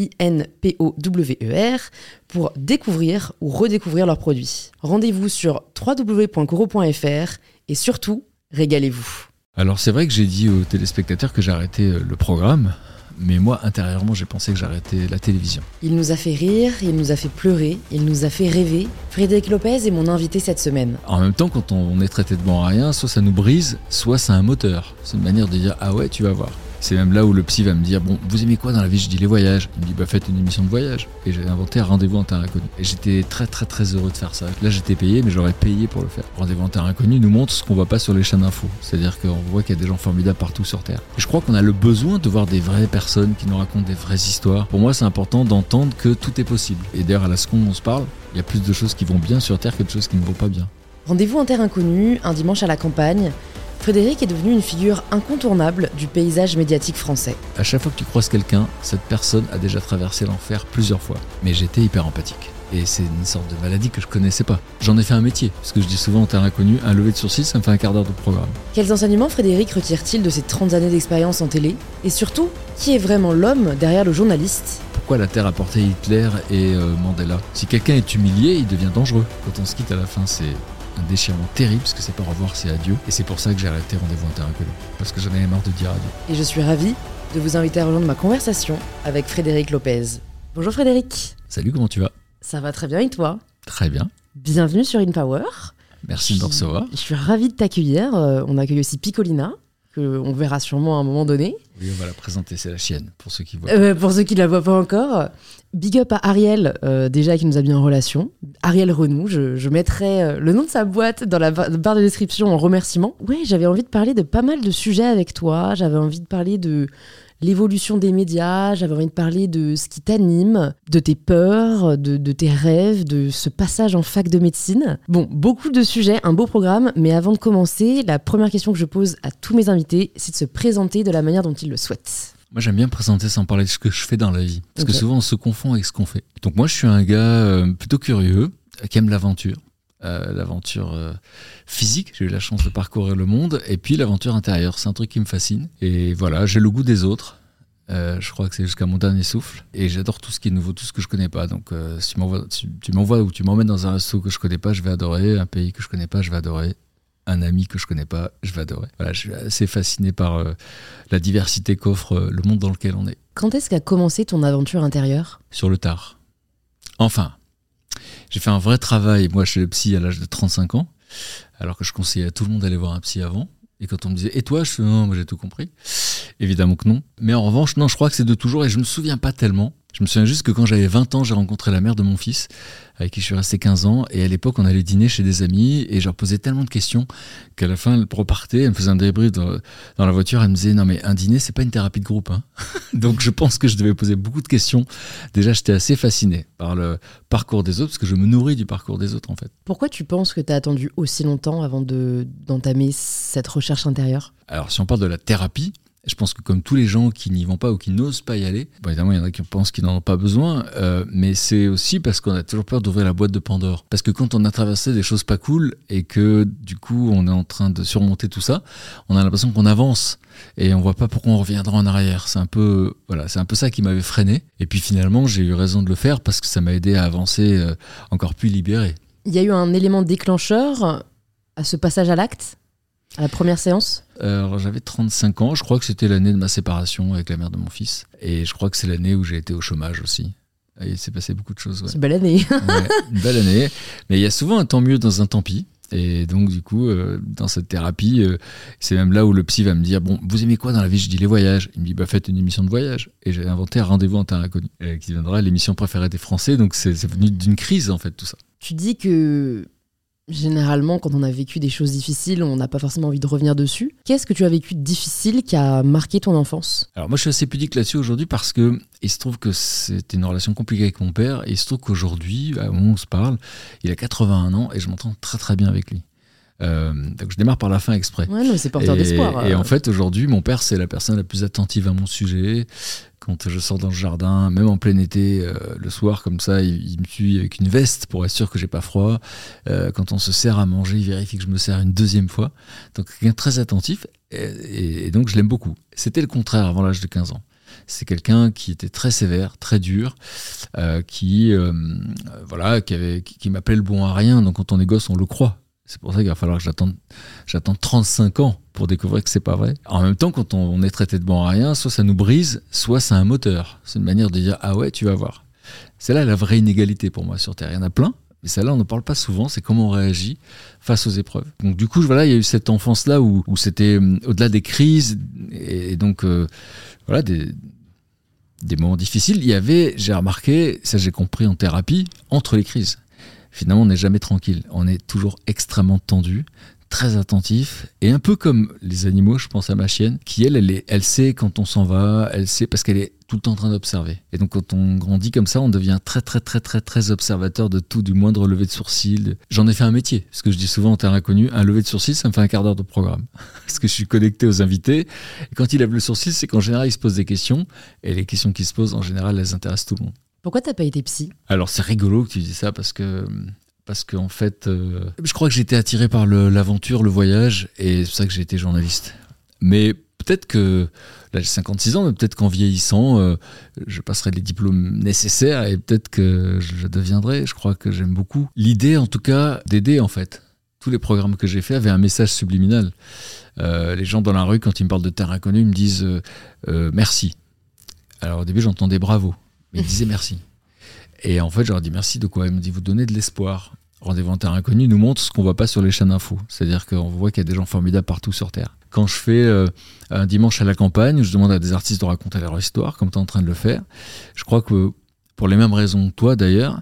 I-N-P-O-W-E-R, pour découvrir ou redécouvrir leurs produits. Rendez-vous sur www.coro.fr et surtout, régalez-vous. Alors c'est vrai que j'ai dit aux téléspectateurs que j'arrêtais euh, le programme, mais moi intérieurement j'ai pensé que j'arrêtais la télévision. Il nous a fait rire, il nous a fait pleurer, il nous a fait rêver. Frédéric Lopez est mon invité cette semaine. En même temps, quand on est traité de bon à rien, soit ça nous brise, soit c'est un moteur. C'est une manière de dire ah ouais tu vas voir. C'est même là où le psy va me dire Bon, vous aimez quoi dans la vie? Je dis les voyages. Il me dit Bah, faites une émission de voyage. Et j'ai inventé un rendez-vous en terre inconnue. Et j'étais très, très, très heureux de faire ça. Là, j'étais payé, mais j'aurais payé pour le faire. Rendez-vous en terre inconnue nous montre ce qu'on voit pas sur les chaînes d'infos. C'est-à-dire qu'on voit qu'il y a des gens formidables partout sur Terre. Et je crois qu'on a le besoin de voir des vraies personnes qui nous racontent des vraies histoires. Pour moi, c'est important d'entendre que tout est possible. Et d'ailleurs, à la seconde où on se parle, il y a plus de choses qui vont bien sur Terre que de choses qui ne vont pas bien. Rendez-vous en terre inconnue, un dimanche à la campagne. Frédéric est devenu une figure incontournable du paysage médiatique français. À chaque fois que tu croises quelqu'un, cette personne a déjà traversé l'enfer plusieurs fois. Mais j'étais hyper empathique. Et c'est une sorte de maladie que je connaissais pas. J'en ai fait un métier, parce que je dis souvent en terrain inconnu, un lever de sourcil, ça me fait un quart d'heure de programme. Quels enseignements Frédéric retire-t-il de ses 30 années d'expérience en télé? Et surtout, qui est vraiment l'homme derrière le journaliste? Pourquoi la Terre a porté Hitler et euh, Mandela? Si quelqu'un est humilié, il devient dangereux. Quand on se quitte à la fin, c'est un déchirement terrible parce que c'est pas au revoir, c'est adieu. Et c'est pour ça que j'ai arrêté Rendez-vous inconnue. Parce que j'en avais marre de dire adieu. Et je suis ravie de vous inviter à rejoindre ma conversation avec Frédéric Lopez. Bonjour Frédéric. Salut, comment tu vas? Ça va très bien et toi? Très bien. Bienvenue sur InPower. Merci de me recevoir. Je suis ravie de t'accueillir. Euh, on accueille aussi Picolina, que on verra sûrement à un moment donné. Oui, on va la présenter, c'est la chienne, pour ceux qui voient. Euh, pour ceux qui ne la voient pas encore, big up à Ariel, euh, déjà qui nous a mis en relation. Ariel Renou, je, je mettrai euh, le nom de sa boîte dans la ba- barre de description en remerciement. Ouais, j'avais envie de parler de pas mal de sujets avec toi. J'avais envie de parler de l'évolution des médias, j'avais envie de parler de ce qui t'anime, de tes peurs, de, de tes rêves, de ce passage en fac de médecine. Bon, beaucoup de sujets, un beau programme, mais avant de commencer, la première question que je pose à tous mes invités, c'est de se présenter de la manière dont ils le souhaitent. Moi, j'aime bien présenter sans parler de ce que je fais dans la vie. Parce que souvent, on se confond avec ce qu'on fait. Donc, moi, je suis un gars euh, plutôt curieux, euh, qui aime l'aventure. Euh, l'aventure euh, physique, j'ai eu la chance de parcourir le monde, et puis l'aventure intérieure, c'est un truc qui me fascine. Et voilà, j'ai le goût des autres. Euh, je crois que c'est jusqu'à mon dernier souffle. Et j'adore tout ce qui est nouveau, tout ce que je connais pas. Donc, si tu m'envoies tu, tu m'envoies ou tu m'emmènes dans un resto que je connais pas, je vais adorer. Un pays que je connais pas, je vais adorer. Un ami que je connais pas, je vais adorer. Voilà, je suis assez fasciné par euh, la diversité qu'offre euh, le monde dans lequel on est. Quand est-ce qu'a commencé ton aventure intérieure? Sur le tard. Enfin, j'ai fait un vrai travail, moi, chez le psy à l'âge de 35 ans, alors que je conseillais à tout le monde d'aller voir un psy avant. Et quand on me disait, et toi? Je fais, non, moi j'ai tout compris. Évidemment que non. Mais en revanche, non, je crois que c'est de toujours, et je me souviens pas tellement. Je me souviens juste que quand j'avais 20 ans, j'ai rencontré la mère de mon fils, avec qui je suis resté 15 ans, et à l'époque, on allait dîner chez des amis, et je leur posais tellement de questions qu'à la fin, elle repartait, elle me faisait un débrief dans, dans la voiture, elle me disait, non mais un dîner, c'est pas une thérapie de groupe. hein. Donc je pense que je devais poser beaucoup de questions. Déjà, j'étais assez fasciné par le parcours des autres, parce que je me nourris du parcours des autres, en fait. Pourquoi tu penses que tu as attendu aussi longtemps avant de d'entamer cette recherche intérieure? Alors, si on parle de la thérapie, je pense que comme tous les gens qui n'y vont pas ou qui n'osent pas y aller, évidemment, il y en a qui pensent qu'ils n'en ont pas besoin, euh, mais c'est aussi parce qu'on a toujours peur d'ouvrir la boîte de Pandore. Parce que quand on a traversé des choses pas cool et que du coup on est en train de surmonter tout ça, on a l'impression qu'on avance et on voit pas pourquoi on reviendra en arrière. C'est un peu, voilà, c'est un peu ça qui m'avait freiné. Et puis finalement, j'ai eu raison de le faire parce que ça m'a aidé à avancer euh, encore plus libéré. Il y a eu un élément déclencheur à ce passage à l'acte, à la première séance Euh, Alors j'avais 35 ans, je crois que c'était l'année de ma séparation avec la mère de mon fils. Et je crois que c'est l'année où j'ai été au chômage aussi. il s'est passé beaucoup de choses. Ouais. C'est une belle année. Ouais, une belle année. Mais il y a souvent un tant mieux dans un tant pis. Et donc, du coup, euh, dans cette thérapie, euh, c'est même là où le psy va me dire Bon, vous aimez quoi dans la vie? Je dis les voyages. Il me dit Bah, faites une émission de voyage. Et j'ai inventé un rendez-vous en terre inconnue, euh, qui deviendra l'émission préférée des Français. Donc, c'est c'est venu d'une crise, en fait, tout ça. Tu dis que généralement, quand on a vécu des choses difficiles, on n'a pas forcément envie de revenir dessus. Qu'est-ce que tu as vécu de difficile qui a marqué ton enfance? Alors, moi, je suis assez pudique là-dessus aujourd'hui parce que il se trouve que c'était une relation compliquée avec mon père. Et il se trouve qu'aujourd'hui, un moment où on se parle, il a 81 ans et je m'entends très, très bien avec lui. Euh, donc, je démarre par la fin exprès. Ouais, non, c'est porteur d'espoir. et euh. en fait, aujourd'hui, mon père, c'est la personne la plus attentive à mon sujet. Quand je sors dans le jardin, même en plein été, euh, le soir, comme ça, il, il me suit avec une veste pour être sûr que j'ai pas froid. Euh, quand on se sert à manger, il vérifie que je me sers une deuxième fois. Donc, quelqu'un très attentif. Et, donc, je l'aime beaucoup. C'était le contraire avant l'âge de 15 ans. C'est quelqu'un qui était très sévère, très dur, euh, qui, euh, euh, voilà, qui, avait, qui, qui m'appelait le bon à rien. Donc, quand on est gosse, on le croit. C'est pour ça qu'il va falloir que j'attende J'attends 35 ans pour découvrir que c'est pas vrai. En même temps, quand on, est traité de bon à rien, soit ça nous brise, soit c'est un moteur. C'est une manière de dire ah ouais, tu vas voir. C'est là la vraie inégalité pour moi sur Terre. Il y en a plein, mais celle-là on ne parle pas souvent. C'est comment on réagit face aux épreuves. Donc du coup, voilà, il y a eu cette enfance là où, c'était hum, au-delà des crises et, donc euh, voilà des moments difficiles. Il y avait, j'ai remarqué, ça j'ai compris en thérapie, entre les crises. Finalement, on n'est jamais tranquille. On est toujours extrêmement tendu, très attentif, et un peu comme les animaux, je pense à ma chienne, qui elle, elle, est- elle sait quand on s'en va, elle sait parce qu'elle est tout le temps en train d'observer. Et donc quand on grandit comme ça, on devient très très très très très observateur de tout, du moindre lever de sourcil. J'en ai fait un métier, parce que je dis souvent en terrain inconnu, un lever de sourcil, ça me fait un quart d'heure de programme. parce que je suis connecté aux invités, et quand il lève le sourcil, c'est qu'en général, il se pose des questions, et les questions qui se posent, en général, elles intéressent tout le monde. Pourquoi t'as pas été psy? Alors c'est rigolo que tu dis ça parce que parce qu'en fait, euh, je crois que j'étais attiré par le- l'aventure, le voyage, et c'est pour ça que j'ai été journaliste. Mais peut-être que là j'ai 56 ans, mais peut-être qu'en vieillissant, euh, je passerai les diplômes nécessaires et peut-être que je deviendrai. Je crois que j'aime beaucoup l'idée, en tout cas, d'aider en fait. Tous les programmes que j'ai faits avaient un message subliminal. Euh, les gens dans la rue, quand ils me parlent de terre inconnue, ils me disent euh, euh, merci. Alors au début, j'entendais bravo, mais ils disaient merci. Et en fait, je leur dis merci de quoi? Ils me disent vous donnez de l'espoir. Rendez-vous en terre inconnue nous montre ce qu'on voit pas sur les chaînes d'infos. C'est-à-dire qu'on voit qu'il y a des gens formidables partout sur Terre. Quand je fais euh, un dimanche à la campagne, je demande à des artistes de raconter leur histoire, comme tu es en train de le faire. Je crois que pour les mêmes raisons que toi d'ailleurs,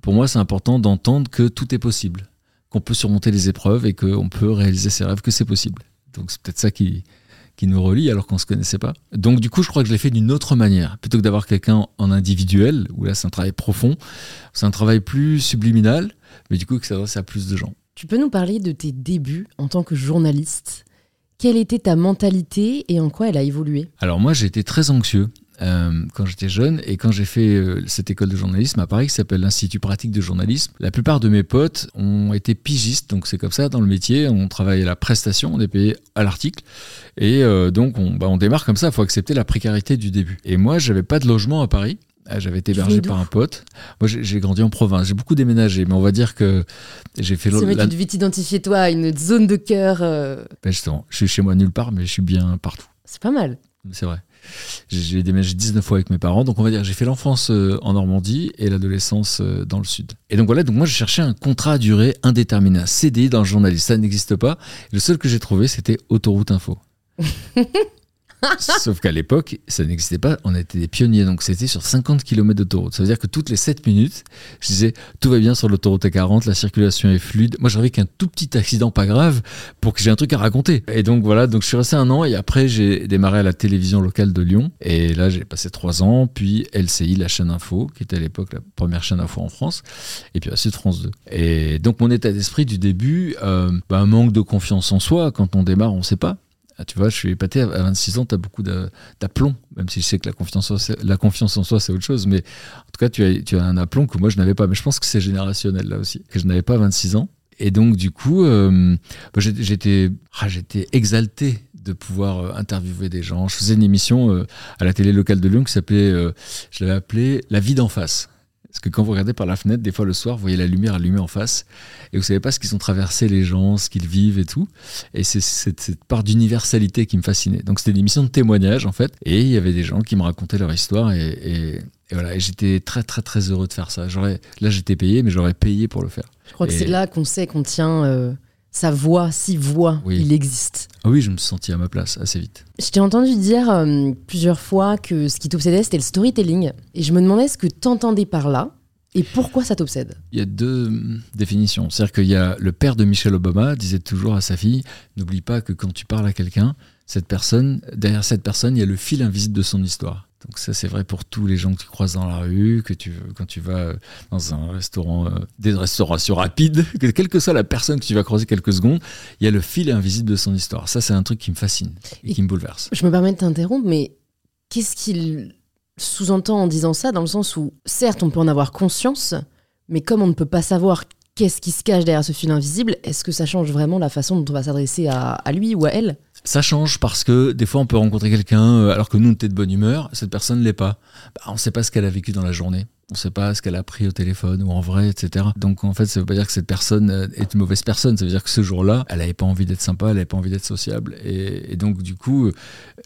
pour moi c'est important d'entendre que tout est possible, qu'on peut surmonter les épreuves et qu'on peut réaliser ses rêves, que c'est possible. Donc c'est peut-être ça qui, qui nous relie alors qu'on se connaissait pas. Donc du coup, je crois que je l'ai fait d'une autre manière. Plutôt que d'avoir quelqu'un en individuel, où là c'est un travail profond, c'est un travail plus subliminal, mais du coup qui s'adresse à plus de gens. Tu peux nous parler de tes débuts en tant que journaliste? Quelle était ta mentalité et en quoi elle a évolué? Alors moi, j'ai été très anxieux euh, quand j'étais jeune et quand j'ai fait euh, cette école de journalisme à Paris qui s'appelle l'Institut pratique de journalisme. La plupart de mes potes ont été pigistes, donc c'est comme ça dans le métier. On travaille à la prestation, on est payé à l'article et euh, donc on, bah, on démarre comme ça. Il faut accepter la précarité du début. Et moi, j'avais pas de logement à Paris. J'avais été hébergé par un pote. Moi, j'ai grandi en province. J'ai beaucoup déménagé, mais on va dire que j'ai fait C'est vrai, la- tu devais t'identifier toi à une zone de cœur. euh, Ben, justement, je suis chez moi nulle part, mais je suis bien partout. C'est pas mal. C'est vrai. J'ai- déménagé 19 fois avec mes parents, donc on va dire j'ai fait l'enfance euh, en Normandie et l'adolescence euh, dans le sud. Et donc voilà, donc moi je cherchais un contrat à durée indéterminée, un CDI dans le journalisme. Ça n'existe pas. Le seul que j'ai trouvé, c'était Autoroute Info. Sauf qu'à l'époque, ça n'existait pas. On était des pionniers, donc c'était sur 50 km d'autoroute. Ça veut dire que toutes les 7 minutes, je disais tout va bien sur l'autoroute A40, la circulation est fluide. Moi, j'avais qu'un tout petit accident pas grave pour que j'ai un truc à raconter. Et donc voilà, donc je suis resté un an et après j'ai démarré à la télévision locale de Lyon. Et là, j'ai passé trois ans, puis LCI, la chaîne info, qui était à l'époque la première chaîne info en France, et puis ensuite France 2. Et donc mon état d'esprit du début, euh, bah, un manque de confiance en soi. Quand on démarre, on sait pas. Ah, tu vois, je suis épaté, à 26 ans, tu as beaucoup d'aplomb, même si je sais que la confiance, en soi, la confiance en soi, c'est autre chose. Mais en tout cas, tu as, un aplomb que moi, je n'avais pas. Mais je pense que c'est générationnel, là aussi, que je n'avais pas à 26 ans. Et donc, du coup, euh, bah, ah, j'étais exalté de pouvoir euh, interviewer des gens. Je faisais une émission euh, à la télé locale de Lyon qui s'appelait, je l'avais appelée La vie d'en face. Parce que quand vous regardez par la fenêtre, des fois le soir, vous voyez la lumière allumée en face et vous savez pas ce qu'ils ont traversé les gens, ce qu'ils vivent et tout. Et c'est cette, cette part d'universalité qui me fascinait. Donc c'était une émission de témoignage en fait. Et il y avait des gens qui me racontaient leur histoire et, et, et voilà. Et j'étais très très très heureux de faire ça. J'aurais, là j'étais payé, mais j'aurais payé pour le faire. Je crois que c'est là qu'on sait qu'on tient euh, sa voix, si voix Oui. il existe. Ah oui, je me suis senti à ma place assez vite. Je t'ai entendu dire euh, plusieurs fois que ce qui t'obsédait, c'était le storytelling. Et je me demandais ce que t'entendais par là et pourquoi ça t'obsède. Il y a deux hum, définitions. C'est-à-dire qu'il y a le père de Michelle Obama disait toujours à sa fille n'oublie pas que quand tu parles à quelqu'un, cette personne, derrière cette personne, il y a le fil invisible de son histoire. Donc ça, c'est vrai pour tous les gens que tu croises dans la rue, que tu quand tu vas euh, dans un restaurant, euh, des restaurations rapides, que quelle que soit la personne que tu vas croiser quelques secondes, il y a le fil invisible de son histoire. Ça, c'est un truc qui me fascine et, Et- qui me bouleverse. Je me permets de t'interrompre, mais qu'est-ce qu'il sous-entend en disant ça Dans le sens où, certes, on peut en avoir conscience, mais comme on ne peut pas savoir qu'est-ce qui se cache derrière ce fil invisible, est-ce que ça change vraiment la façon dont on va s'adresser à, lui ou à elle? Ça change parce que des fois on peut rencontrer quelqu'un euh, alors que nous on était de bonne humeur, cette personne ne l'est pas. Bah, on ne sait pas ce qu'elle a vécu dans la journée, on ne sait pas ce qu'elle a appris au téléphone ou en vrai, etc. Donc en fait ça veut pas dire que cette personne euh, est une mauvaise personne, ça veut dire que ce jour-là elle n'avait pas envie d'être sympa, elle n'avait pas envie d'être sociable. Et, et donc du coup, euh,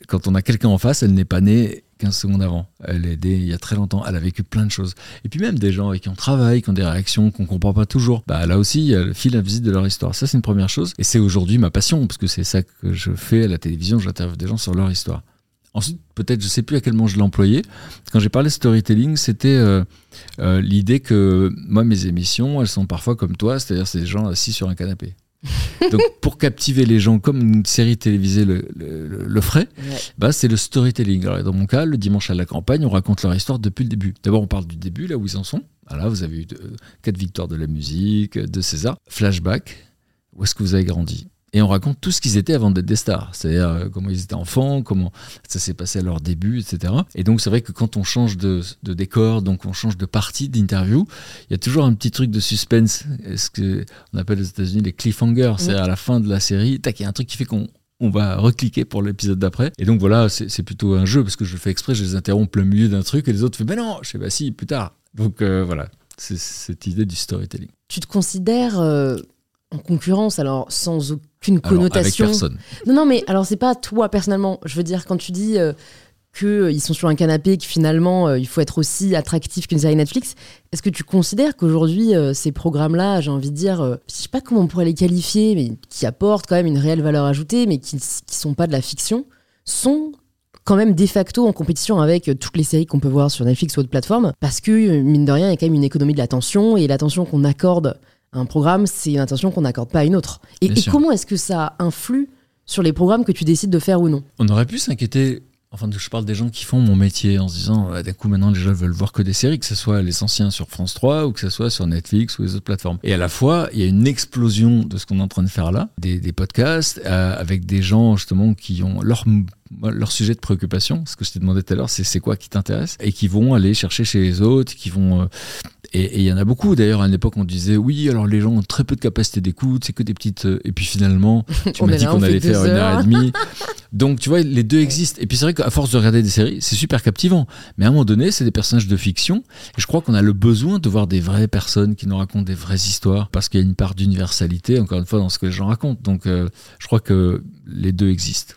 quand on a quelqu'un en face, elle n'est pas née 15 secondes avant. Elle est née il y a très longtemps, elle a vécu plein de choses. Et puis même des gens avec qui on travaille, qui ont des réactions qu'on comprend pas toujours. Bah là aussi, il y a le fil invisible de leur histoire. Ça, c'est une première chose. Et c'est aujourd'hui ma passion, parce que c'est ça que je fais à la télévision. J'interviewe des gens sur leur histoire. Ensuite, peut-être, je sais plus à quel moment je l'ai employé. Quand j'ai parlé storytelling, c'était euh, euh, l'idée que moi, mes émissions, elles sont parfois comme toi, c'est-à-dire c'est des gens assis sur un canapé. Donc, pour captiver les gens comme une série télévisée le, le, ferait, bah, c'est le storytelling. Alors, dans mon cas, le dimanche à la campagne, on raconte leur histoire depuis le début. D'abord, on parle du début, là où ils en sont. Voilà, vous avez eu euh, quatre victoires de la musique, euh, de César. Flashback, où est-ce que vous avez grandi? Et on raconte tout ce qu'ils étaient avant d'être des stars. C'est-à-dire euh, comment ils étaient enfants, comment ça s'est passé à leur début, etc. Et donc, c'est vrai que quand on change de, de décor, donc on change de partie d'interview, il y a toujours un petit truc de suspense. Ce qu'on appelle aux États-Unis les cliffhangers. C'est-à-dire à la fin de la série, tac, il y a un truc qui fait qu'on on va recliquer pour l'épisode d'après. Et donc voilà, c'est plutôt un jeu parce que je le fais exprès, je les interromps plein milieu d'un truc et les autres font, ben non, je sais pas si, plus tard. Donc euh, voilà, c'est cette idée du storytelling. Tu te considères euh, en concurrence, alors sans aucune Alors, avec connotation personne. Non, non, mais alors c'est pas toi personnellement. Je veux dire, quand tu dis euh, qu'ils sont sur un canapé, que finalement euh, il faut être aussi attractif qu'une série Netflix, est-ce que tu considères qu'aujourd'hui euh, ces programmes-là, j'ai envie de dire, euh, je sais pas comment on pourrait les qualifier, mais qui apportent quand même une réelle valeur ajoutée, mais qui, qui sont pas de la fiction, sont quand même de facto en compétition avec euh, toutes les séries qu'on peut voir sur Netflix ou autres plateformes, parce que, euh, mine de rien, il y a quand même une économie de l'attention, et l'attention qu'on accorde un programme, c'est une attention qu'on n'accorde pas à une autre. Et, comment est-ce que ça influe sur les programmes que tu décides de faire ou non? On aurait pu s'inquiéter. Enfin, je parle des gens qui font mon métier en se disant, ouais, d'un coup, maintenant, les gens veulent voir que des séries, que ce soit les anciens sur France 3 ou que ce soit sur Netflix ou les autres plateformes. Et à la fois, il y a une explosion de ce qu'on est en train de faire là, des, des podcasts euh, avec des gens justement qui ont leur leur sujet de préoccupation, ce que je t'ai demandé tout à l'heure, c'est c'est quoi qui t'intéresse, et qui vont aller chercher chez les autres, qui vont... euh, et il y en a beaucoup d'ailleurs, à une époque on disait, oui, alors les gens ont très peu de capacité d'écoute, c'est que des petites... euh, Et puis finalement, tu m'as dit qu'on allait faire une heure et demie. Donc tu vois, les deux existent. Et puis c'est vrai qu'à force de regarder des séries, c'est super captivant. Mais à un moment donné, c'est des personnages de fiction. Et je crois qu'on a le besoin de voir des vraies personnes qui nous racontent des vraies histoires, parce qu'il y a une part d'universalité, encore une fois, dans ce que les gens racontent. Donc euh, je crois que les deux existent.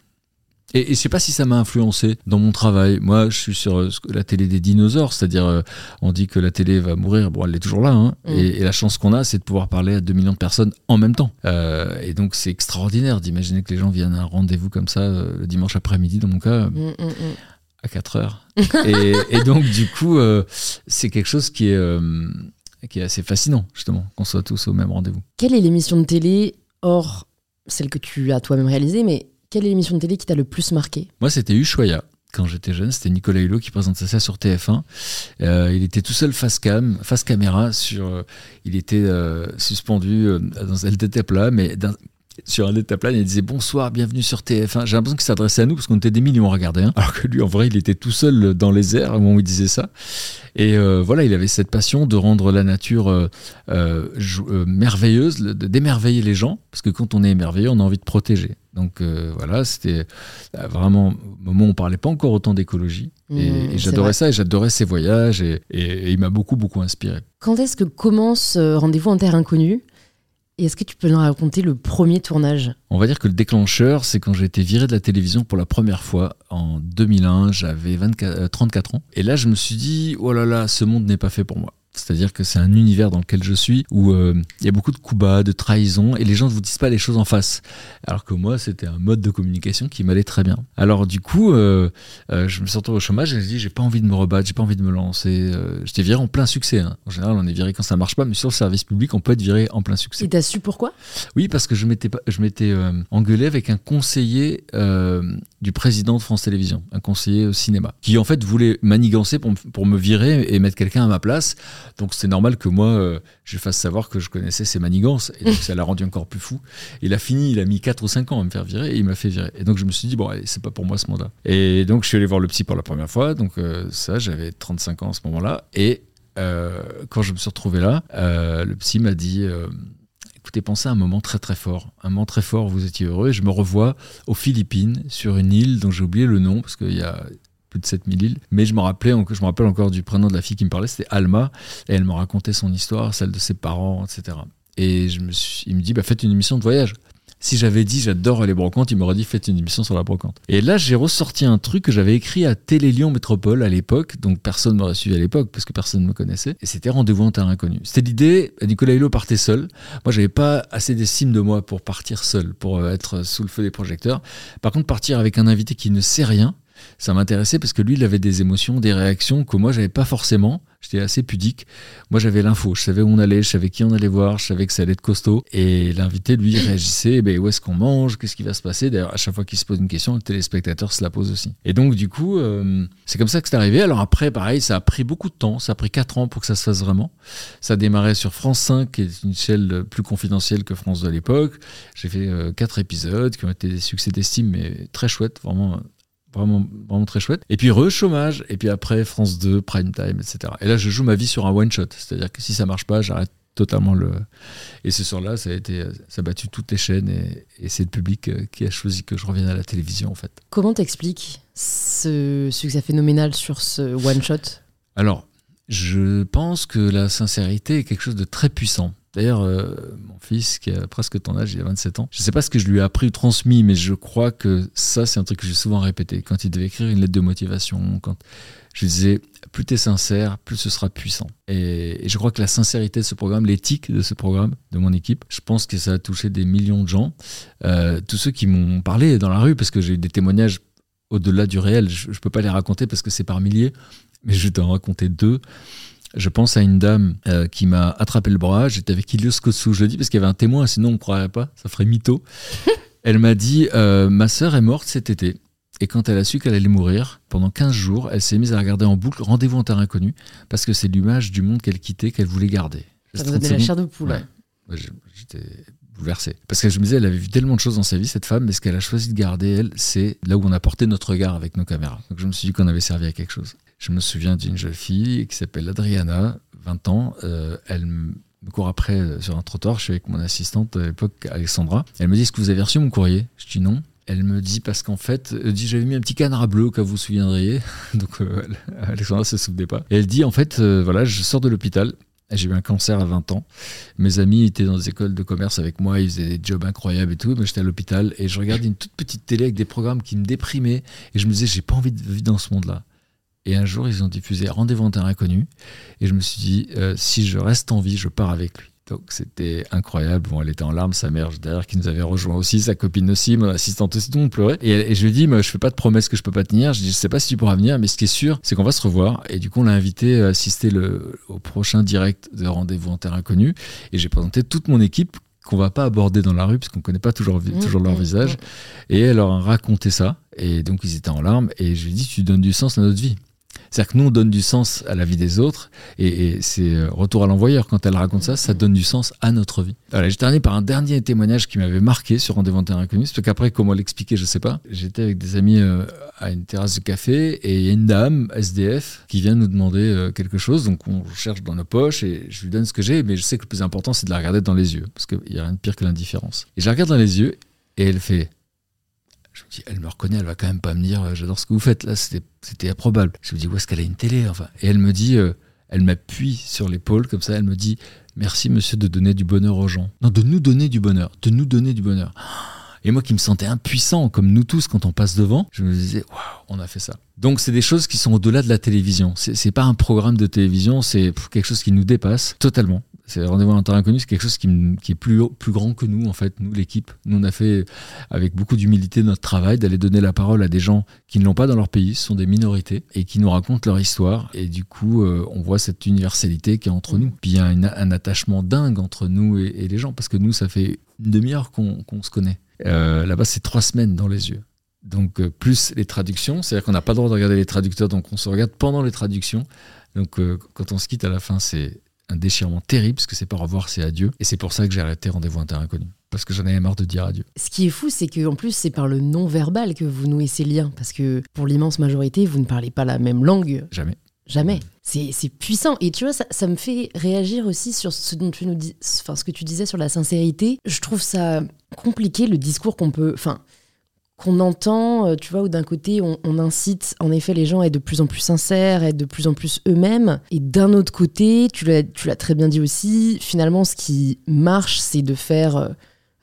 Et, et je sais pas si ça m'a influencé dans mon travail. Moi, je suis sur euh, la télé des dinosaures, c'est-à-dire euh, on dit que la télé va mourir. Bon, elle est toujours là. Hein. Mm. Et, et la chance qu'on a, c'est de pouvoir parler à 2 millions de personnes en même temps. Euh, et donc, c'est extraordinaire d'imaginer que les gens viennent à un rendez-vous comme ça le dimanche après-midi, dans mon cas, Mm, mm, à 4 heures. et, et donc, du coup, euh, c'est quelque chose qui est, euh, qui est assez fascinant, justement, qu'on soit tous au même rendez-vous. Quelle est l'émission de télé, hors celle que tu as toi-même réalisée, mais quelle est l'émission de télé qui t'a le plus marqué? Moi, c'était Ushuaïa. Quand j'étais jeune, c'était Nicolas Hulot qui présentait ça sur TF1. Euh, il était tout seul face cam, face caméra. Sur, euh, il était euh, suspendu dans un deltaplan, mais sur un deltaplan, il disait bonsoir, bienvenue sur TF1. J'ai l'impression qu'il s'adressait à nous parce qu'on était des millions à regarder. hein. Alors que lui, en vrai, il était tout seul dans les airs au moment où il disait ça. Et voilà, il avait cette passion de rendre la nature merveilleuse, d'émerveiller les gens, parce que quand on est émerveillé, on a envie de protéger. Donc euh, voilà, c'était euh, vraiment au moment où on parlait pas encore autant d'écologie. Mmh, et, j'adorais ça et j'adorais ses voyages et, et- et il m'a beaucoup, beaucoup inspiré. Quand est-ce que commence euh, Rendez-vous en Terre Inconnue? Et est-ce que tu peux nous raconter le premier tournage? On va dire que le déclencheur, c'est quand j'ai été viré de la télévision pour la première fois en 2001. J'avais 24 euh, 34 ans. Et là, je me suis dit, oh là là, ce monde n'est pas fait pour moi. C'est-à-dire que c'est un univers dans lequel je suis où euh, il y a beaucoup de coups bas, de trahison, et les gens ne vous disent pas les choses en face. Alors que moi, c'était un mode de communication qui m'allait très bien. Alors du coup, euh, euh, je me suis retrouvé au chômage et je me suis dit, j'ai pas envie de me rebattre, j'ai pas envie de me lancer. J'étais viré en plein succès. hein. En général, on est viré quand ça marche pas, mais sur le service public, on peut être viré en plein succès. Et t'as su pourquoi? Oui, parce que je m'étais pas- je m'étais engueulé avec un conseiller du président de France Télévisions, un conseiller au cinéma, qui en fait voulait manigancer pour me virer et mettre quelqu'un à ma place. Donc c'est normal que moi, euh, je fasse savoir que je connaissais ses manigances. Et donc ça l'a rendu encore plus fou. Il a fini, il a mis 4 ou 5 ans à me faire virer et il m'a fait virer. Et donc je me suis dit, bon, c'est pas pour moi ce mandat. Et donc je suis allé voir le psy pour la première fois. Donc euh, ça, j'avais 35 ans à ce moment-là. Et euh, quand je me suis retrouvé là, le psy m'a dit... Écoutez, pensez à un moment très très fort. Un moment très fort où vous étiez heureux. Et je me revois aux Philippines, sur une île dont j'ai oublié le nom, parce qu'il y a plus de 7000 îles. Mais je me, rappelais, je me rappelle encore du prénom de la fille qui me parlait, c'était Alma. Et elle me racontait son histoire, celle de ses parents, etc. Et je me suis, il me dit, bah, faites une émission de voyage. Si j'avais dit j'adore les brocantes, il m'aurait dit faites une émission sur la brocante. Et là, j'ai ressorti un truc que j'avais écrit à Télé Lyon Métropole à l'époque, donc personne m'aurait suivi à l'époque parce que personne ne me connaissait. Et c'était Rendez-vous en terrain inconnu. C'était l'idée, Nicolas Hulot partait seul. Moi, j'avais pas assez d'estime de moi pour partir seul, pour être sous le feu des projecteurs. Par contre, partir avec un invité qui ne sait rien, ça m'intéressait parce que lui, il avait des émotions, des réactions que moi, j'avais pas forcément. J'étais assez pudique. Moi, j'avais l'info. Je savais où on allait, je savais qui on allait voir, je savais que ça allait être costaud. Et l'invité, lui, réagissait. eh Ben, où est-ce qu'on mange? Qu'est-ce qui va se passer? D'ailleurs, à chaque fois qu'il se pose une question, le téléspectateur se la pose aussi. Et donc, du coup, euh, c'est comme ça que c'est arrivé. Alors après, pareil, ça a pris beaucoup de temps. Ça a pris 4 ans pour que ça se fasse vraiment. Ça a démarré sur France 5, qui est une chaîne plus confidentielle que France de l'époque. J'ai fait euh, quatre épisodes qui ont été des succès d'estime, mais très chouettes, vraiment, vraiment, vraiment très chouette. Et puis re chômage, et puis après France 2, Prime Time, etc. Et là, je joue ma vie sur un one shot, c'est-à-dire que si ça marche pas, j'arrête totalement le. Et ce soir-là, ça a été, ça a battu toutes les chaînes, et, et c'est le public euh, qui a choisi que je revienne à la télévision, en fait. Comment t'expliques ce succès phénoménal sur ce one-shot Alors, je pense que la sincérité est quelque chose de très puissant. D'ailleurs, euh, mon fils, qui a presque ton âge, il a 27 ans, je ne sais pas ce que je lui ai appris ou transmis, mais je crois que ça, c'est un truc que j'ai souvent répété. Quand il devait écrire une lettre de motivation, quand je disais, plus tu es sincère, plus ce sera puissant. Et, et je crois que la sincérité de ce programme, l'éthique de ce programme, de mon équipe, je pense que ça a touché des millions de gens. Euh, tous ceux qui m'ont parlé dans la rue, parce que j'ai eu des témoignages au-delà du réel, je ne peux pas les raconter parce que c'est par milliers, mais je vais t'en raconter deux. Je pense à une dame euh, qui m'a attrapé le bras. J'étais avec Ilios Kotsou, je le dis parce qu'il y avait un témoin, sinon on ne croirait pas, ça ferait mytho. elle m'a dit euh, Ma sœur est morte cet été. Et quand elle a su qu'elle allait mourir, pendant 15 jours, elle s'est mise à regarder en boucle Rendez-vous en terre inconnue parce que c'est l'image du monde qu'elle quittait qu'elle voulait garder. Ça me donnait 30 la chair de poule. Ouais. Ouais, je- J'étais bouleversé. Parce que je me disais, elle avait vu tellement de choses dans sa vie, cette femme, mais ce qu'elle a choisi de garder, elle, c'est là où on a porté notre regard avec nos caméras. Donc je me suis dit qu'on avait servi à quelque chose. Je me souviens d'une jeune fille qui s'appelle Adriana, 20 ans. Euh, elle me court après euh, sur un trottoir. Je suis avec mon assistante à l'époque, Alexandra. Elle me dit Est-ce que vous avez reçu mon courrier? Je dis non. Elle me dit parce qu'en fait, dit j'avais mis un petit canard bleu où vous vous souviendriez. Donc euh, Alexandra se souvenait pas. Et elle dit en fait euh, voilà je sors de l'hôpital. J'ai eu un cancer à 20 ans. Mes amis étaient dans des écoles de commerce avec moi, ils faisaient des jobs incroyables et tout. Moi, j'étais à l'hôpital et je regardais une toute petite télé avec des programmes qui me déprimaient. Et je me disais, j'ai pas envie de vivre dans ce monde-là. Et un jour, ils ont diffusé Rendez-vous en terrain inconnu. Et je me suis dit, euh, si je reste en vie, je pars avec lui. Donc c'était incroyable. Bon, elle était en larmes, sa mère derrière qui nous avait rejoint aussi, sa copine aussi, mon assistante aussi, tout le monde pleurait. Et, elle- et je lui ai dit, moi, je fais pas de promesses que je peux pas tenir. Je dis, je sais pas si tu pourras venir, mais ce qui est sûr, c'est qu'on va se revoir. Et du coup, on l'a invité à assister le, au prochain direct de Rendez-vous en terre inconnu. Et j'ai présenté toute mon équipe qu'on va pas aborder dans la rue, parce qu'on connaît pas toujours, Mmh, leur mmh, visage. Et elle leur a raconté ça. Et donc, ils étaient en larmes. Et je lui ai dit, tu donnes du sens à notre vie. C'est-à-dire que nous, on donne du sens à la vie des autres, et, c'est euh, retour à l'envoyeur. Quand elle raconte ça, ça donne du sens à notre vie. Voilà, je termine par un dernier témoignage qui m'avait marqué sur Rendez-vous inconnu. Parce qu'après, comment l'expliquer, je sais pas. J'étais avec des amis euh, à une terrasse de café, et il y a une dame, SDF, qui vient nous demander euh, quelque chose. Donc on cherche dans nos poches, et je lui donne ce que j'ai, mais je sais que le plus important, c'est de la regarder dans les yeux, parce qu'il n'y a rien de pire que l'indifférence. Et je la regarde dans les yeux, et elle fait Je me dis, elle me reconnaît, elle va quand même pas me dire, euh, j'adore ce que vous faites. Là, c'était improbable. Je me dis, où est-ce qu'elle a une télé enfin? Et elle me dit, euh, elle m'appuie sur l'épaule comme ça, elle me dit, merci monsieur de donner du bonheur aux gens. Non, de nous donner du bonheur, de nous donner du bonheur. Et moi qui me sentais impuissant, comme nous tous quand on passe devant, je me disais, waouh, on a fait ça. Donc c'est des choses qui sont au-delà de la télévision. C'est pas un programme de télévision, c'est quelque chose qui nous dépasse totalement. C'est Rendez-vous en terrain inconnu, c'est quelque chose qui, est plus, plus grand que nous, en fait, nous, l'équipe. Nous, on a fait, avec beaucoup d'humilité, notre travail d'aller donner la parole à des gens qui ne l'ont pas dans leur pays, ce sont des minorités, et qui nous racontent leur histoire. Et du coup, euh, on voit cette universalité qui est entre nous. Puis il y a un attachement dingue entre nous et, les gens, parce que nous, ça fait une demi-heure qu'on se connaît. Euh, là-bas, c'est trois semaines dans les yeux. Donc, euh, plus les traductions, c'est-à-dire qu'on n'a pas le droit de regarder les traducteurs, donc on se regarde pendant les traductions. Donc, quand on se quitte à la fin, c'est un déchirement terrible, parce que c'est pas au revoir, c'est adieu. Et c'est pour ça que j'ai arrêté Rendez-vous un terrain inconnu. Parce que j'en avais marre de dire adieu. Ce qui est fou, c'est qu'en plus, c'est par le non-verbal que vous nouez ces liens. Parce que pour l'immense majorité, vous ne parlez pas la même langue. Jamais. Jamais. C'est puissant. Et tu vois, ça, ça, me fait réagir aussi sur ce dont tu nous dis, enfin, ce que tu disais sur la sincérité. Je trouve ça compliqué le discours qu'on peut. Enfin, qu'on entend, euh, tu vois, où d'un côté on, incite en effet les gens à être de plus en plus sincères, à être de plus en plus eux-mêmes, et d'un autre côté, tu l'as très bien dit aussi, finalement ce qui marche c'est de faire euh,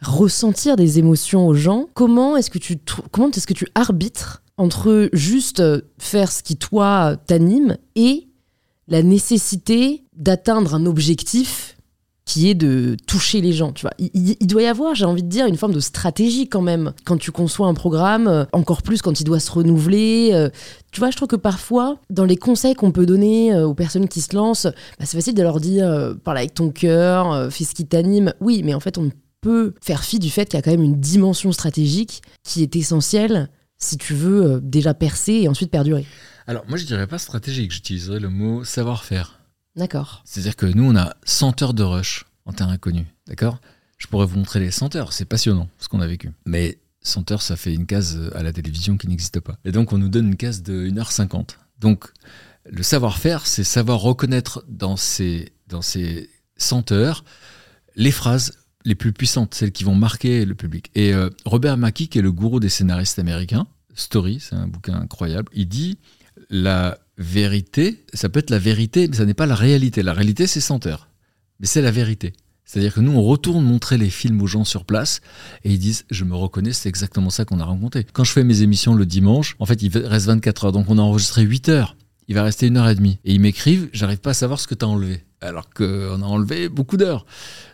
ressentir des émotions aux gens. Comment est-ce que tu comment est-ce que tu arbitres entre juste euh, faire ce qui toi t'anime et la nécessité d'atteindre un objectif qui est de toucher les gens. Tu vois, il, doit y avoir, j'ai envie de dire, une forme de stratégie quand même quand tu conçois un programme, euh, encore plus quand il doit se renouveler. Euh. tu vois, je trouve que parfois, dans les conseils qu'on peut donner euh, aux personnes qui se lancent, bah, c'est facile de leur dire parle avec ton cœur, fais ce qui t'anime. Oui, mais en fait, on peut faire fi du fait qu'il y a quand même une dimension stratégique qui est essentielle si tu veux déjà percer et ensuite perdurer. Alors, moi, je dirais pas stratégique, j'utiliserais le mot savoir-faire. D'accord. C'est-à-dire que nous, on a 100 heures de rush en terrain inconnu. D'accord? Je pourrais vous montrer les 100 heures. C'est passionnant ce qu'on a vécu. Mais 100 heures, ça fait une case à la télévision qui n'existe pas. Et donc, on nous donne une case de 1h50. Donc, le savoir-faire, c'est savoir reconnaître dans ces, dans ces 100 heures les phrases les plus puissantes, celles qui vont marquer le public. Et euh, Robert Mackie, qui est le gourou des scénaristes américains, Story, c'est un bouquin incroyable, il dit la vérité, ça peut être la vérité, mais ça n'est pas la réalité. La réalité, c'est 100 heures. Mais c'est la vérité. C'est-à-dire que nous, on retourne montrer les films aux gens sur place et ils disent Je me reconnais, c'est exactement ça qu'on a rencontré. Quand je fais mes émissions le dimanche, en fait, il reste 24 heures. Donc, on a enregistré 8 heures. Il va rester une heure et demie. Et ils m'écrivent J'arrive pas à savoir ce que tu as enlevé alors qu'on a enlevé beaucoup d'heures.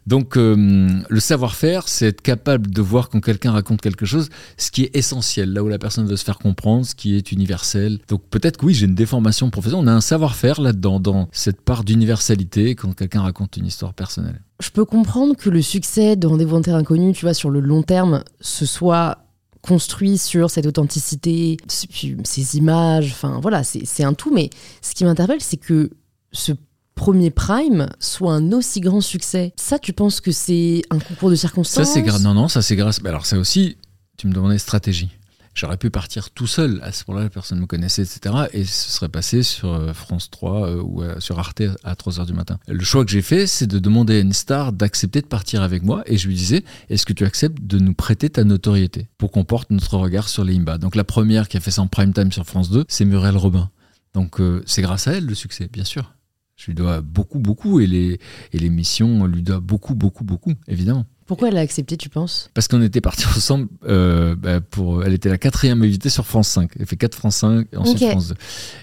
Donc euh, le savoir-faire, c'est être capable de voir quand quelqu'un raconte quelque chose, ce qui est essentiel, là où la personne veut se faire comprendre, ce qui est universel. Donc peut-être que oui, j'ai une déformation professionnelle, on a un savoir-faire là-dedans, dans cette part d'universalité quand quelqu'un raconte une histoire personnelle. Je peux comprendre que le succès de Rendez-vous en Terre Inconnue, tu vois, sur le long terme, ce soit construit sur cette authenticité, ces images, enfin voilà, c'est un tout. Mais ce qui m'interpelle, c'est que ce premier Prime soit un aussi grand succès. Ça, tu penses que c'est un concours de circonstances Ça, c'est grâce. Non, non, ça, c'est grâce. Alors, ça aussi, tu me demandais stratégie. J'aurais pu partir tout seul. À ce moment-là, personne ne me connaissait, etc. Et ce serait passé sur euh, France 3 euh, ou euh, sur Arte à 3 h du matin. Le choix que j'ai fait, c'est de demander à une star d'accepter de partir avec moi. Et je lui disais, est-ce que tu acceptes de nous prêter ta notoriété pour qu'on porte notre regard sur les Imba? Donc la première qui a fait ça en prime time sur France 2, c'est Muriel Robin. Donc c'est grâce à elle le succès, bien sûr. Je lui dois beaucoup, beaucoup, et les, lui doit beaucoup, beaucoup, beaucoup, évidemment. Pourquoi elle a accepté, tu penses? Parce qu'on était partis ensemble. Euh, bah, pour, elle était la quatrième invitée sur France 5. Elle fait 4 France 5 et ensuite France 2.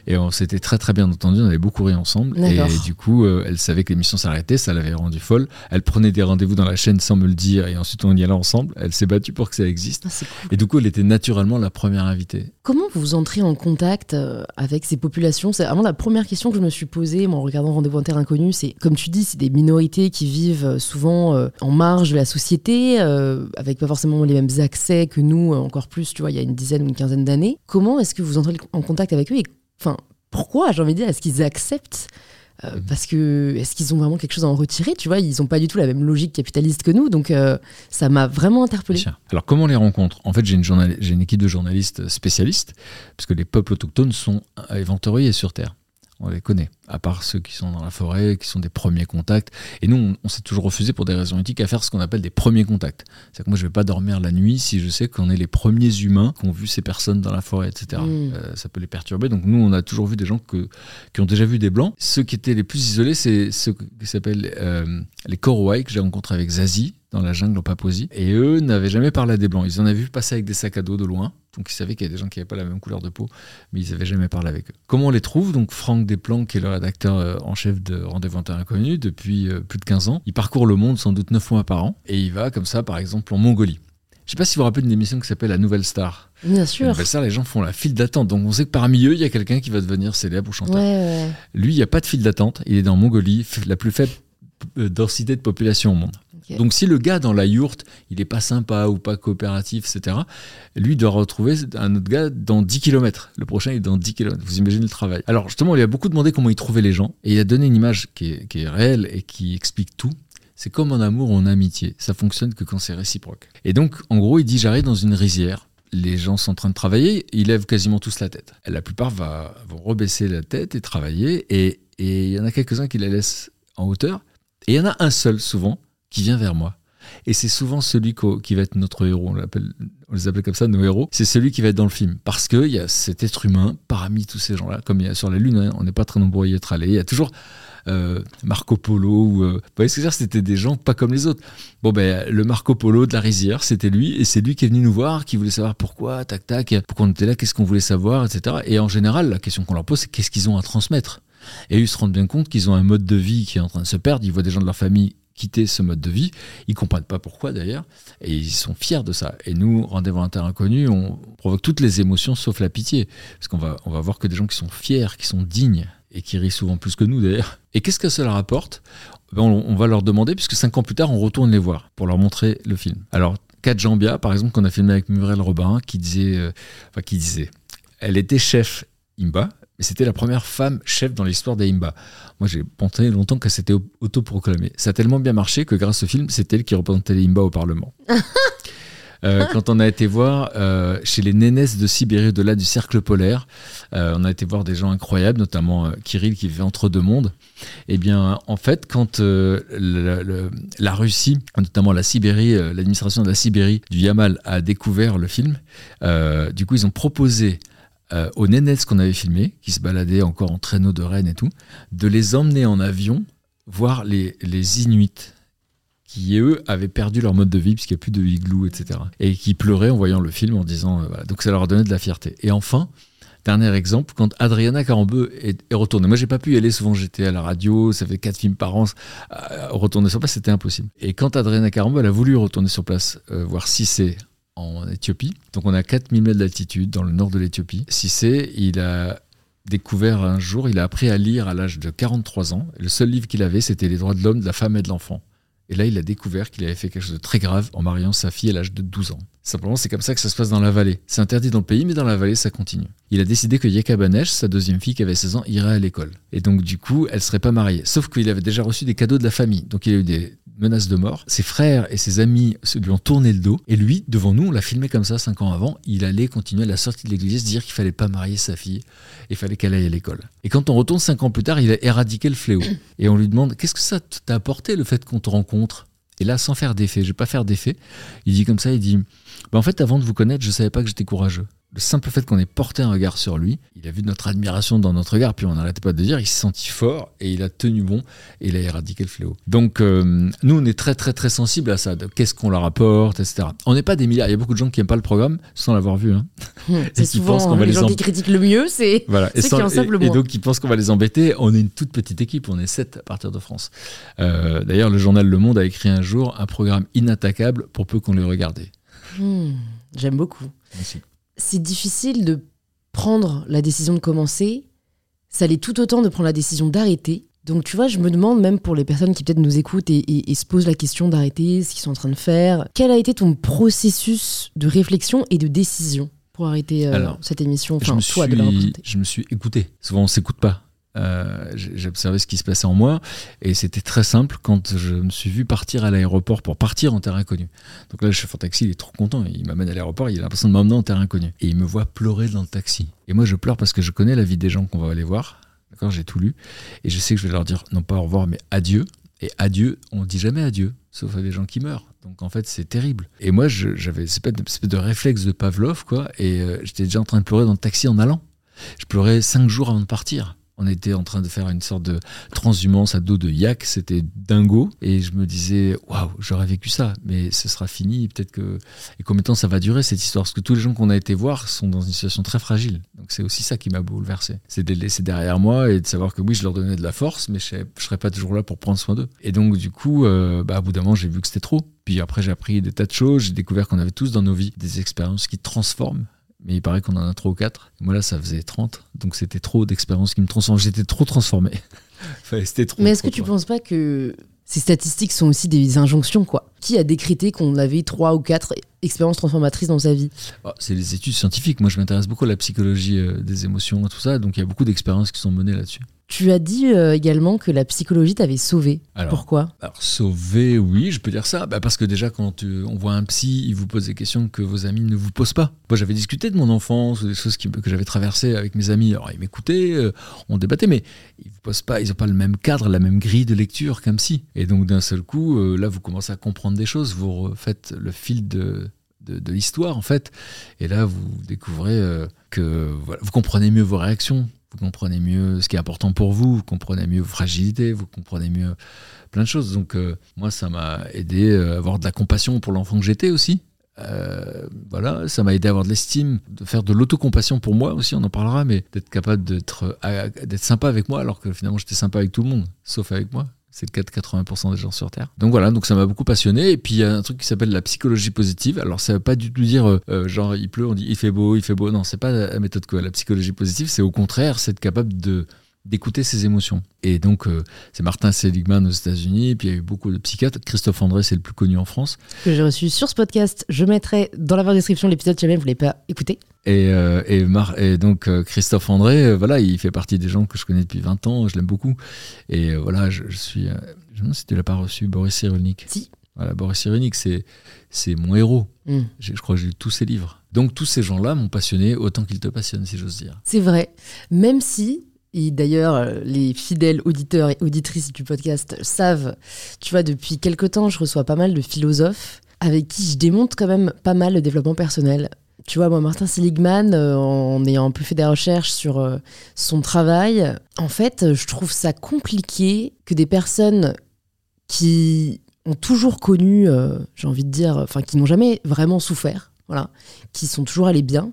Et on s'était très très bien entendu. On avait beaucoup ri ensemble. Et du coup, euh, elle savait que l'émission s'arrêtait. Ça l'avait rendue folle. Elle prenait des rendez-vous dans la chaîne sans me le dire. Et ensuite, on y allait ensemble. Elle s'est battue pour que ça existe. Ah, et du coup, elle était naturellement la première invitée. Comment vous entrez en contact euh, avec ces populations? C'est vraiment la première question que je me suis posée moi, en regardant Rendez-vous en Terre Inconnue. C'est, comme tu dis, c'est des minorités qui vivent souvent en marge de la société euh, avec pas forcément les mêmes accès que nous, euh, encore plus, tu vois, il y a une dizaine ou une quinzaine d'années. Comment est-ce que vous entrez en contact avec eux et enfin, pourquoi, j'ai envie de dire, est-ce qu'ils acceptent euh, mhm. parce que est-ce qu'ils ont vraiment quelque chose à en retirer Tu vois, ils n'ont pas du tout la même logique capitaliste que nous, donc ça m'a vraiment interpellé. Alors comment on les rencontre? En fait, j'ai une, équipe de journalistes spécialistes, parce que les peuples autochtones sont éventoriés sur Terre. On les connaît, à part ceux qui sont dans la forêt, qui sont des premiers contacts. Et nous, on, s'est toujours refusé pour des raisons éthiques à faire ce qu'on appelle des premiers contacts. C'est-à-dire que moi, je vais pas dormir la nuit si je sais qu'on est les premiers humains qui ont vu ces personnes dans la forêt, etc. Mm. Euh, ça peut les perturber. Donc nous, on a toujours vu des gens que, qui ont déjà vu des blancs. Ceux qui étaient les plus isolés, c'est ceux qui s'appellent euh, les Korowai que j'ai rencontrés avec Zazie dans la jungle en Papouasie. Et eux n'avaient jamais parlé à des blancs. Ils en avaient vu passer avec des sacs à dos de loin. Donc ils savaient qu'il y avait des gens qui n'avaient pas la même couleur de peau, mais ils n'avaient jamais parlé avec eux. Comment on les trouve? Donc Franck Desplanques, qui est le rédacteur euh, en chef de Rendez-vous Inconnue depuis euh, plus de 15 ans, il parcourt le monde sans doute 9 mois par an. Et il va comme ça, par exemple, en Mongolie. Je sais pas si vous vous rappelez d'une émission qui s'appelle La Nouvelle Star. Bien La sûr. Nouvelle Star, les gens font la file d'attente. Donc on sait que parmi eux, il y a quelqu'un qui va devenir célèbre ou chanteur. ouais. Lui, il n'y a pas de file d'attente. Il est dans Mongolie, la plus faible euh, densité de population au monde. Donc si le gars dans la yourte, il est pas sympa ou pas coopératif, etc., lui doit retrouver un autre gars dans 10 km. Le prochain est dans 10 km. Vous imaginez le travail. Alors justement, on lui a beaucoup demandé comment il trouvait les gens. Et il a donné une image qui est, réelle et qui explique tout. C'est comme en amour ou en amitié. Ça fonctionne que quand c'est réciproque. Et donc, en gros, il dit j'arrive dans une rizière. Les gens sont en train de travailler, ils lèvent quasiment tous la tête. La plupart vont rebaisser la tête et travailler. Et il y en a quelques-uns qui la laissent en hauteur. Et il y en a un seul, souvent, qui vient vers moi. Et c'est souvent celui qui va être notre héros, on, on les appelle comme ça, nos héros. C'est celui qui va être dans le film. Parce qu'il y a cet être humain parmi tous ces gens-là. Comme il y a sur la Lune, hein, on n'est pas très nombreux à y être allés. Il y a toujours euh, Marco Polo. Ou, euh, vous voyez ce que je veux dire C'était des gens pas comme les autres. Bon, ben, le Marco Polo de la rizière, c'était lui. Et c'est lui qui est venu nous voir, qui voulait savoir pourquoi, tac, tac, pourquoi on était là, qu'est-ce qu'on voulait savoir, etc. Et en général, la question qu'on leur pose, c'est qu'est-ce qu'ils ont à transmettre? Et ils se rendent bien compte qu'ils ont un mode de vie qui est en train de se perdre. Ils voient des gens de leur famille quitter ce mode de vie. Ils comprennent pas pourquoi d'ailleurs. Et ils sont fiers de ça. Et nous, Rendez-vous en Terre Inconnue, on provoque toutes les émotions sauf la pitié. Parce qu'on va, on va voir que des gens qui sont fiers, qui sont dignes et qui rient souvent plus que nous d'ailleurs. Et qu'est-ce que ça leur apporte Ben, on, on va leur demander, puisque cinq ans plus tard, on retourne les voir pour leur montrer le film. Alors, Kat Jambia, par exemple, qu'on a filmé avec Muriel Robin, qui disait, euh, enfin, qui disait, elle était chef Imba, mais c'était la première femme chef dans l'histoire des Imba. Moi, j'ai pensé longtemps qu'elle s'était au- autoproclamée. Ça a tellement bien marché que grâce au film, c'est elle qui représentait les Imba au Parlement. Euh, quand on a été voir euh, chez les Nénès de Sibérie, au-delà du cercle polaire, euh, on a été voir des gens incroyables, notamment Kirill qui vivait entre deux mondes. Eh bien, en fait, quand le- le- la Russie, notamment la Sibérie, l'administration de la Sibérie du Yamal a découvert le film, du coup, ils ont proposé euh, aux Nénès qu'on avait filmé, qui se baladaient encore en traîneau de Rennes et tout, de les emmener en avion voir les, les Inuits qui eux avaient perdu leur mode de vie puisqu'il n'y a plus de igloo, etc. Et qui pleuraient en voyant le film en disant, euh, voilà. donc ça leur donné de la fierté. Et enfin, dernier exemple, quand Adriana Carambeu est, retournée. Moi, j'ai pas pu y aller souvent, j'étais à la radio, ça fait quatre films par an. Euh, retourner sur place, c'était impossible. Et quand Adriana Carambeu, elle a voulu retourner sur place, voir Cissé en Éthiopie. Donc on a 4000 mètres d'altitude dans le nord de l'Éthiopie. Cissé, il a découvert un jour, il a appris à lire à l'âge de 43 ans. Le seul livre qu'il avait, c'était Les droits de l'homme, de la femme et de l'enfant. Et là, il a découvert qu'il avait fait quelque chose de très grave en mariant sa fille à l'âge de 12 ans. Simplement, c'est comme ça que ça se passe dans la vallée. C'est interdit dans le pays, mais dans la vallée, ça continue. Il a décidé que Yekabanesh, sa deuxième fille qui avait 16 ans, irait à l'école. Et donc, du coup, elle serait pas mariée. Sauf qu'il avait déjà reçu des cadeaux de la famille. Donc, il a eu des menaces de mort. Ses frères et ses amis lui ont tourné le dos. Et lui, devant nous, on l'a filmé comme ça cinq ans avant. Il allait continuer à la sortie de l'église dire qu'il fallait pas marier sa fille et fallait qu'elle aille à l'école. Et quand on retourne cinq ans plus tard, il a éradiqué le fléau. Et on lui demande qu'est-ce que ça t'a apporté le fait qu'on te rencontre? Et là, sans faire d'effet, je vais pas faire d'effet, il dit comme ça, il dit bah, en fait, avant de vous connaître, je savais pas que j'étais courageux. Le simple fait qu'on ait porté un regard sur lui, il a vu notre admiration dans notre regard, puis on n'arrêtait pas de dire, il s'est senti fort et il a tenu bon et il a éradiqué le fléau. Donc euh, nous, on est très très très sensibles à ça, qu'est-ce qu'on leur apporte, etc. On n'est pas des milliards, il y a beaucoup de gens qui n'aiment pas le programme sans l'avoir vu. Hein. C'est qui pensent va les les gens qui critiquent le mieux, c'est Voilà. Ceux qui en savent le et, et moins. donc, ils pensent qu'on va les embêter. On est une toute petite équipe, on est sept à partir de France. Euh, D'ailleurs, le journal Le Monde a écrit un jour un programme inattaquable pour peu qu'on les regardait. Hmm, j'aime beaucoup. Merci. C'est difficile de prendre la décision de commencer. Ça l'est tout autant de prendre la décision d'arrêter. Donc tu vois, je me demande même pour les personnes qui peut-être nous écoutent et, et- et se posent la question d'arrêter, ce qu'ils sont en train de faire, quel a été ton processus de réflexion et de décision pour arrêter euh, Alors, cette émission, je, me toi de la suis, représenter je me suis écouté. Souvent, on s'écoute pas. Euh, observé ce qui se passait en moi et c'était très simple quand je me suis vu partir à l'aéroport pour partir en terre inconnue. Donc là, le chauffeur taxi, il est trop content. Il m'amène à l'aéroport, il a l'impression de m'emmener en terre inconnue. Et il me voit pleurer dans le taxi. Et moi, je pleure parce que je connais la vie des gens qu'on va aller voir. D'accord, j'ai tout lu. Et je sais que je vais leur dire, non pas au revoir, mais adieu. Et adieu, on dit jamais adieu, sauf à des gens qui meurent. Donc en fait, c'est terrible. Et moi, j'avais cette espèce de réflexe de Pavlov, quoi. Et euh, j'étais déjà en train de pleurer dans le taxi en allant. Je pleurais cinq jours avant de partir on était en train de faire une sorte de transhumance à dos de yak, c'était dingo. Et je me disais, waouh, j'aurais vécu ça, mais ce sera fini. Peut-être que. Et combien de temps ça va durer cette histoire? Parce que tous les gens qu'on a été voir sont dans une situation très fragile. Donc c'est aussi ça qui m'a bouleversé. C'est de les laisser derrière moi et de savoir que oui, je leur donnais de la force, mais je ne serais pas toujours là pour prendre soin d'eux. Et donc, du coup, euh, bah, à bout d'un moment, j'ai vu que c'était trop. Puis après, j'ai appris des tas de choses. J'ai découvert qu'on avait tous dans nos vies des expériences qui transforment mais il paraît qu'on en a trois ou quatre. Moi là, ça faisait 30, donc c'était trop d'expériences qui me transforment. J'étais trop transformé. c'était trop. Mais est-ce que tu ne penses pas que ces statistiques sont aussi des injonctions, quoi? Qui a décrété qu'on avait trois ou quatre expériences transformatrices dans sa vie? Ah, C'est les études scientifiques. Moi, je m'intéresse beaucoup à la psychologie euh, des émotions et tout ça, donc il y a beaucoup d'expériences qui sont menées là-dessus. Tu as dit euh, également que la psychologie t'avait sauvé. Pourquoi? Alors, sauvé, oui, je peux dire ça. Bah, parce que déjà, quand on voit un psy, il vous pose des questions que vos amis ne vous posent pas. Moi, j'avais discuté de mon enfance, des choses que j'avais traversées avec mes amis. Alors, ils m'écoutaient, euh, on débattait, mais ils vous posent pas, ils n'ont pas le même cadre, la même grille de lecture qu'un psy. Et donc, d'un seul coup, euh, là, vous commencez à comprendre des choses, vous faites le fil de, de, l'histoire, en fait. Et là, vous découvrez que vous comprenez mieux vos réactions vous comprenez mieux ce qui est important pour vous, vous comprenez mieux vos fragilités, vous comprenez mieux plein de choses. Donc euh, moi, ça m'a aidé à avoir de la compassion pour l'enfant que j'étais aussi. Euh, voilà, ça m'a aidé à avoir de l'estime, de faire de l'autocompassion pour moi aussi, on en parlera, mais d'être capable d'être d'être sympa avec moi alors que finalement j'étais sympa avec tout le monde, sauf avec moi. C'est le cas de 80% des gens sur Terre. Donc voilà, donc ça m'a beaucoup passionné. Et puis il y a un truc qui s'appelle la psychologie positive. Alors ça veut pas du tout dire euh, euh, genre il pleut, on dit il fait beau, il fait beau. Non, c'est pas la méthode quoi. La psychologie positive, c'est au contraire, c'est être capable de d'écouter ses émotions. Et donc, euh, c'est Martin Seligman aux États-Unis, puis il y a eu beaucoup de psychiatres. Christophe André, c'est le plus connu en France. Que j'ai reçu sur ce podcast. Je mettrai dans la barre de description l'épisode si jamais vous ne l'avez pas écouté. Et, euh, et, donc, euh, Christophe André, voilà, il fait partie des gens que je connais depuis 20 ans, je l'aime beaucoup. Et voilà, je, suis. je me demande si tu l'as pas reçu, Boris Cyrulnik. Si. Voilà, Boris Cyrulnik, c'est, c'est mon héros. Hmm. Je crois que j'ai lu tous ses livres. Donc, tous ces gens-là m'ont passionné autant qu'ils te passionnent, si j'ose dire. C'est vrai. Même si et d'ailleurs, euh, les fidèles auditeurs et auditrices du podcast savent, tu vois, depuis quelque temps, je reçois pas mal de philosophes avec qui je démonte quand même pas mal le développement personnel. Tu vois, moi, Martin Seligman, euh, en ayant un peu fait des recherches sur euh, son travail, en fait, je trouve ça compliqué que des personnes qui ont toujours connu, j'ai envie de dire, enfin, qui n'ont jamais vraiment souffert, voilà, qui sont toujours allés bien,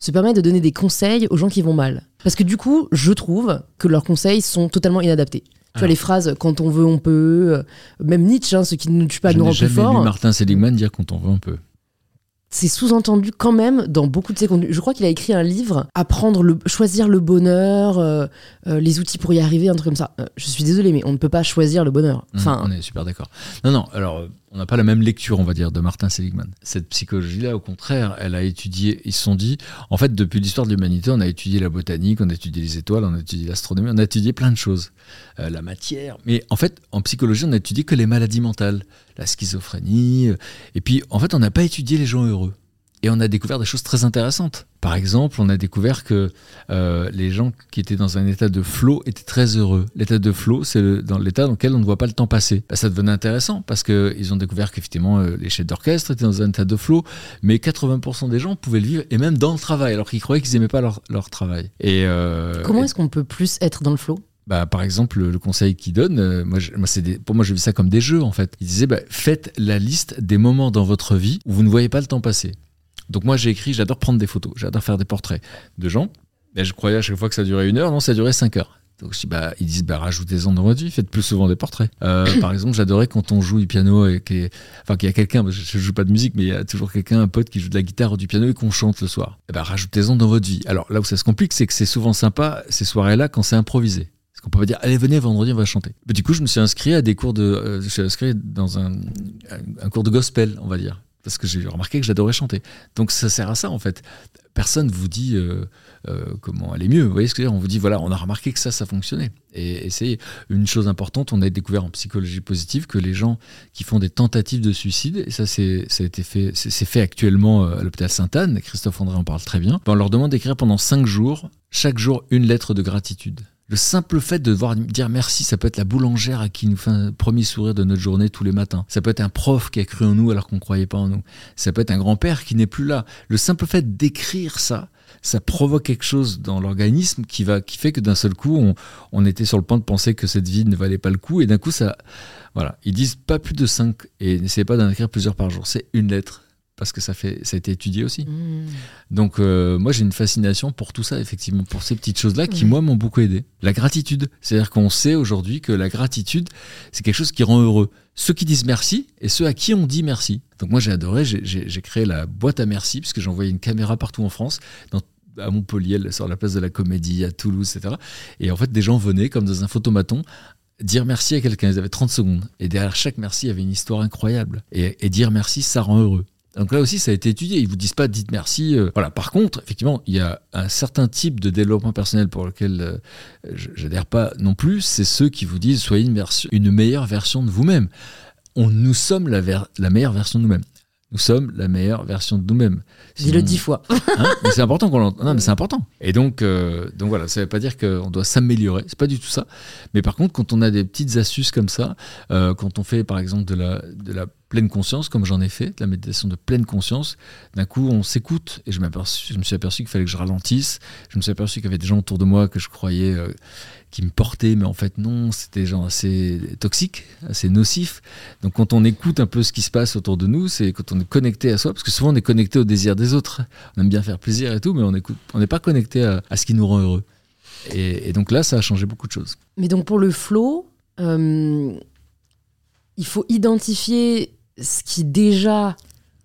se permettent de donner des conseils aux gens qui vont mal. Parce que du coup, je trouve que leurs conseils sont totalement inadaptés. Tu vois, les phrases quand on veut, on peut. Euh, même Nietzsche, hein, ce qui ne tue pas nous rend plus fort. Lu Martin Seligman dire quand on veut, on peut. C'est sous-entendu quand même dans beaucoup de ses contenus. Je crois qu'il a écrit un livre, Apprendre le, choisir le bonheur, euh, euh, les outils pour y arriver, un truc comme ça. je suis désolé, mais on ne peut pas choisir le bonheur. Enfin, on est super d'accord. Non, non. Alors, on n'a pas la même lecture, on va dire, de Martin Seligman. Cette psychologie-là, au contraire, elle a étudié, ils se sont dit, en fait, depuis l'histoire de l'humanité, on a étudié la botanique, on a étudié les étoiles, on a étudié l'astronomie, on a étudié plein de choses, euh, la matière. Mais en fait, en psychologie, on a étudié que les maladies mentales, la schizophrénie, euh, et puis, en fait, on n'a pas étudié les gens heureux. Et on a découvert des choses très intéressantes. Par exemple, on a découvert que euh, les gens qui étaient dans un état de flow étaient très heureux. L'état de flow, c'est dans l'état dans lequel on ne voit pas le temps passer. Bah, ça devenait intéressant parce qu'ils ont découvert qu'effectivement, euh, les chefs d'orchestre étaient dans un état de flow, mais 80% des gens pouvaient le vivre, et même dans le travail, alors qu'ils croyaient qu'ils n'aimaient pas leur, leur, travail. Et, euh, Comment est-ce qu'on peut plus être dans le flow? Bah, par exemple, le, conseil qu'il donne, moi, moi des, pour moi, je vis ça comme des jeux, en fait. Il disait, bah, faites la liste des moments dans votre vie où vous ne voyez pas le temps passer. Donc moi j'ai écrit, j'adore prendre des photos, j'adore faire des portraits de gens. Et je croyais à chaque fois que ça durait une heure, non, ça durait cinq heures. Donc je dis, bah, ils disent, bah, rajoutez-en dans votre vie, faites plus souvent des portraits. Euh, par exemple, j'adorais quand on joue du piano et qu'il enfin, y a quelqu'un, je, ne joue pas de musique, mais il y a toujours quelqu'un, un pote qui joue de la guitare ou du piano et qu'on chante le soir. Et eh bah, rajoutez-en dans votre vie. Alors là où ça se complique, c'est que c'est souvent sympa ces soirées-là quand c'est improvisé. Parce qu'on peut pas dire, allez, venez vendredi, on va chanter. Mais du coup, je me suis inscrit à des cours de, euh, je suis inscrit dans un, un cours de gospel, on va dire parce que j'ai remarqué que j'adorais chanter. Donc ça sert à ça en fait. Personne vous dit euh, euh, comment aller mieux. Vous voyez ce que je veux dire? On vous dit voilà, on a remarqué que ça, ça fonctionnait. Et, c'est une chose importante. On a découvert en psychologie positive que les gens qui font des tentatives de suicide, et ça, c'est, fait, c'est, fait actuellement euh, à l'hôpital Sainte-Anne. Christophe André en parle très bien. On leur demande d'écrire pendant cinq jours, chaque jour, une lettre de gratitude Le simple fait de devoir dire merci, ça peut être la boulangère à qui nous fait un premier sourire de notre journée tous les matins. Ça peut être un prof qui a cru en nous alors qu'on ne croyait pas en nous. Ça peut être un grand-père qui n'est plus là. Le simple fait d'écrire ça, ça provoque quelque chose dans l'organisme qui, va, qui fait que d'un seul coup, on, on, était sur le point de penser que cette vie ne valait pas le coup. Et d'un coup, ça. Voilà. Ils disent pas plus de 5 et n'essayez pas d'en écrire plusieurs par jour. C'est une lettre parce que ça, fait, ça a été étudié aussi. Mmh. Donc euh, moi j'ai une fascination pour tout ça, effectivement, pour ces petites choses-là qui, moi, m'ont beaucoup aidé. La gratitude, c'est-à-dire qu'on sait aujourd'hui que la gratitude, c'est quelque chose qui rend heureux. Ceux qui disent merci et ceux à qui on dit merci. Donc moi j'ai adoré, j'ai créé la boîte à merci, puisque j'envoyais une caméra partout en France, dans à Montpellier, sur la place de la Comédie, à Toulouse, etc. Et en fait, des gens venaient, comme dans un photomaton, dire merci à quelqu'un. Ils avaient 30 secondes. Et derrière chaque merci, il y avait une histoire incroyable. et dire merci, ça rend heureux. Donc là aussi, ça a été étudié. Ils vous disent pas dites merci. Euh, voilà. Par contre, effectivement, il y a un certain type de développement personnel pour lequel euh, je n'adhère pas non plus. C'est ceux qui vous disent soyez une, version, une meilleure version de vous-même. On, nous sommes la, la meilleure version de nous-mêmes. Nous sommes la meilleure version de nous-mêmes. Dis-le dix fois. Hein, c'est important qu'on Non, mais c'est important. Et donc, euh, donc voilà, ça ne veut pas dire qu'on doit s'améliorer. C'est pas du tout ça. Mais par contre, quand on a des petites astuces comme ça, quand on fait par exemple de la, de la pleine conscience, comme j'en ai fait, de la méditation de pleine conscience, d'un coup on s'écoute et je, je, me suis aperçu qu'il fallait que je ralentisse, je me suis aperçu qu'il y avait des gens autour de moi que je croyais euh, qui me portaient, mais en fait non, c'était des gens assez toxiques, assez nocifs. Donc quand on écoute un peu ce qui se passe autour de nous, c'est quand on est connecté à soi, parce que souvent on est connecté au désir des autres, on aime bien faire plaisir et tout, mais on n'est on pas connecté à, ce qui nous rend heureux. Et, donc là, ça a changé beaucoup de choses. Mais donc pour le flow, euh, il faut identifier ce qui déjà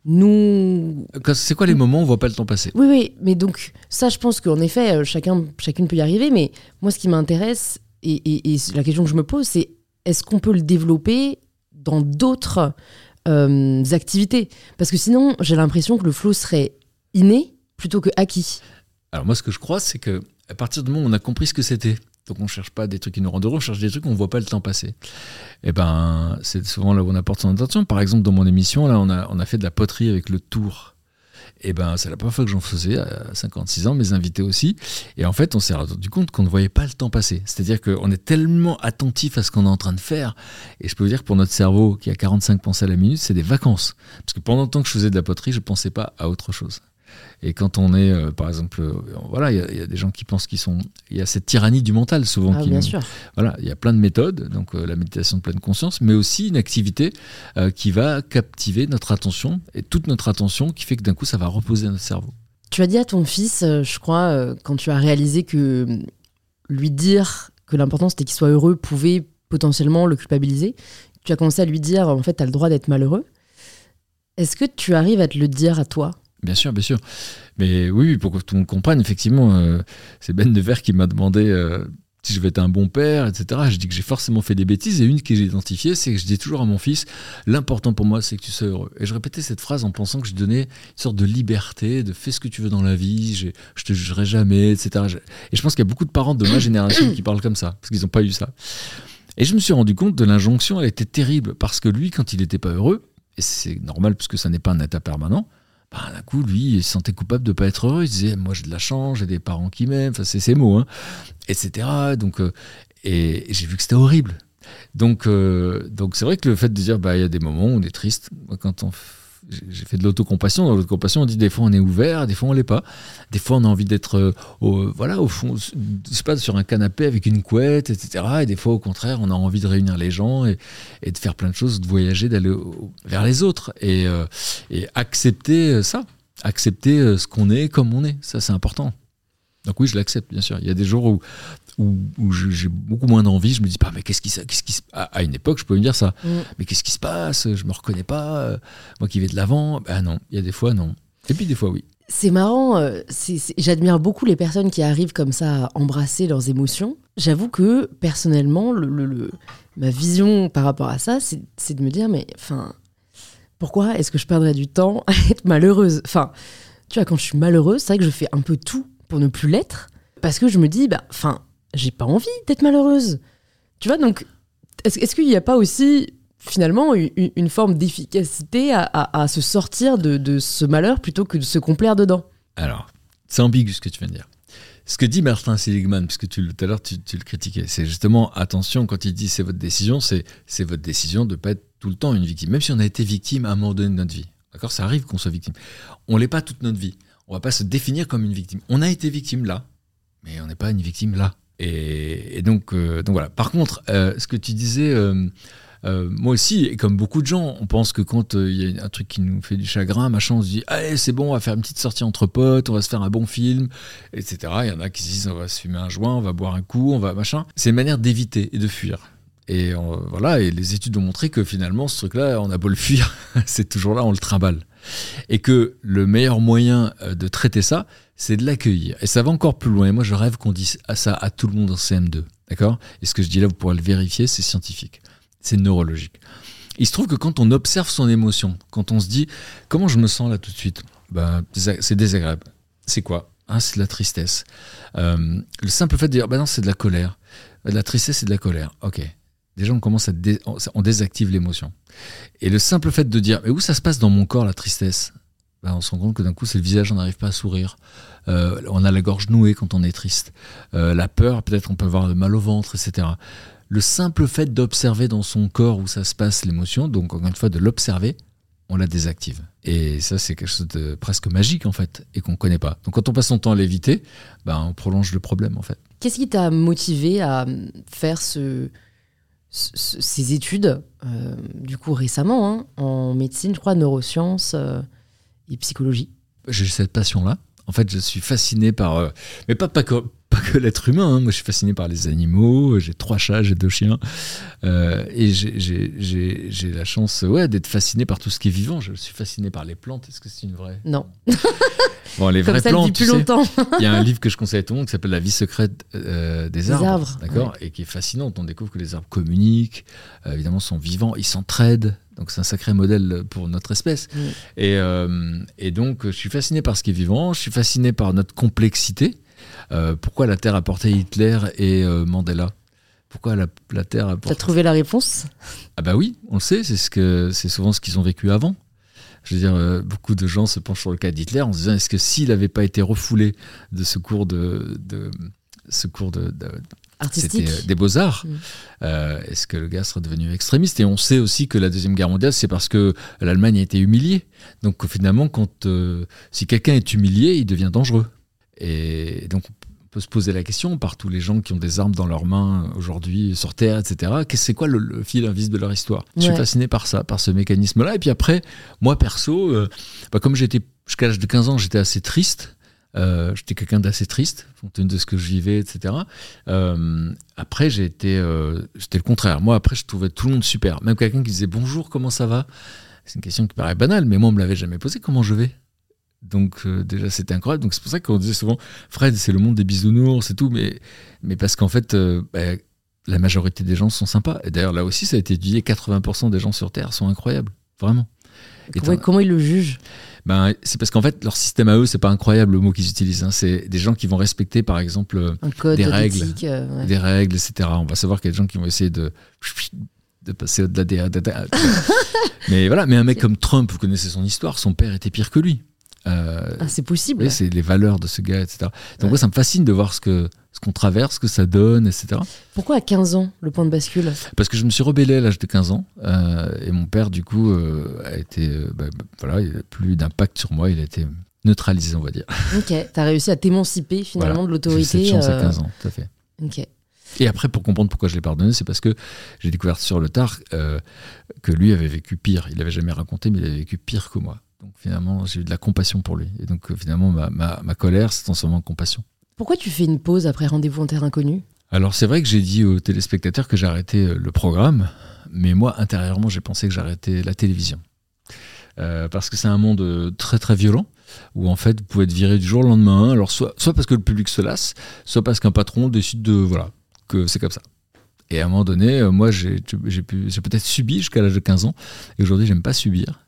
nous. C'est quoi les moments où on voit pas le temps passer? Oui, oui, mais donc ça, je pense qu'en effet, euh, chacun, chacune peut y arriver, mais moi, ce qui m'intéresse, et, la question que je me pose, c'est est-ce qu'on peut le développer dans d'autres euh, activités? Parce que sinon, j'ai l'impression que le flow serait inné plutôt que acquis. Alors moi, ce que je crois, c'est que à partir du moment où on a compris ce que c'était, donc on cherche pas des trucs qui nous rendent heureux, on cherche des trucs où on voit pas le temps passer. Et eh ben c'est souvent là où on apporte son attention. Par exemple dans mon émission là on a, on a fait de la poterie avec le tour. Et eh ben c'est la première fois que j'en faisais à 56 ans, mes invités aussi. Et en fait on s'est rendu compte qu'on ne voyait pas le temps passer. C'est-à-dire qu'on est tellement attentif à ce qu'on est en train de faire. Et je peux vous dire que pour notre cerveau qui a 45 pensées à la minute, c'est des vacances. Parce que pendant le temps que je faisais de la poterie, je pensais pas à autre chose. Et quand on est, euh, par exemple, euh, voilà, il y, a des gens qui pensent qu'ils sont. Il y a cette tyrannie du mental souvent. Ah, bien sûr. Voilà, il y a plein de méthodes, donc euh, la méditation de pleine conscience, mais aussi une activité qui va captiver notre attention et toute notre attention, qui fait que d'un coup, ça va reposer notre cerveau. Tu as dit à ton fils, je crois, quand tu as réalisé que lui dire que l'important c'était qu'il soit heureux pouvait potentiellement le culpabiliser, tu as commencé à lui dire, en fait, tu as le droit d'être malheureux. Est-ce que tu arrives à te le dire à toi? Bien sûr, bien sûr. Mais oui, pour que tout le monde comprenne, effectivement, euh, c'est Ben Nevers qui m'a demandé euh, si je vais être un bon père, etc. Je dis que j'ai forcément fait des bêtises et une que j'ai identifiée, c'est que je dis toujours à mon fils l'important pour moi, c'est que tu sois heureux. Et je répétais cette phrase en pensant que je donnais une sorte de liberté, de fais ce que tu veux dans la vie, je, je te jugerai jamais, etc. Et je pense qu'il y a beaucoup de parents de ma génération qui parlent comme ça, parce qu'ils n'ont pas eu ça. Et je me suis rendu compte de l'injonction, elle était terrible, parce que lui, quand il n'était pas heureux, et c'est normal puisque ça n'est pas un état permanent, bah, d'un coup, lui, il se sentait coupable de ne pas être heureux. Il disait, moi, j'ai de la chance, j'ai des parents qui m'aiment, enfin, c'est ses mots, hein, etc. Donc, euh, et, j'ai vu que c'était horrible. Donc, euh, donc c'est vrai que le fait de dire, bah, il y a des moments où on est triste. quand on j'ai fait de l'autocompassion. Dans l'autocompassion, on dit des fois on est ouvert, des fois on l'est pas. Des fois on a envie d'être euh, voilà, au fond, je pas, sur un canapé avec une couette, etc. Et des fois, au contraire, on a envie de réunir les gens et, de faire plein de choses, de voyager, d'aller vers les autres et, euh, accepter euh, ça, accepter ce qu'on est comme on est. Ça, c'est important. Donc oui, je l'accepte, bien sûr. Il y a des jours où, où, j'ai beaucoup moins d'envie. Je me dis pas, mais qu'est-ce qui, qu'est-ce qui à une époque, je pouvais me dire ça. Mm. Mais qu'est-ce qui se passe? Je me reconnais pas. Euh, moi qui vais de l'avant, ben non. Il y a des fois non. Et puis des fois oui. C'est marrant. Euh, j'admire beaucoup les personnes qui arrivent comme ça à embrasser leurs émotions. J'avoue que personnellement, le, ma vision par rapport à ça, c'est de me dire, mais enfin, pourquoi est-ce que je perdrais du temps à être malheureuse? Enfin, tu vois, quand je suis malheureuse, c'est vrai que je fais un peu tout pour ne plus l'être. Parce que je me dis, bah, enfin, j'ai pas envie d'être malheureuse. Tu vois, donc, est-ce qu'il n'y a pas aussi finalement une, forme d'efficacité à, se sortir de, ce malheur plutôt que de se complaire dedans? Alors, c'est ambigu ce que tu viens de dire. ce que dit Martin Seligman, puisque tu, tout à l'heure tu, le critiquais, c'est justement attention quand il dit c'est votre décision, c'est votre décision de ne pas être tout le temps une victime, même si on a été victime à un moment donné de notre vie. D'accord? Ça arrive qu'on soit victime. On l'est pas toute notre vie. On va pas se définir comme une victime. On a été victime là, mais on n'est pas une victime là. Et, donc, euh, donc voilà. Par contre, euh, ce que tu disais, euh, moi aussi, et comme beaucoup de gens, on pense que quand il y a un truc qui nous fait du chagrin, machin, on se dit, allez, c'est bon, on va faire une petite sortie entre potes, on va se faire un bon film, etc. Il y en a qui se disent, on va se fumer un joint, on va boire un coup, on va machin. C'est une manière d'éviter et de fuir. Et voilà, et les études ont montré que finalement, ce truc-là, on a beau le fuir, c'est toujours là, on le trimballe. Et que le meilleur moyen de traiter ça, c'est de l'accueillir. Et ça va encore plus loin. Et moi, je rêve qu'on dise ça à tout le monde en CM2. D'accord? Et ce que je dis là, vous pourrez le vérifier, c'est scientifique. C'est neurologique. Il se trouve que quand on observe son émotion, quand on se dit comment je me sens là tout de suite, ben, c'est désagréable. C'est quoi? Ah, C'est de la tristesse. Euh, le simple fait de dire, ben non, c'est de la colère. De la tristesse, c'est de la colère. Ok. Déjà, on commence à on désactive l'émotion. Et le simple fait de dire, mais où ça se passe dans mon corps la tristesse? Bah, on se rend compte que d'un coup, c'est le visage, on n'arrive pas à sourire. Euh, on a la gorge nouée quand on est triste. Euh, la peur, peut-être on peut avoir mal au ventre, etc. Le simple fait d'observer dans son corps où ça se passe l'émotion, donc encore une fois de l'observer, on la désactive. Et ça, c'est quelque chose de presque magique en fait, et qu'on ne connaît pas. Donc quand on passe son temps à l'éviter, bah, on prolonge le problème en fait. Qu'est-ce qui t'a motivé à faire ce, ces études, euh, du coup récemment, hein, en médecine, je crois, neurosciences et psychologie J'ai cette passion-là. En fait, je suis fasciné par. Euh, mais pas, pas que, pas que l'être humain. Hein. Moi, je suis fasciné par les animaux. J'ai trois chats, j'ai deux chiens. Euh, et j'ai la chance ouais, d'être fasciné par tout ce qui est vivant. Je suis fasciné par les plantes. Est-ce que c'est une vraie? Non. Bon, les vraies plantes. plus longtemps. Il y a un livre que je conseille à tout le monde qui s'appelle La vie secrète euh, des, arbres. d'accord Et qui est fascinant. On découvre que les arbres communiquent, évidemment, sont vivants, ils s'entraident. Donc c'est un sacré modèle pour notre espèce. Et, euh, et, donc je suis fasciné par ce qui est vivant, je suis fasciné par notre complexité. Euh, pourquoi la Terre a porté Hitler et euh, Mandela? Pourquoi la, la Terre a porté... T'as trouvé la réponse? Ah bah oui, on le sait, c'est ce que souvent ce qu'ils ont vécu avant. Je veux dire, beaucoup de gens se penchent sur le cas d'Hitler en se disant est-ce que s'il n'avait pas été refoulé de ce cours de, de ce cours de, de c'était euh, des beaux-arts. Mm. Euh, est-ce que le gars serait devenu extrémiste? Et on sait aussi que la Deuxième Guerre mondiale, c'est parce que l'Allemagne a été humiliée. Donc finalement, quand, euh, si quelqu'un est humilié, il devient dangereux. Et donc on peut se poser la question par tous les gens qui ont des armes dans leurs mains aujourd'hui sur Terre, etc. C'est quoi le, fil invisible de leur histoire? Je suis fasciné par ça, par ce mécanisme-là. Et puis après, moi perso, bah, comme j'étais jusqu'à l'âge de 15 ans, j'étais assez triste. Euh, j'étais quelqu'un d'assez triste, compte tenu de ce que je vivais, etc. Euh, après, j'ai été, euh, j'étais le contraire. Moi, après, je trouvais tout le monde super. Même quelqu'un qui disait bonjour, comment ça va? C'est une question qui paraît banale, mais moi, on me l'avait jamais posée. Comment je vais? Donc déjà c'était incroyable. Donc c'est pour ça qu'on disait souvent Fred c'est le monde des bisounours et tout, mais mais parce qu'en fait bah, la majorité des gens sont sympas. Et d'ailleurs là aussi ça a été étudié, 80% des gens sur Terre sont incroyables, vraiment. comment ils le jugent? Ben, c'est parce qu'en fait, leur système à eux, c'est pas incroyable le mot qu'ils utilisent. Hein. C'est des gens qui vont respecter, par exemple, des règles, euh, des règles, etc. On va savoir qu'il y a des gens qui vont essayer de de passer au-delà des. mais voilà, mais un mec comme Trump, vous connaissez son histoire, son père était pire que lui. Euh, ah, c'est possible. c'est les valeurs de ce gars, etc. Donc, moi, ça me fascine de voir ce que ce qu'on traverse, ce que ça donne, etc. Pourquoi à 15 ans, le point de bascule? Parce que je me suis rebellé à l'âge de 15 ans. Euh, et mon père, du coup, euh, a été. Bah, bah, voilà, il a plus d'impact sur moi. Il a été neutralisé, on va dire. Ok, t'as réussi à t'émanciper finalement de l'autorité. J'ai chance à 15 ans, tout à fait. Ok. Et après, pour comprendre pourquoi je l'ai pardonné, c'est parce que j'ai découvert sur le tard que lui avait vécu pire. Il n'avait jamais raconté, mais il avait vécu pire que moi. Donc finalement, j'ai eu de la compassion pour lui. Et donc finalement, ma, ma, ma colère s'est transformée en compassion. Pourquoi tu fais une pause après Rendez-vous en Terre Inconnue? Alors c'est vrai que j'ai dit aux téléspectateurs que j'arrêtais euh, le programme, mais moi, intérieurement, j'ai pensé que j'arrêtais la télévision. Euh, parce que c'est un monde euh, très très violent où en fait vous pouvez être viré du jour au lendemain. Alors soit, soit parce que le public se lasse, soit parce qu'un patron décide de voilà que c'est comme ça. Et à un moment donné, moi j'ai peut-être subi jusqu'à l'âge de 15 ans et aujourd'hui j'aime pas subir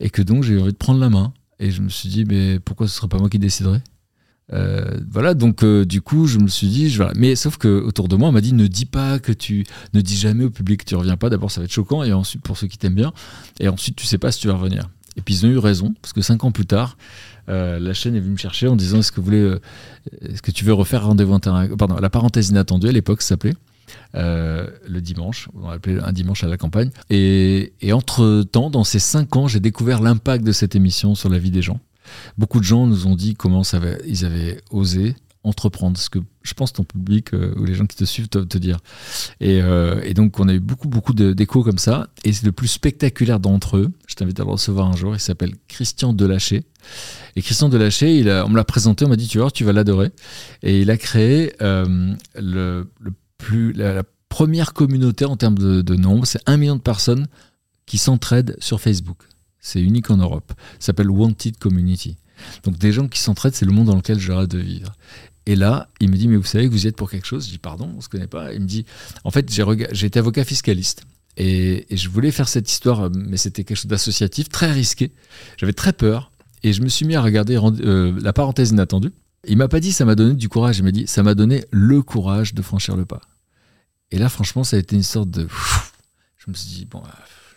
et que donc j'ai eu envie de prendre la main. Et je me suis dit, mais pourquoi ce serait pas moi qui déciderais? Euh, voilà, donc euh, du coup, je me suis dit, je, mais sauf que autour de moi, on m'a dit, ne dis pas que tu, ne dis jamais au public que tu reviens pas. D'abord, ça va être choquant, et ensuite pour ceux qui t'aiment bien, et ensuite, tu sais pas si tu vas revenir. Et puis ils ont eu raison, parce que cinq ans plus tard, euh, la chaîne est venue me chercher en disant est-ce que voulez, est-ce que tu veux refaire rendez-vous intérieur Pardon, la parenthèse inattendue à l'époque s'appelait. Euh, le dimanche, on l'appelait un dimanche à la campagne. Et, et entre-temps, dans ces cinq ans, j'ai découvert l'impact de cette émission sur la vie des gens. Beaucoup de gens nous ont dit comment ils avaient osé entreprendre, ce que je pense ton public euh, ou les gens qui te suivent doivent te dire. Et, euh, et donc on a eu beaucoup beaucoup d'échos comme ça. Et c'est le plus spectaculaire d'entre eux. Je t'invite à le recevoir un jour. Il s'appelle Christian Delaché. Et Christian Delaché, il on me l'a présenté, on m'a dit tu voir, tu vas l'adorer. Et il a créé le la, première communauté en termes de, nombre. C'est un million de personnes qui s'entraident sur Facebook. C'est unique en Europe. Ça s'appelle Wanted Community. Donc des gens qui s'entraident, c'est le monde dans lequel hâte de vivre. Et là, il me dit, mais vous savez que vous y êtes pour quelque chose? Je dis, pardon, on se connaît pas. Il me dit, en fait, j'ai été avocat fiscaliste. Et, je voulais faire cette histoire, mais c'était quelque chose d'associatif, très risqué. J'avais très peur. Et je me suis mis à regarder euh, la parenthèse inattendue. Il m'a pas dit ça m'a donné du courage, il m'a dit ça m'a donné le courage de franchir le pas. Et là, franchement, ça a été une sorte de. Je me suis dit, bon, euh,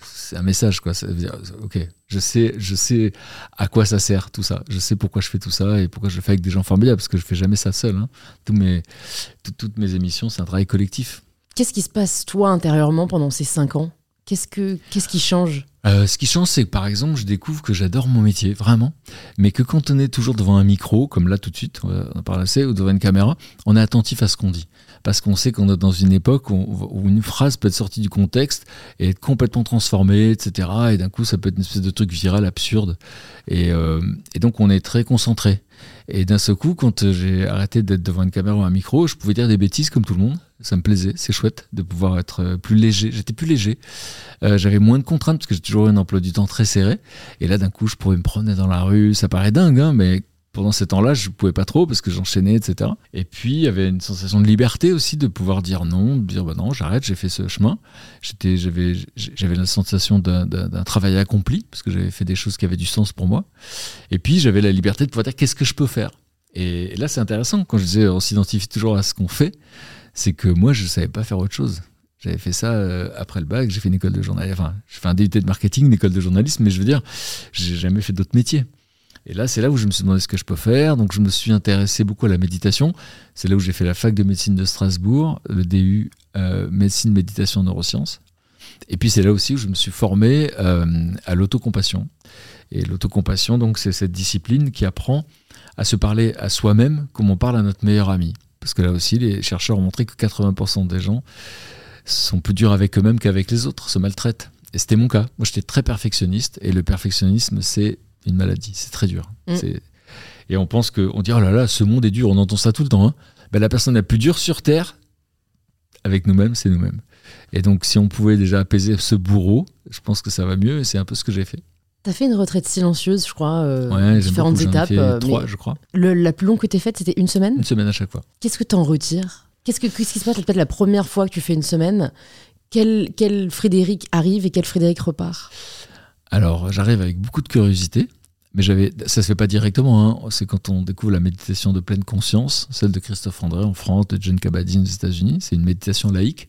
c'est un message, quoi. Ça veut dire, ok, je sais, je sais à quoi ça sert tout ça. Je sais pourquoi je fais tout ça et pourquoi je le fais avec des gens formidables, parce que je fais jamais ça seul. hein. Toutes mes émissions, c'est un travail collectif. Qu'est-ce qui se passe, toi, intérieurement, pendant ces cinq ans? Qu'est-ce que qu'est-ce qui change? Euh, ce qui change, c'est que par exemple, je découvre que j'adore mon métier, vraiment, mais que quand on est toujours devant un micro, comme là tout de suite, on parle assez, ou devant une caméra, on est attentif à ce qu'on dit. Parce qu'on sait qu'on est dans une époque où, une phrase peut être sortie du contexte et être complètement transformée, etc. Et d'un coup, ça peut être une espèce de truc viral, absurde. Et, euh, et donc, on est très concentré. Et d'un seul coup, quand j'ai arrêté d'être devant une caméra ou un micro, je pouvais dire des bêtises comme tout le monde. Ça me plaisait, c'est chouette de pouvoir être euh, plus léger. J'étais plus léger. Euh, j'avais moins de contraintes parce que j'ai toujours eu un emploi du temps très serré. Et là, d'un coup, je pouvais me promener dans la rue. Ça paraît dingue, hein, mais pendant ces temps-là, je pouvais pas trop parce que j'enchaînais, etc. Et puis, il y avait une sensation de liberté aussi de pouvoir dire non, de dire bah non, j'arrête, j'ai fait ce chemin. J'avais, j'avais la sensation d'un travail accompli parce que j'avais fait des choses qui avaient du sens pour moi. Et puis, j'avais la liberté de pouvoir dire qu'est-ce que je peux faire? Et là, c'est intéressant quand je disais on s'identifie toujours à ce qu'on fait, c'est que moi, je savais pas faire autre chose. J'avais fait ça euh, après le bac, j'ai fait une école de journalisme, enfin, j'ai fait un DUT de marketing, une école de journalisme, mais je veux dire, j'ai jamais fait d'autres métiers. Et là, c'est là où je me suis demandé ce que je peux faire. Donc, je me suis intéressé beaucoup à la méditation. C'est là où j'ai fait la fac de médecine de Strasbourg, le DU euh, médecine, méditation, neurosciences. Et puis, c'est là aussi où je me suis formé euh, à l'autocompassion. Et l'autocompassion, donc, c'est cette discipline qui apprend à se parler à soi-même comme on parle à notre meilleur ami. Parce que là aussi, les chercheurs ont montré que 80% des gens sont plus durs avec eux-mêmes qu'avec les autres, se maltraitent. Et c'était mon cas. Moi, j'étais très perfectionniste. Et le perfectionnisme, c'est une maladie. C'est très dur. Mm. Et on pense que, on dit, oh là là, ce monde est dur. On entend ça tout le temps. hein. Ben, la personne la plus dure sur Terre, avec nous-mêmes, c'est nous-mêmes. Et donc, si on pouvait déjà apaiser ce bourreau, je pense que ça va mieux. Et c'est un peu ce que j'ai fait. T'as fait une retraite silencieuse, je crois, euh, Ouais, différentes beaucoup. Étapes. euh, trois, je crois. le- la plus longue que t'aies faite, c'était une semaine. Une semaine à chaque fois. Qu'est-ce que t'en retires? Qu'est-ce que qu'est-ce qui se passe? Peut-être la première fois que tu fais une semaine quel, quel Frédéric arrive et quel Frédéric repart? Alors, j'arrive avec beaucoup de curiosité, mais j'avais, ça se fait pas directement. hein. C'est quand on découvre la méditation de pleine conscience, celle de Christophe André en France, de John Kabat-Zinn aux États-Unis. C'est une méditation laïque.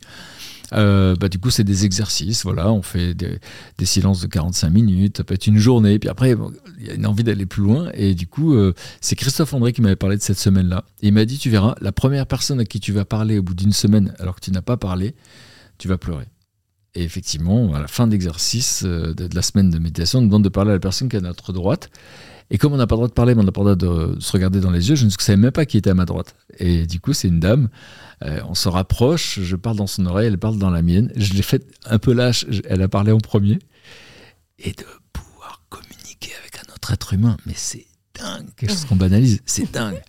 Euh, bah, du coup, c'est des exercices. Voilà, on fait des, silences de 45 minutes. Ça peut être une journée. Puis après, il y a une envie d'aller plus loin. Et du coup, euh, c'est Christophe André qui m'avait parlé de cette semaine-là. Il m'a dit, tu verras, la première personne à qui tu vas parler au bout d'une semaine, alors que tu n'as pas parlé, tu vas pleurer. Et effectivement, à la fin de l'exercice euh, de, la semaine de méditation, on demande de parler à la personne qui est à notre droite. Et comme on n'a pas le droit de parler, mais on n'a pas le droit de, se regarder dans les yeux, je ne savais même pas qui était à ma droite. Et du coup, c'est une dame. Euh, on se rapproche, je parle dans son oreille, elle parle dans la mienne. Je l'ai fait un peu lâche, elle a parlé en premier. Et de pouvoir communiquer avec un autre être humain, mais c'est dingue, quelque chose qu'on banalise, c'est dingue.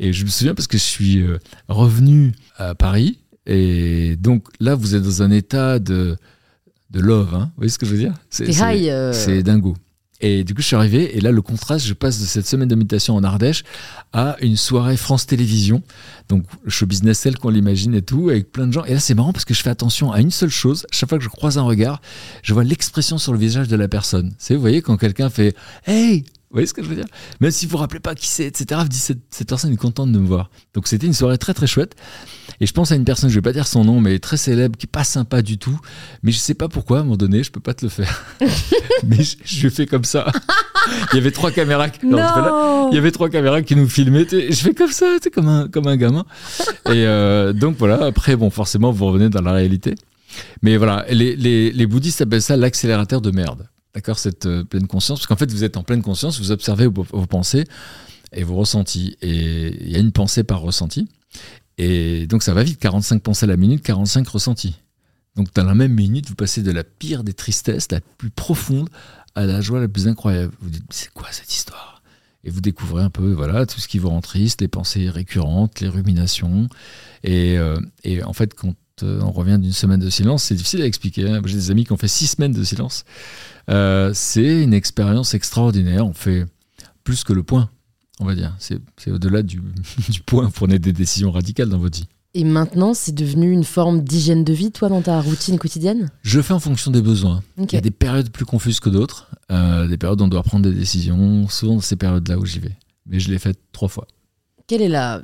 Et je me souviens parce que je suis euh, revenu à Paris, et donc là, vous êtes dans un état de, de love, hein. vous voyez ce que je veux dire? C'est- euh, c'est dingo. Et du coup, je suis arrivé, et là, le contraste, je passe de cette semaine de méditation en Ardèche à une soirée France Télévisions, donc show business tel qu'on l'imagine et tout, avec plein de gens. Et là, c'est marrant parce que je fais attention à une seule chose. Chaque fois que je croise un regard, je vois l'expression sur le visage de la personne. C'est, vous voyez, quand quelqu'un fait Hey, voyez ce que je veux dire? Même si vous vous rappelez pas qui c'est, etc., vous dites cette, cette personne est contente de me voir. Donc c'était une soirée très très chouette. Et je pense à une personne, je vais pas dire son nom, mais très célèbre, qui est pas sympa du tout. Mais je sais pas pourquoi, à un moment donné, je peux pas te le faire. mais je, je fais comme ça. Il y avait trois caméras. qui- non. Il y avait trois caméras qui nous filmaient. Je fais comme ça, comme un, comme un gamin. Et euh, donc voilà, après, bon, forcément, vous revenez dans la réalité. Mais voilà, les, les, les bouddhistes appellent ça l'accélérateur de merde. D'accord Cette euh, pleine conscience. Parce qu'en fait, vous êtes en pleine conscience, vous observez vos, pensées et vos ressentis. Et il y a une pensée par ressenti. Et donc ça va vite, 45 pensées à la minute, 45 ressentis. Donc dans la même minute, vous passez de la pire des tristesses, la plus profonde, à la joie la plus incroyable. Vous dites, c'est quoi cette histoire? Et vous découvrez un peu voilà, tout ce qui vous rend triste, les pensées récurrentes, les ruminations. Et, euh, et en fait, quand on revient d'une semaine de silence, c'est difficile à expliquer. hein. J'ai des amis qui ont fait six semaines de silence. Euh, c'est une expérience extraordinaire. On fait plus que le point, on va dire. C'est au-delà du, du point pour prendre des décisions radicales dans votre vie. Et maintenant, c'est devenu une forme d'hygiène de vie, toi, dans ta routine quotidienne? Je fais en fonction des besoins. Il y a des périodes plus confuses que d'autres, euh, des périodes où on doit prendre des décisions, souvent dans ces périodes-là où j'y vais. Mais je l'ai fait trois fois. Quelle est la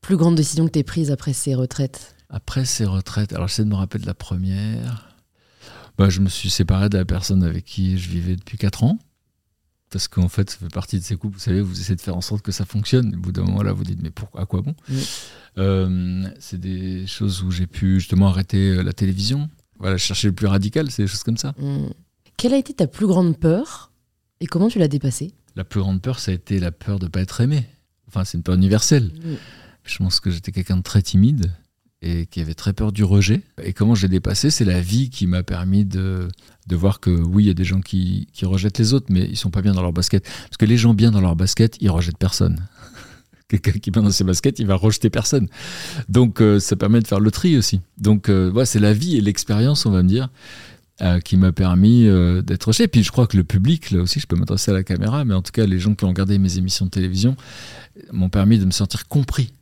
plus grande décision que tu prise après ces retraites? Après ces retraites, alors j'essaie de me rappeler de la première. Bah, je me suis séparé de la personne avec qui je vivais depuis 4 ans. Parce qu'en fait, ça fait partie de ces couples, vous savez, vous essayez de faire en sorte que ça fonctionne. Au bout d'un moment, là, vous dites, mais pourquoi, à quoi bon? Oui. Euh, C'est des choses où j'ai pu justement arrêter euh, la télévision. Voilà, chercher le plus radical, c'est des choses comme ça. Hmm. Quelle a été ta plus grande peur? Et comment tu l'as dépassée? La plus grande peur, ça a été la peur de ne pas être aimé. Enfin, c'est une peur universelle. Je pense que j'étais quelqu'un de très timide et qui avait très peur du rejet. Et comment je l'ai dépassé C'est la vie qui m'a permis de, de voir que oui, il y a des gens qui, qui rejettent les autres, mais ils sont pas bien dans leur basket. Parce que les gens bien dans leur basket, ils rejettent personne. Quelqu'un qui est bien dans ses baskets, il va rejeter personne. Donc euh, ça permet de faire le tri aussi. Donc euh, ouais, c'est la vie et l'expérience, on va me dire, euh, qui m'a permis euh, d'être. Et puis je crois que le public, là aussi, je peux m'adresser à la caméra, mais en tout cas, les gens qui ont regardé mes émissions de télévision m'ont permis de me sentir compris.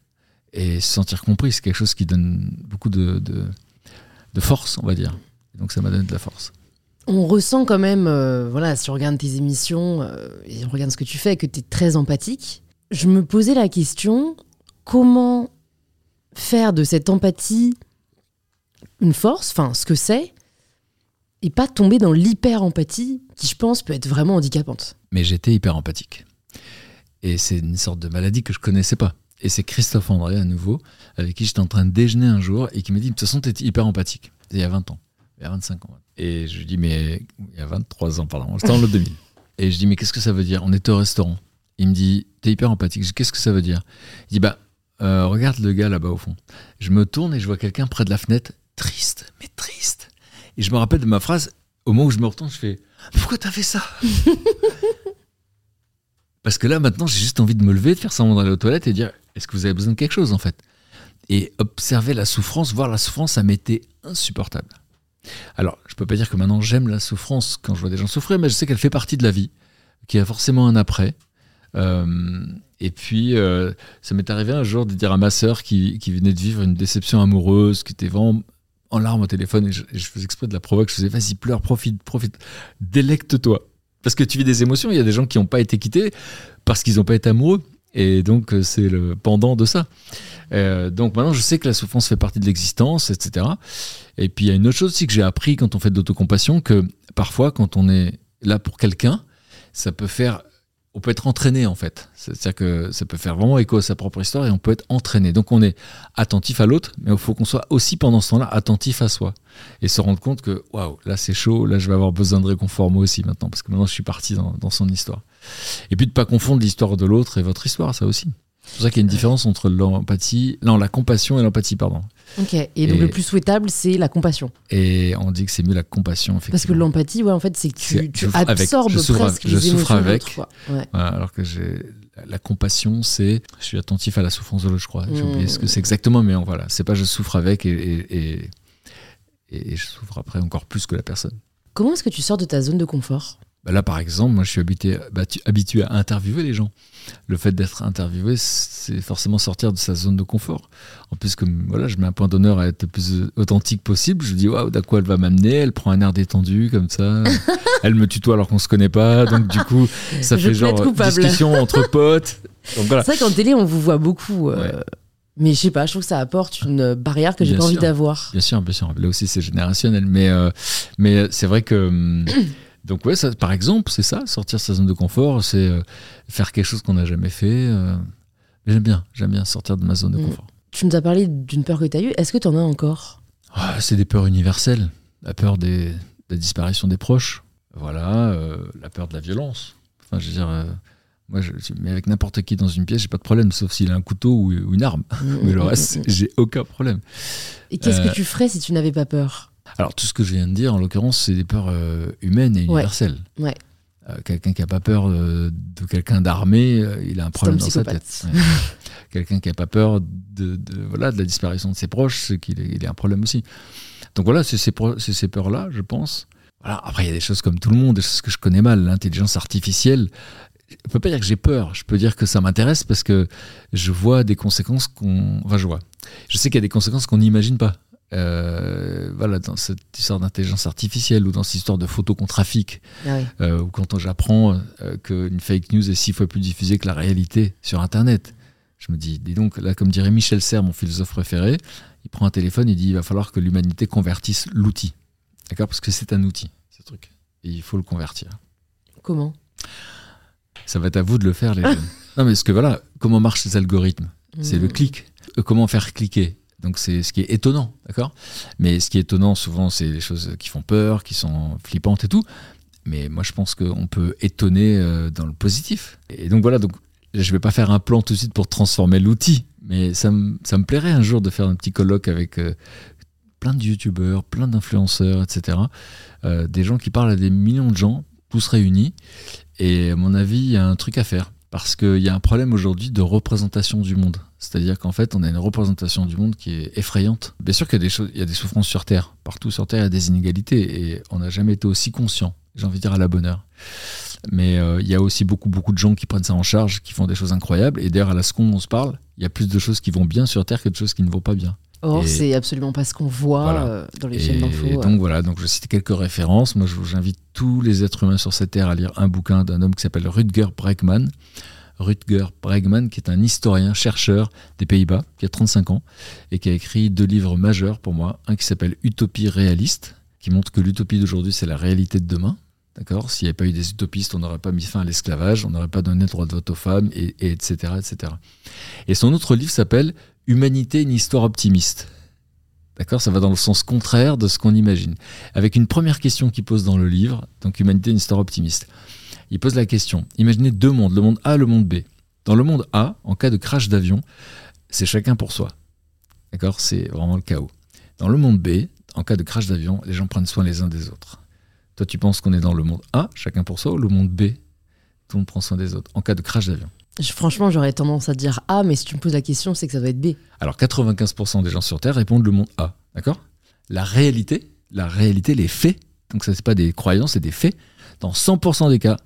Et se sentir compris, c'est quelque chose qui donne beaucoup de, de, de force, on va dire. Donc ça m'a donné de la force. On ressent quand même, euh, voilà, si on regarde tes émissions euh, et on regarde ce que tu fais, que tu es très empathique. Je me posais la question, comment faire de cette empathie une force, enfin ce que c'est, et pas tomber dans l'hyper-empathie qui, je pense, peut être vraiment handicapante? Mais j'étais hyper empathique. Et c'est une sorte de maladie que je connaissais pas. Et c'est Christophe André, à nouveau, avec qui j'étais en train de déjeuner un jour et qui m'a dit De toute façon, tu es hyper empathique. Il y a 20 ans, il y a 25 ans. Et je lui dis Mais il y a 23 ans, pardon, c'était en l'an 2000. Et je dis Mais qu'est-ce que ça veut dire? On était au restaurant. Il me dit T'es hyper empathique. Je dis Qu'est-ce que ça veut dire? Il dit Bah, euh, regarde le gars là-bas au fond. Je me tourne et je vois quelqu'un près de la fenêtre, triste, mais triste. Et je me rappelle de ma phrase Au moment où je me retourne, je fais Pourquoi t'as fait ça? Parce que là, maintenant, j'ai juste envie de me lever, de faire semblant d'aller aux toilettes et dire est-ce que vous avez besoin de quelque chose, en fait? Et observer la souffrance, voir la souffrance, ça m'était insupportable. Alors, je peux pas dire que maintenant j'aime la souffrance quand je vois des gens souffrir, mais je sais qu'elle fait partie de la vie, qu'il y a forcément un après. Euh, et puis, euh, ça m'est arrivé un jour de dire à ma sœur qui, venait de vivre une déception amoureuse, qui était vraiment en larmes au téléphone, et je, et je faisais exprès de la provoquer, je faisais vas-y, pleure, profite, profite, délecte-toi. Parce que tu vis des émotions, il y a des gens qui n'ont pas été quittés parce qu'ils n'ont pas été amoureux. Et donc, euh, c'est le pendant de ça. Euh, donc maintenant, je sais que la souffrance fait partie de l'existence, etc. Et puis, il y a une autre chose aussi que j'ai appris quand on fait de l'autocompassion, que parfois, quand on est là pour quelqu'un, ça peut faire... On peut être entraîné, en fait. C'est-à-dire que ça peut faire vraiment écho à sa propre histoire et on peut être entraîné. Donc, on est attentif à l'autre, mais il faut qu'on soit aussi, pendant ce temps-là, attentif à soi. Et se rendre compte que, waouh, là, c'est chaud, là, je vais avoir besoin de réconfort moi aussi maintenant, parce que maintenant, je suis parti dans, son histoire. Et puis de pas confondre l'histoire de l'autre et votre histoire, ça aussi. C'est pour ça qu'il y a une différence entre l'empathie, non, la compassion et l'empathie, pardon. Ok, et donc le plus souhaitable, c'est la compassion. Et on dit que c'est mieux la compassion, effectivement. Parce que l'empathie, ouais, en fait, c'est que tu, tu je- avec- absorbes je presque je les souffre avec. Ouais. Voilà, alors que j'ai la- compassion, c'est je suis attentif à la souffrance de l'autre, je crois. J'ai Mm. oublié ce que c'est exactement, mais voilà, c'est pas je souffre avec et, et, et, et je souffre après encore plus que la personne. Comment est-ce que tu sors de ta zone de confort? Bah là, par exemple, moi, je suis habitué, habitué à interviewer les gens. Le fait d'être interviewé, c'est forcément sortir de sa zone de confort. En plus, comme voilà, je mets un point d'honneur à être le plus authentique possible, je dis waouh, d'à quoi elle va m'amener? Elle prend un air détendu comme ça. elle me tutoie alors qu'on se connaît pas. Donc du coup, ça fait genre discussion entre potes. C'est vrai qu'en télé, on vous voit beaucoup. Euh, mais je sais pas, je trouve que ça apporte une barrière que j'ai pas envie d'avoir. Bien sûr, bien sûr. Là aussi, c'est générationnel. Mais, euh, mais c'est vrai que. Donc ouais, ça, par exemple, c'est ça, sortir de sa zone de confort, c'est euh, faire quelque chose qu'on n'a jamais fait. Euh. j'aime bien, j'aime bien sortir de ma zone de mm. confort. Tu nous as parlé d'une peur que tu as eue, est-ce que tu en as encore? Ah, C'est des peurs universelles. La peur des, de la disparition des proches, voilà, la peur de la violence. Enfin, je veux dire, moi, je, mais avec n'importe qui dans une pièce, j'ai pas de problème, sauf s'il a un couteau ou, une arme. Mm, mais le mm, reste, j'ai aucun problème. Et qu'est-ce que euh, tu ferais si tu n'avais pas peur? Alors, tout ce que je viens de dire, en l'occurrence, c'est des peurs euh, humaines et universelles. Ouais. Euh, quelqu'un qui n'a pas peur de quelqu'un d'armé, il a un problème dans sa tête. quelqu'un qui n'a pas peur de, voilà, de la disparition de ses proches, c'est qu'il il a un problème aussi. Donc voilà, c'est ces, ces peurs-là, je pense. Voilà. Après, il y a des choses comme tout le monde, des choses que je connais mal. L'intelligence artificielle, je peux pas dire que j'ai peur, je peux dire que ça m'intéresse parce que je vois des conséquences qu'on. Enfin, je vois. Je sais qu'il y a des conséquences qu'on n'imagine pas. Euh, voilà, dans cette histoire d'intelligence artificielle ou dans cette histoire de photos qu'on trafique, ah euh, ou quand j'apprends euh, qu'une fake news est six fois plus diffusée que la réalité sur Internet. Je me dis, dis donc, là, comme dirait Michel Serres, mon philosophe préféré, il prend un téléphone, il dit, il va falloir que l'humanité convertisse l'outil. D'accord? Parce que c'est un outil, ce truc. Et il faut le convertir. Comment? Ça va être à vous de le faire, les jeunes. non, mais ce que voilà, comment marchent les algorithmes? C'est le clic. Euh, comment faire cliquer? Donc c'est ce qui est étonnant, d'accord? Mais ce qui est étonnant souvent, c'est les choses qui font peur, qui sont flippantes et tout. Mais moi, je pense qu'on peut étonner euh, dans le positif. Et donc voilà, donc je vais pas faire un plan tout de suite pour transformer l'outil, mais ça me, plairait un jour de faire un petit colloque avec euh, plein de youtubeurs, plein d'influenceurs, etc. des gens qui parlent à des millions de gens, tous réunis, et à mon avis, il y a un truc à faire. Parce qu'il y a un problème aujourd'hui de représentation du monde. C'est-à-dire qu'en fait, on a une représentation du monde qui est effrayante. Bien sûr qu'il y y a des souffrances sur Terre. Partout sur Terre, il y a des inégalités. Et on n'a jamais été aussi conscient, j'ai envie de dire à la bonne heure. Mais euh, il y a aussi beaucoup, beaucoup de gens qui prennent ça en charge, qui font des choses incroyables. Et d'ailleurs, à la seconde on se parle, il y a plus de choses qui vont bien sur Terre que de choses qui ne vont pas bien. Or, c'est absolument pas ce qu'on voit euh, dans les chaînes d'infos. Et donc voilà, donc je cite quelques références. Moi, j'invite tous les êtres humains sur cette terre à lire un bouquin d'un homme qui s'appelle Rutger Bregman. Rutger Bregman, qui est un historien, chercheur des Pays-Bas, qui a 35 ans, et qui a écrit deux livres majeurs pour moi. Un qui s'appelle Utopie réaliste, qui montre que l'utopie d'aujourd'hui, c'est la réalité de demain. D'accord? S'il n'y avait pas eu des utopistes, on n'aurait pas mis fin à l'esclavage, on n'aurait pas donné le droit de vote aux femmes, et, et etc., etc. Et son autre livre s'appelle Humanité, une histoire optimiste. D'accord? Ça va dans le sens contraire de ce qu'on imagine. Avec une première question qu'il pose dans le livre, donc Humanité, une histoire optimiste. Il pose la question imaginez deux mondes, le monde A, le monde B. Dans le monde A, en cas de crash d'avion, c'est chacun pour soi. D'accord? C'est vraiment le chaos. Dans le monde B, en cas de crash d'avion, les gens prennent soin les uns des autres. Toi, tu penses qu'on est dans le monde A, chacun pour soi, ou le monde B, tout le monde prend soin des autres, en cas de crash d'avion? Franchement, j'aurais tendance à dire A, mais si tu me poses la question, c'est que ça doit être B. Alors, 95% des gens sur Terre répondent le monde A, d'accord? La réalité, la réalité, les faits, donc ça, c'est pas des croyances, c'est des faits. Dans 100% des cas,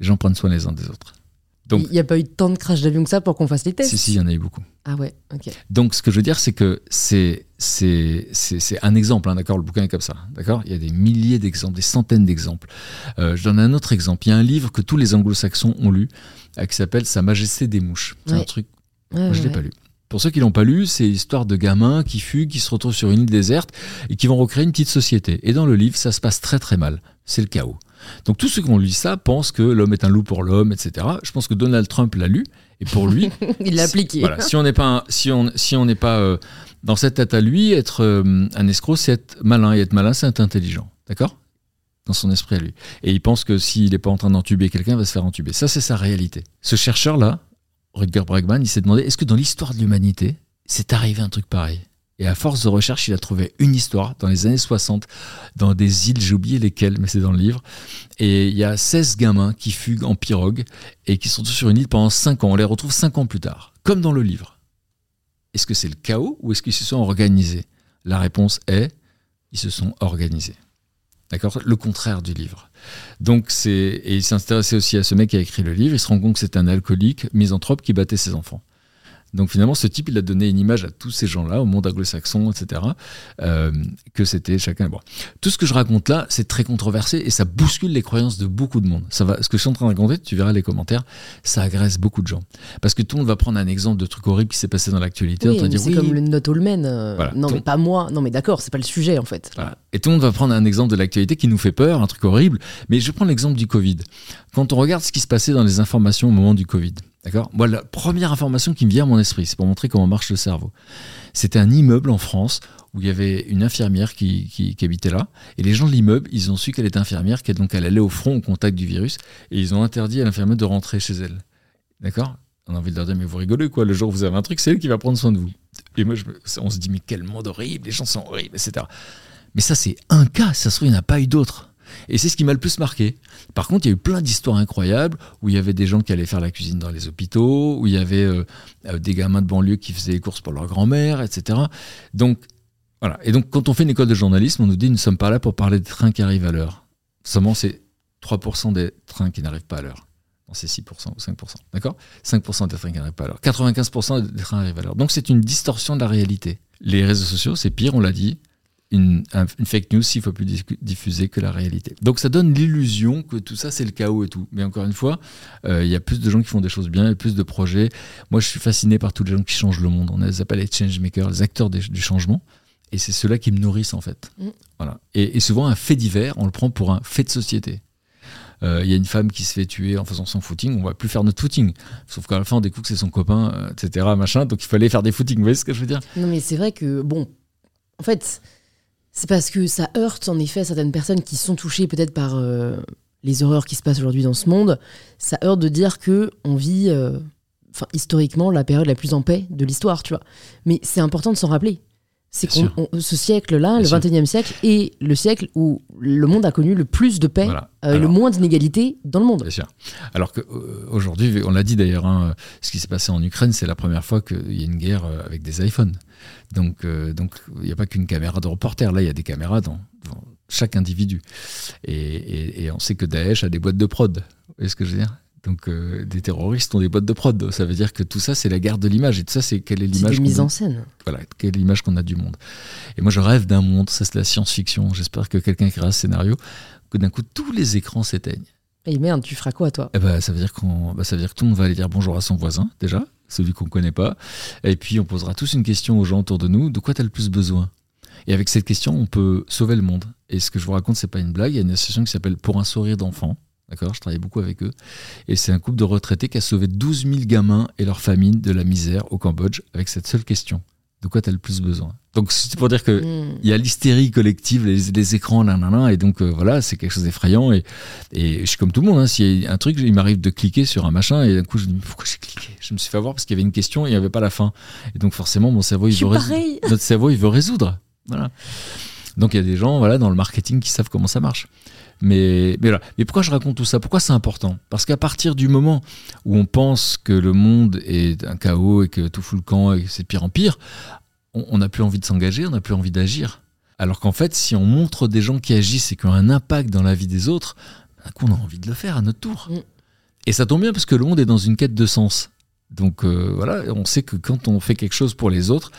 les gens prennent soin les uns des autres. Donc, il n'y a pas eu tant de crash d'avion que ça pour qu'on fasse les tests? Si, si, il y en a eu beaucoup. Ah ouais, ok. Donc, ce que je veux dire, c'est que c'est, un exemple, hein, d'accord? Le bouquin est comme ça, d'accord? Il y a des milliers d'exemples, des centaines d'exemples. Euh, je donne un autre exemple. Il y a un livre que tous les anglo-saxons ont lu, qui s'appelle Sa Majesté des mouches. C'est un truc. moi, je ne l'ai pas lu. Pour ceux qui l'ont pas lu, c'est l'histoire de gamins qui fuguent, qui se retrouvent sur une île déserte et qui vont recréer une petite société. Et dans le livre, ça se passe très très mal. C'est le chaos. Donc tous ceux qui ont lu ça pensent que l'homme est un loup pour l'homme, etc. Je pense que Donald Trump l'a lu et pour lui, il l'a appliqué. Voilà, si on n'est pas, si on, si on n'est pas euh, dans cette tête à lui, être euh, un escroc, c'est être malin et être malin, c'est être intelligent, d'accord? Dans son esprit à lui. Et il pense que s'il n'est pas en train d'entuber quelqu'un, il va se faire entuber. Ça, c'est sa réalité. Ce chercheur là, Rutger Bregman, il s'est demandé est-ce que dans l'histoire de l'humanité, c'est arrivé un truc pareil? Et à force de recherche, il a trouvé une histoire dans les années 60, dans des îles, j'ai oublié lesquelles, mais c'est dans le livre. Et il y a 16 gamins qui fuguent en pirogue et qui sont sur une île pendant 5 ans. On les retrouve 5 ans plus tard, comme dans le livre. Est-ce que c'est le chaos ou est-ce qu'ils se sont organisés? La réponse est ils se sont organisés. D'accord? Le contraire du livre. Donc c'est et il s'intéressait aussi à ce mec qui a écrit le livre. Il se rend compte que c'est un alcoolique misanthrope qui battait ses enfants. Donc finalement, ce type, il a donné une image à tous ces gens-là, au monde anglo-saxon, etc., euh, que c'était chacun. Bon. Tout ce que je raconte là, c'est très controversé et ça bouscule les croyances de beaucoup de monde. Ça va, ce que je suis en train de raconter, tu verras les commentaires, ça agresse beaucoup de gens. Parce que tout le monde va prendre un exemple de truc horrible qui s'est passé dans l'actualité. Oui, c'est comme le Not All Men. Euh, non, mais pas moi. Non, mais d'accord, c'est pas le sujet en fait. Et tout le monde va prendre un exemple de l'actualité qui nous fait peur, un truc horrible. Mais je prends l'exemple du Covid. Quand on regarde ce qui se passait dans les informations au moment du Covid, D'accord? Moi, la première information qui me vient à mon esprit, c'est pour montrer comment marche le cerveau. C'était un immeuble en France où il y avait une infirmière qui, habitait là. Et les gens de l'immeuble, ils ont su qu'elle était infirmière, qu'elle allait au front au contact du virus. Et ils ont interdit à l'infirmière de rentrer chez elle. D'accord? On a envie de leur dire, mais vous rigolez quoi Le jour où vous avez un truc, c'est elle qui va prendre soin de vous. Et moi, on se dit, mais quel monde horrible, les gens sont horribles, etc. Mais ça, c'est un cas. Ça se trouve, il n'y en a pas eu d'autres. Et c'est ce qui m'a le plus marqué. Par contre, il y a eu plein d'histoires incroyables où il y avait des gens qui allaient faire la cuisine dans les hôpitaux, où il y avait euh, euh, des gamins de banlieue qui faisaient les courses pour leur grand-mère, etc. Donc, voilà. Et donc, quand on fait une école de journalisme, on nous dit nous ne sommes pas là pour parler des trains qui arrivent à l'heure. Seulement, c'est 3% des trains qui n'arrivent pas à l'heure. c'est 6% ou 5%. D'accord? 5% des trains qui n'arrivent pas à l'heure. 95% des trains arrivent à l'heure. Donc, c'est une distorsion de la réalité. Les réseaux sociaux, c'est pire, on l'a dit une, fake news s'il faut plus diffuser que la réalité. Donc ça donne l'illusion que tout ça c'est le chaos et tout. Mais encore une fois, euh, il y a plus de gens qui font des choses bien, et plus de projets. Moi je suis fasciné par tous les gens qui changent le monde. On les appelle les changemakers, les acteurs du changement. Et c'est ceux-là qui me nourrissent en fait. Mm. Voilà. Et, souvent un fait divers, on le prend pour un fait de société. Euh, il y a une femme qui se fait tuer en faisant son footing, on va plus faire notre footing. Sauf qu'à la fin, on découvre que c'est son copain, euh, etc. Machin, donc il fallait faire des footings. Vous voyez ce que je veux dire? Non, mais c'est vrai que, bon, en fait, c'est parce que ça heurte en effet certaines personnes qui sont touchées peut-être par euh, les horreurs qui se passent aujourd'hui dans ce monde. Ça heurte de dire que on vit, euh, historiquement, la période la plus en paix de l'histoire, tu vois. Mais c'est important de s'en rappeler c'est que ce siècle-là, le 21e siècle, est le siècle où le monde a connu le plus de paix, euh, le moins d'inégalités dans le monde. Bien sûr. Alors qu'aujourd'hui, on l'a dit d'ailleurs, hein, ce qui s'est passé en Ukraine, c'est la première fois qu'il y a une guerre avec des iPhones. Donc, donc il n'y a pas qu'une caméra de reporter, là, il y a des caméras dans, chaque individu. Et, et, on sait que Daesh a des boîtes de prod. Vous voyez ce que je veux dire? Donc euh, des terroristes ont des boîtes de prod. Ça veut dire que tout ça, c'est la guerre de l'image. Et tout ça, c'est quelle est l'image. mise en scène. Voilà, quelle est l'image qu'on a du monde. Et moi, je rêve d'un monde, ça c'est la science-fiction. J'espère que quelqu'un créera ce scénario, que d'un coup, tous les écrans s'éteignent. Et merde, tu feras quoi, toi? Eh ben, ça, veut dire qu'on, bah, ça veut dire que tout le monde va aller dire bonjour à son voisin, déjà, celui qu'on ne connaît pas. Et puis, on posera tous une question aux gens autour de nous de quoi tu le plus besoin? Et avec cette question, on peut sauver le monde. Et ce que je vous raconte, c'est pas une blague. Il y a une association qui s'appelle Pour un sourire d'enfant, D'accord? Je travaille beaucoup avec eux. Et c'est un couple de retraités qui a sauvé 12 000 gamins et leurs familles de la misère au Cambodge avec cette seule question. De quoi tu as le plus besoin Donc c'est pour dire qu'il hmm. il y a l'hystérie collective, les, écrans, là, et donc euh, voilà, c'est quelque chose d'effrayant. Et, et je suis comme tout le monde, hein, s'il y a un truc, il m'arrive de cliquer sur un machin, et d'un coup je me dis pourquoi j'ai cliqué? Je me suis fait avoir parce qu'il y avait une question et il n'y avait pas la fin. Et donc forcément, mon cerveau, il veut résoudre. Notre cerveau, il veut résoudre. Voilà. Donc il y a des gens voilà, dans le marketing qui savent comment ça marche. Mais, mais, mais pourquoi je raconte tout ça? Pourquoi c'est important? Parce qu'à partir du moment où on pense que le monde est un chaos et que tout fout le camp et que c'est de pire en pire, on n'a plus envie de s'engager, on n'a plus envie d'agir. Alors qu'en fait, si on montre des gens qui agissent et qui ont un impact dans la vie des autres, d'un coup, on a envie de le faire à notre tour. Mm. Et ça tombe bien parce que le monde est dans une quête de sens. Donc euh, voilà, on sait que quand on fait quelque chose pour les autres,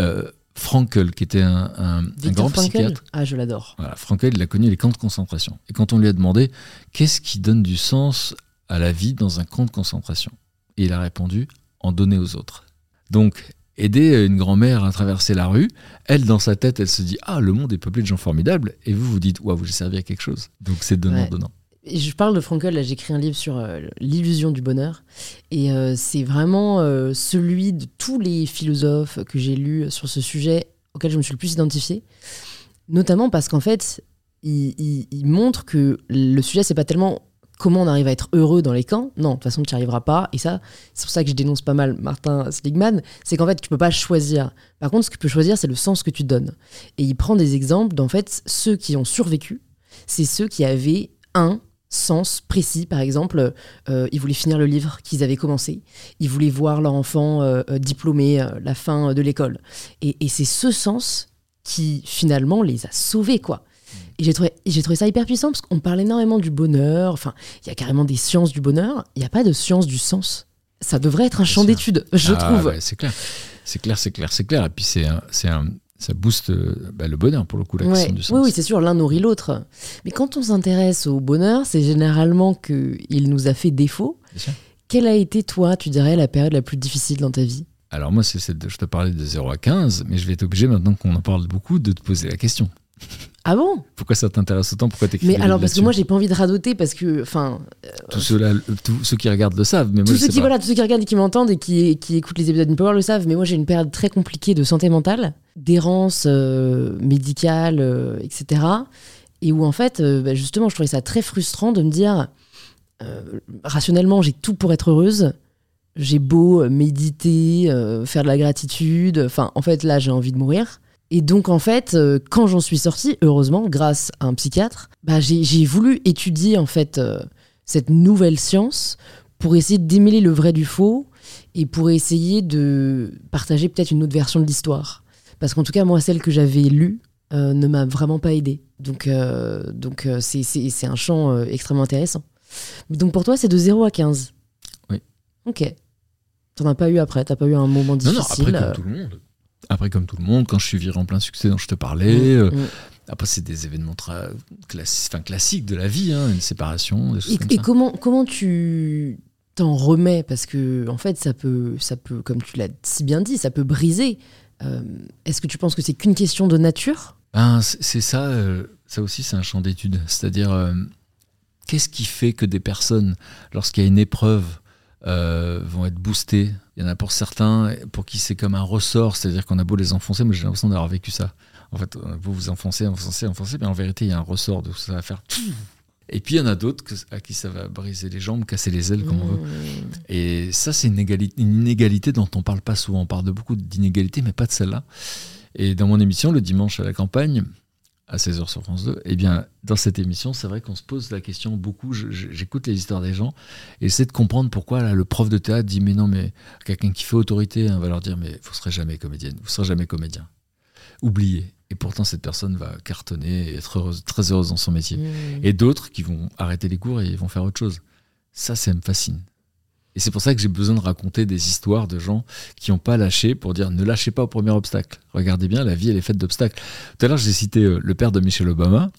euh, Frankel, qui était un, grand psychiatre. Ah, je l'adore. Voilà, Frankel, il a connu les camps de concentration. Et quand on lui a demandé qu'est-ce qui donne du sens à la vie dans un camp de concentration, et il a répondu en donner aux autres. Donc, aider une grand-mère à traverser la rue, elle, dans sa tête, elle se dit Ah, le monde est peuplé de gens formidables. Et vous, vous dites Waouh, j'ai servi à quelque chose. Donc, c'est donnant-donnant je parle de Frankel, là j'ai écrit un livre sur euh, l'illusion du bonheur. Et euh, c'est vraiment euh, celui de tous les philosophes que j'ai lus sur ce sujet auquel je me suis le plus identifié. Notamment parce qu'en fait, il, montre que le sujet, c'est pas tellement comment on arrive à être heureux dans les camps. Non, de toute façon, tu n'y arriveras pas. Et ça, c'est pour ça que je dénonce pas mal Martin Sligman. C'est qu'en fait, tu peux pas choisir. Par contre, ce que tu peux choisir, c'est le sens que tu donnes. Et il prend des exemples d'en fait, ceux qui ont survécu, c'est ceux qui avaient un sens précis. Par exemple, euh, ils voulaient finir le livre qu'ils avaient commencé. Ils voulaient voir leur enfant euh, euh, diplômé la fin de l'école. Et, c'est ce sens qui finalement les a sauvés, quoi. Et j'ai trouvé, j'ai trouvé ça hyper puissant parce qu'on parle énormément du bonheur. Enfin, il y a carrément des sciences du bonheur. Il n'y a pas de science du sens. Ça devrait être un champ d'études, je Ah, trouve. ouais, c'est clair. C'est clair, c'est clair, c'est clair. Et puis c'est un, c'est un, ça booste euh, bah, le bonheur pour le coup, la Ouais. question du sens. Oui, oui, c'est sûr, l'un nourrit l'autre. Mais quand on s'intéresse au bonheur, c'est généralement qu'il nous a fait défaut. Quelle a été, toi, tu dirais, la période la plus difficile dans ta vie? Alors moi, c'est celle de- je te parlais de 0 à 15, mais je vais être obligé maintenant qu'on en parle beaucoup de te poser la question. Ah bon? Pourquoi ça t'intéresse autant? Pourquoi t'écris Mais alors, parce que moi, j'ai pas envie de radoter parce que, enfin, tous ceux, là, tous ceux qui regardent le savent, mais moi tous ceux qui pas. voilà, tous ceux qui regardent et qui m'entendent et qui, qui écoutent les épisodes d'Inpower le savent. Mais moi, j'ai une période très compliquée de santé mentale, d'errance euh, médicale, euh, etc. Et où en fait, euh, bah, justement, je trouvais ça très frustrant de me dire, euh, rationnellement, j'ai tout pour être heureuse. J'ai beau euh, méditer, euh, faire de la gratitude. Enfin, en fait, là, j'ai envie de mourir. Et donc, en fait, euh, quand j'en suis sortie, heureusement, grâce à un psychiatre, bah, j'ai voulu étudier, en fait, euh, cette nouvelle science pour essayer de démêler le vrai du faux et pour essayer de partager peut-être une autre version de l'histoire. Parce qu'en tout cas, moi, celle que j'avais lue euh, ne m'a vraiment pas aidée. Donc, euh, donc c'est- un champ extrêmement intéressant. Donc, pour toi, c'est de 0 à 15 Oui. Ok. T'en as pas eu après T'as pas eu un moment Non, difficile non, après euh, comme tout le monde. Après comme tout le monde, quand je suis viré en plein succès dont je te parlais, euh, mm, mm. après c'est des événements classi- classiques de la vie, hein, une séparation, des choses Et, comme et ça. comment, comment tu t'en remets? Parce que, en fait, ça peut, ça peut, comme tu l'as si bien dit, ça peut briser. Euh, Est-ce que tu penses que c'est qu'une question de nature? Ben, c'est ça, euh, ça aussi c'est un champ d'étude. C'est-à-dire, qu'est-ce qui fait que des personnes, lorsqu'il y a une épreuve, vont être boostées Il y en a pour certains, pour qui c'est comme un ressort, c'est-à-dire qu'on a beau les enfoncer, mais j'ai l'impression d'avoir vécu ça. En fait, on a beau vous enfoncer, enfoncer, enfoncer, mais en vérité, il y a un ressort de ça va faire. Et puis il y en a d'autres à qui ça va briser les jambes, casser les ailes, comme on veut. Mmh. Et ça, c'est une, égali- une inégalité dont on parle pas souvent. On parle de beaucoup d'inégalités, mais pas de celle-là. Et dans mon émission, le dimanche à la campagne, à 16h sur France 2, eh bien, dans cette émission, c'est vrai qu'on se pose la question beaucoup. J'écoute les histoires des gens et j'essaie de comprendre pourquoi là, le prof de théâtre dit Mais non, mais quelqu'un qui fait autorité hein, va leur dire Mais vous serez jamais comédienne, vous serez jamais comédien. Oubliez. Et pourtant, cette personne va cartonner et être heureuse, très heureuse dans son métier Mmh. et d'autres qui vont arrêter les cours et vont faire autre chose. Ça, ça me fascine. Et c'est pour ça que j'ai besoin de raconter des histoires de gens qui n'ont pas lâché pour dire ne lâchez pas au premier obstacle. Regardez bien, la vie, elle est faite d'obstacles. Tout à l'heure, j'ai cité euh, le père de Michelle Obama.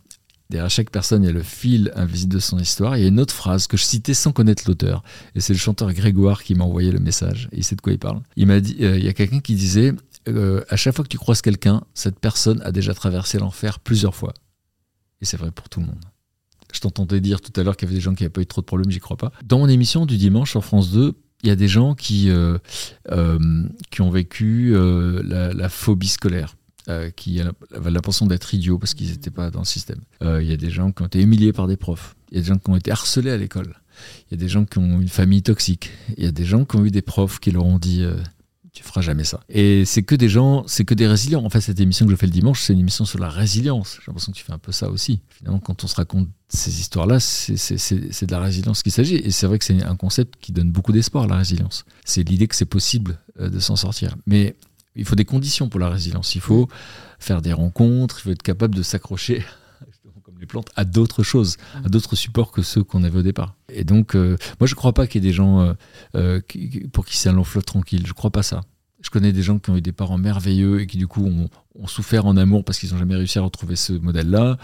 Derrière chaque personne, il y a le fil invisible de son histoire. Il y a une autre phrase que je citais sans connaître l'auteur. Et c'est le chanteur Grégoire qui m'a envoyé le message. Il sait de quoi il parle. Il m'a dit, euh, il y a quelqu'un qui disait, euh, à chaque fois que tu croises quelqu'un, cette personne a déjà traversé l'enfer plusieurs fois. Et c'est vrai pour tout le monde. Je t'entendais dire tout à l'heure qu'il y avait des gens qui n'avaient pas eu trop de problèmes, j'y crois pas. Dans mon émission du dimanche sur France 2, il y a des gens qui, euh, euh, qui ont vécu euh, la, la phobie scolaire. qui avaient l'impression d'être idiots parce qu'ils n'étaient pas dans le système. Il y a des gens qui ont été humiliés par des profs. Il y a des gens qui ont été harcelés à l'école. Il y a des gens qui ont une famille toxique. Il y a des gens qui ont eu des profs qui leur ont dit tu feras jamais ça. Et c'est que des gens, c'est que des résilients. En fait, cette émission que je fais le dimanche, c'est une émission sur la résilience. J'ai l'impression que tu fais un peu ça aussi. Finalement, quand on se raconte ces histoires-là, c'est de la résilience qu'il s'agit. Et c'est vrai que c'est un concept qui donne beaucoup d'espoir, la résilience. C'est l'idée que c'est possible euh, de s'en sortir. Mais il faut des conditions pour la résilience. Il faut faire des rencontres, il faut être capable de s'accrocher les plantes, à d'autres choses, à d'autres supports que ceux qu'on avait au départ. Et donc, euh, moi, je ne crois pas qu'il y ait des gens euh, euh, qui- pour qui c'est un long fleuve tranquille. Je ne crois pas ça. Je connais des gens qui ont eu des parents merveilleux et qui, du coup, ont, ont souffert en amour parce qu'ils n'ont jamais réussi à retrouver ce modèle-là.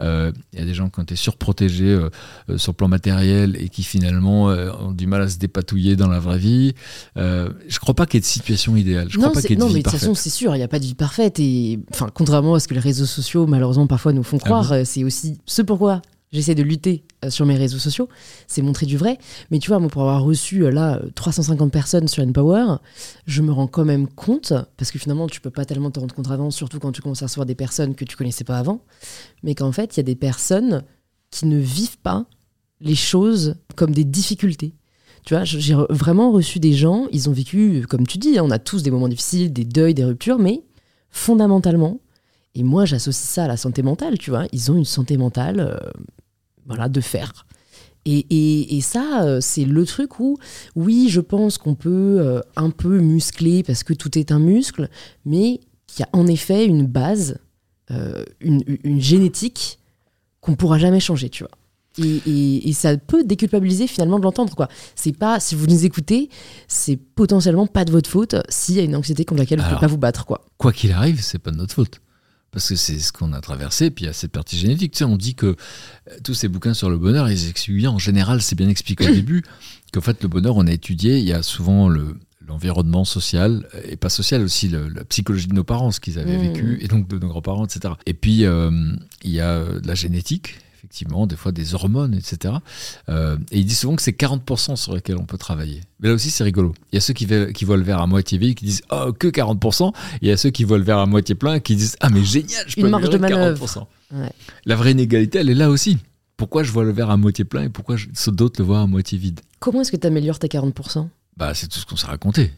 Euh, Il y a des gens qui ont été surprotégés euh, euh, sur le plan matériel et qui, finalement, euh, ont du mal à se dépatouiller dans la vraie vie. Euh, je ne crois pas qu'il y ait de situation idéale. Je non, crois pas c'est- qu'il y ait de non, vie mais de toute façon, c'est sûr, il n'y a pas de vie parfaite. Et enfin, contrairement à ce que les réseaux sociaux, malheureusement, parfois nous font Ah croire, euh, c'est aussi ce pourquoi j'essaie de lutter euh, sur mes réseaux sociaux, c'est montrer du vrai. Mais tu vois, moi, pour avoir reçu euh, là euh, 350 personnes sur Empower, je me rends quand même compte, parce que finalement, tu peux pas tellement te rendre compte avant, surtout quand tu commences à recevoir des personnes que tu connaissais pas avant, mais qu'en fait, il y a des personnes qui ne vivent pas les choses comme des difficultés. Tu vois, j'ai vraiment reçu des gens, ils ont vécu, euh, comme tu dis, hein, on a tous des moments difficiles, des deuils, des ruptures, mais fondamentalement, et moi j'associe ça à la santé mentale, tu vois, ils ont une santé mentale, euh, voilà, de fer. Et, et- et ça, euh, c'est le truc où, oui, je pense qu'on peut euh, un peu muscler parce que tout est un muscle, mais qu'il y a en effet une base, euh, une, une génétique qu'on pourra jamais changer, tu vois. Et, et, ça peut déculpabiliser finalement de l'entendre quoi. C'est pas si vous nous écoutez, c'est potentiellement pas de votre faute s'il y a une anxiété contre laquelle vous ne pouvez pas vous battre quoi. Quoi qu'il arrive, c'est pas de notre faute parce que c'est ce qu'on a traversé, puis il y a cette partie génétique. Tu sais, on dit que euh, tous ces bouquins sur le bonheur, ils en général, c'est bien expliqué au début, qu'en fait, le bonheur, on a étudié, il y a souvent le, l'environnement social et pas social aussi la psychologie de nos parents ce qu'ils avaient mmh. vécu et donc de nos grands-parents etc et puis euh, il y a euh, la génétique effectivement, des fois des hormones, etc. Euh, et il dit souvent que c'est 40% sur lesquels on peut travailler. Mais là aussi, c'est rigolo. Il y a ceux qui, qui voient le verre à moitié vide qui disent Oh, que 40%. Et il y a ceux qui voient le verre à moitié plein qui disent Ah, mais génial, je peux Une marge de manœuvre. La vraie inégalité, elle est là aussi. Pourquoi je vois le verre à moitié plein et pourquoi d'autres le voient à moitié vide? Comment est-ce que tu améliores tes 40% bah, C'est tout ce qu'on s'est raconté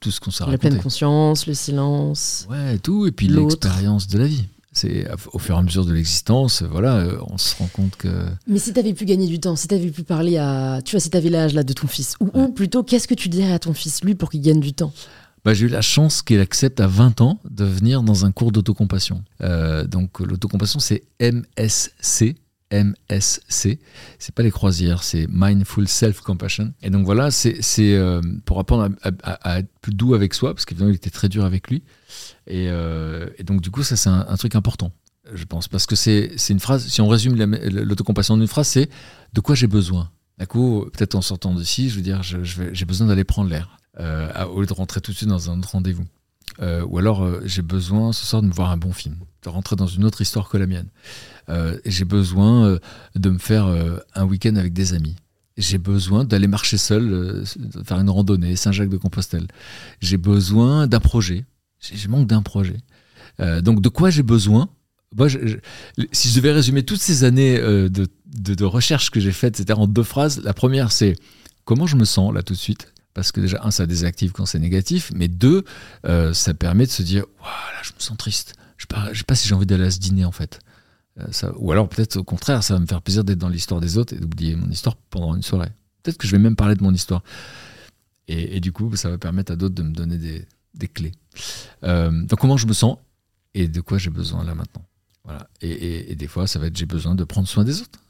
tout ce qu'on s'est raconté. La pleine conscience, le silence. Ouais, tout, et puis l'expérience de la vie c'est au fur et à mesure de l'existence, voilà, euh, on se rend compte que. Mais si tu avais pu gagner du temps, si tu avais pu parler à, tu vois, si tu avais l'âge là de ton fils, ou, plutôt, qu'est-ce que tu dirais à ton fils lui pour qu'il gagne du temps? Bah, j'ai eu la chance qu'il accepte à 20 ans de venir dans un cours d'autocompassion. Euh, donc l'autocompassion, c'est MSC, MSC. C'est pas les croisières, c'est Mindful Self Compassion. Et donc voilà, c'est euh, pour apprendre à, être plus doux avec soi, parce qu'évidemment il était très dur avec lui. Et, euh, donc du coup, ça c'est un, truc important, je pense, parce que c'est une phrase. Si on résume l'autocompassion d'une phrase, c'est de quoi j'ai besoin? D'un coup, peut-être en sortant d'ici, je veux dire, j'ai besoin d'aller prendre l'air, euh, au lieu de rentrer tout de suite dans un autre rendez-vous. ou alors, j'ai besoin ce soir de me voir un bon film, de rentrer dans une autre histoire que la mienne. Euh, j'ai besoin euh, de me faire euh, un week-end avec des amis. J'ai besoin d'aller marcher seul, faire une randonnée, Saint-Jacques-de-Compostelle. J'ai besoin d'un projet. Je manque d'un projet. donc de quoi j'ai besoin? Moi, si je devais résumer toutes ces années de, de, recherche que j'ai faites, c'était en deux phrases. La première, c'est comment je me sens là tout de suite? Parce que déjà, un, ça désactive quand c'est négatif, mais deux, ça permet de se dire, voilà, je me sens triste. Je ne sais pas si j'ai envie d'aller à ce dîner en fait. Euh, ou alors peut-être au contraire, ça va me faire plaisir d'être dans l'histoire des autres et d'oublier mon histoire pendant une soirée. Peut-être que je vais même parler de mon histoire. Et, du coup, ça va permettre à d'autres de me donner des, clés. Euh, donc comment je me sens et de quoi j'ai besoin là maintenant. Voilà. Et, des fois, ça va être j'ai besoin de prendre soin des autres.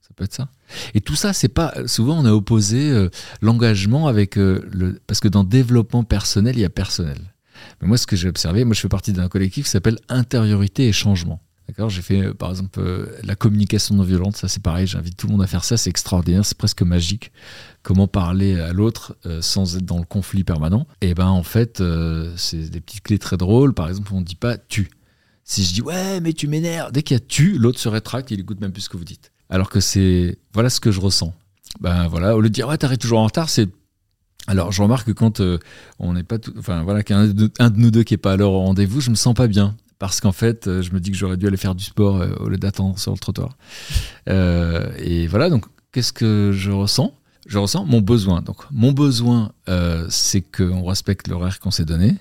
Ça peut être ça. Et tout ça, c'est pas. Souvent, on a opposé euh, l'engagement avec le. Parce que dans développement personnel, il y a personnel. Mais moi, ce que j'ai observé, moi, je fais partie d'un collectif qui s'appelle Intériorité et Changement. J'ai fait euh, par exemple euh, la communication non violente, ça c'est pareil, j'invite tout le monde à faire ça, c'est extraordinaire, c'est presque magique. Comment parler à l'autre euh, sans être dans le conflit permanent Et ben en fait, c'est des petites clés très drôles. Par exemple, on ne dit pas tu. Si je dis ouais, mais tu m'énerves, dès qu'il y a tu, l'autre se rétracte, il écoute même plus ce que vous dites. Alors que c'est voilà ce que je ressens. Ben voilà, au lieu de dire ouais, t'arrives toujours en retard, c'est alors, je remarque que quand on n'est pas tout, enfin voilà, qu'un de, de nous deux qui est pas à l'heure au rendez-vous, je me sens pas bien parce qu'en fait, euh, je me dis que j'aurais dû aller faire du sport euh, au lieu d'attendre sur le trottoir. Euh, et voilà, donc qu'est-ce que je ressens? Je ressens mon besoin. Donc mon besoin, c'est qu'on respecte l'horaire qu'on s'est donné.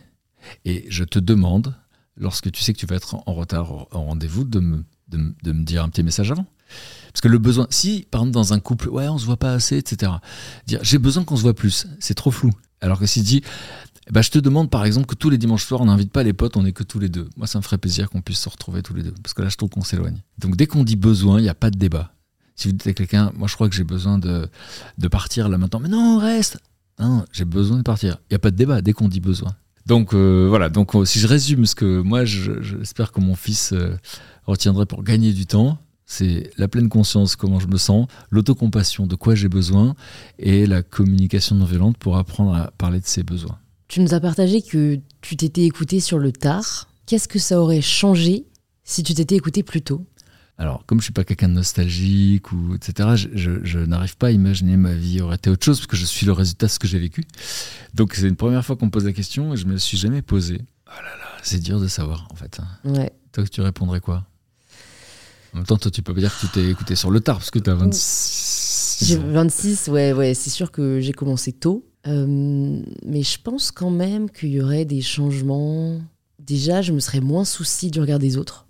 Et je te demande, lorsque tu sais que tu vas être en retard au rendez-vous, de me, de, me dire un petit message avant. Parce que le besoin, si par exemple dans un couple, ouais, on se voit pas assez, etc. Dire j'ai besoin qu'on se voit plus, c'est trop flou. Alors que si dit eh ben, je te demande par exemple que tous les dimanches soirs, on n'invite pas les potes, on est que tous les deux. Moi, ça me ferait plaisir qu'on puisse se retrouver tous les deux. Parce que là, je trouve qu'on s'éloigne. Donc, dès qu'on dit besoin, il n'y a pas de débat. Si vous dites à quelqu'un, moi, je crois que j'ai besoin de, de partir là maintenant. Mais non, reste Non, j'ai besoin de partir. Il n'y a pas de débat dès qu'on dit besoin. Donc, euh, voilà. Donc, euh, si je résume ce que moi, j'espère que mon fils euh, retiendrait pour gagner du temps, c'est la pleine conscience, comment je me sens, l'autocompassion, de quoi j'ai besoin, et la communication non violente pour apprendre à parler de ses besoins. Tu nous as partagé que tu t'étais écouté sur le tard. Qu'est-ce que ça aurait changé si tu t'étais écouté plus tôt? Alors, comme je suis pas quelqu'un de nostalgique ou etc., je, n'arrive pas à imaginer ma vie aurait été autre chose parce que je suis le résultat de ce que j'ai vécu. Donc, c'est une première fois qu'on me pose la question et je me suis jamais posé. Oh là là, c'est dur de savoir en fait. Ouais. Toi, tu répondrais quoi? En même temps, toi, tu peux pas dire que tu t'es écouté sur le tard parce que tu as 26. J'ai 26, ouais, ouais. C'est sûr que j'ai commencé tôt. Euh, mais je pense quand même qu'il y aurait des changements. Déjà, je me serais moins souci du regard des autres.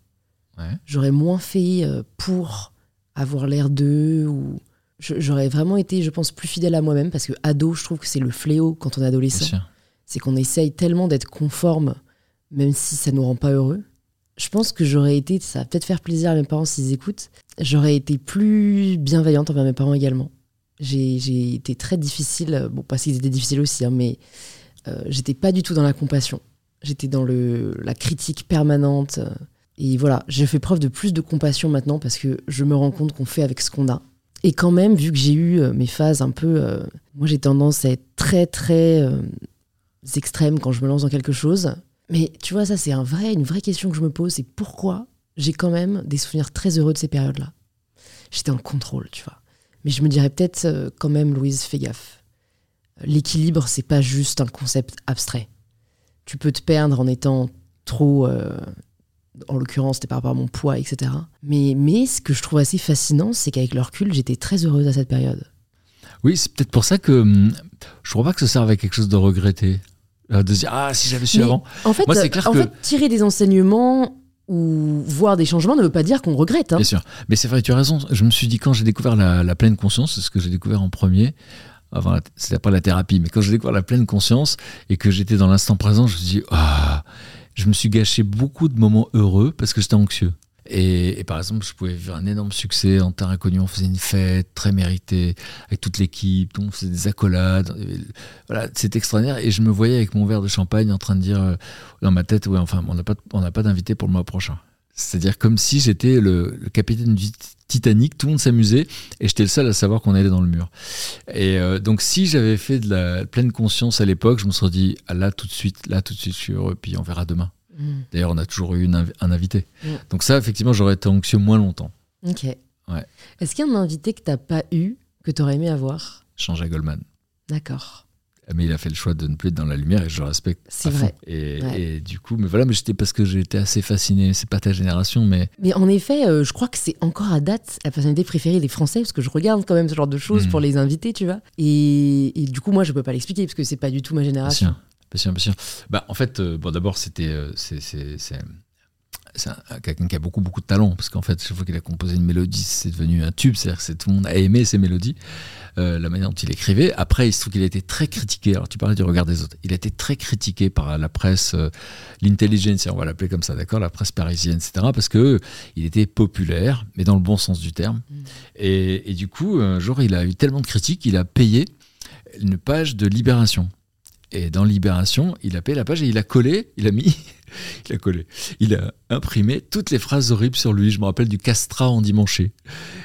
J'aurais moins fait euh, pour avoir l'air d'eux ou j'aurais vraiment été, je pense, plus fidèle à moi-même parce que ado, je trouve que c'est le fléau quand on est adolescent. C'est qu'on essaye tellement d'être conforme, même si ça nous rend pas heureux. je pense que j'aurais été, ça va peut-être faire plaisir à mes parents s'ils écoutent, j'aurais été plus bienveillante envers mes parents également. J'ai été très difficile, bon, parce qu'ils étaient difficiles aussi, hein, mais euh, j'étais pas du tout dans la compassion. J'étais dans le, la critique permanente. euh, et voilà, j'ai fait preuve de plus de compassion maintenant parce que je me rends compte qu'on fait avec ce qu'on a. Et quand même, vu que j'ai eu euh, mes phases un peu. euh, moi, j'ai tendance à être très, très euh, extrême quand je me lance dans quelque chose. Mais tu vois, ça, c'est un vrai, une vraie question que je me pose c'est pourquoi j'ai quand même des souvenirs très heureux de ces périodes-là. J'étais en contrôle, tu vois. Mais je me dirais peut-être euh, quand même, Louise, fais gaffe. L'équilibre, c'est pas juste un concept abstrait. Tu peux te perdre en étant trop. euh, en l'occurrence, c'était par rapport à mon poids, etc. Mais, mais ce que je trouve assez fascinant, c'est qu'avec le recul, j'étais très heureuse à cette période. Oui, c'est peut-être pour ça que hum, je crois pas que ça serve à quelque chose de regretter. Euh, De dire, ah, si j'avais su Mais avant. En fait, Moi, c'est clair en que- fait, tirer des enseignements ou voir des changements ne veut pas dire qu'on regrette. hein. Bien sûr. Mais c'est vrai, tu as raison. Je me suis dit, quand j'ai découvert la, pleine conscience, c'est ce que j'ai découvert en premier, la- c'est après la thérapie, mais quand j'ai découvert la pleine conscience et que j'étais dans l'instant présent, je me suis dit, ah, je me suis gâché beaucoup de moments heureux parce que j'étais anxieux. Et, par exemple, je pouvais vivre un énorme succès en terre inconnue. On faisait une fête très méritée avec toute l'équipe. On faisait des accolades. Voilà, c'était extraordinaire. Et je me voyais avec mon verre de champagne en train de dire euh, dans ma tête, ouais, enfin, on n'a pas, on n'a pas d'invité pour le mois prochain. C'est-à-dire comme si j'étais le, le capitaine du Titanic, tout le monde s'amusait et j'étais le seul à savoir qu'on allait dans le mur. Et euh, donc si j'avais fait de la pleine conscience à l'époque, je me serais dit ah, là tout de suite, là tout de suite je suis heureux, puis on verra demain. Mm. D'ailleurs on a toujours eu une un invité. Mm. Donc ça effectivement j'aurais été anxieux moins longtemps. Ok. Ouais. Est-ce qu'il y a un invité que t'as pas eu, que t'aurais aimé avoir? Change à Goldman. D'accord. Mais il a fait le choix de ne plus être dans la lumière et je le respecte. C'est vrai. Et, Ouais. et du coup, mais voilà, mais j'étais parce que j'étais assez fasciné. C'est pas ta génération, mais Mais en effet, euh, je crois que c'est encore à date la personnalité préférée des Français, parce que je regarde quand même ce genre de choses Mm. pour les invités, tu vois. Et, et du coup, moi, je peux pas l'expliquer, parce que c'est pas du tout ma génération. Bien sûr, bien sûr. Bah, en fait, euh, bon, d'abord, c'était, euh, c'est, c'est, c'est, c'est un- quelqu'un qui a beaucoup, beaucoup de talent, parce qu'en fait, chaque fois qu'il a composé une mélodie, c'est devenu un tube, c'est-à-dire que c'est- tout le monde a aimé ses mélodies, euh, la manière dont il écrivait. Après, il se trouve qu'il a été très critiqué. Alors, tu parlais du regard des autres. Il a été très critiqué par la presse, l'intelligentsia, on va l'appeler comme ça, d'accord, la presse parisienne, etc., parce que il était populaire, mais dans le bon sens du terme. Mm. Et, et du coup, un jour, il a eu tellement de critiques, il a payé une page de Libération. Et dans Libération, il a payé la page et il a collé, il a mis, il a collé, il a imprimé toutes les phrases horribles sur lui. Je me rappelle du castrat endimanché,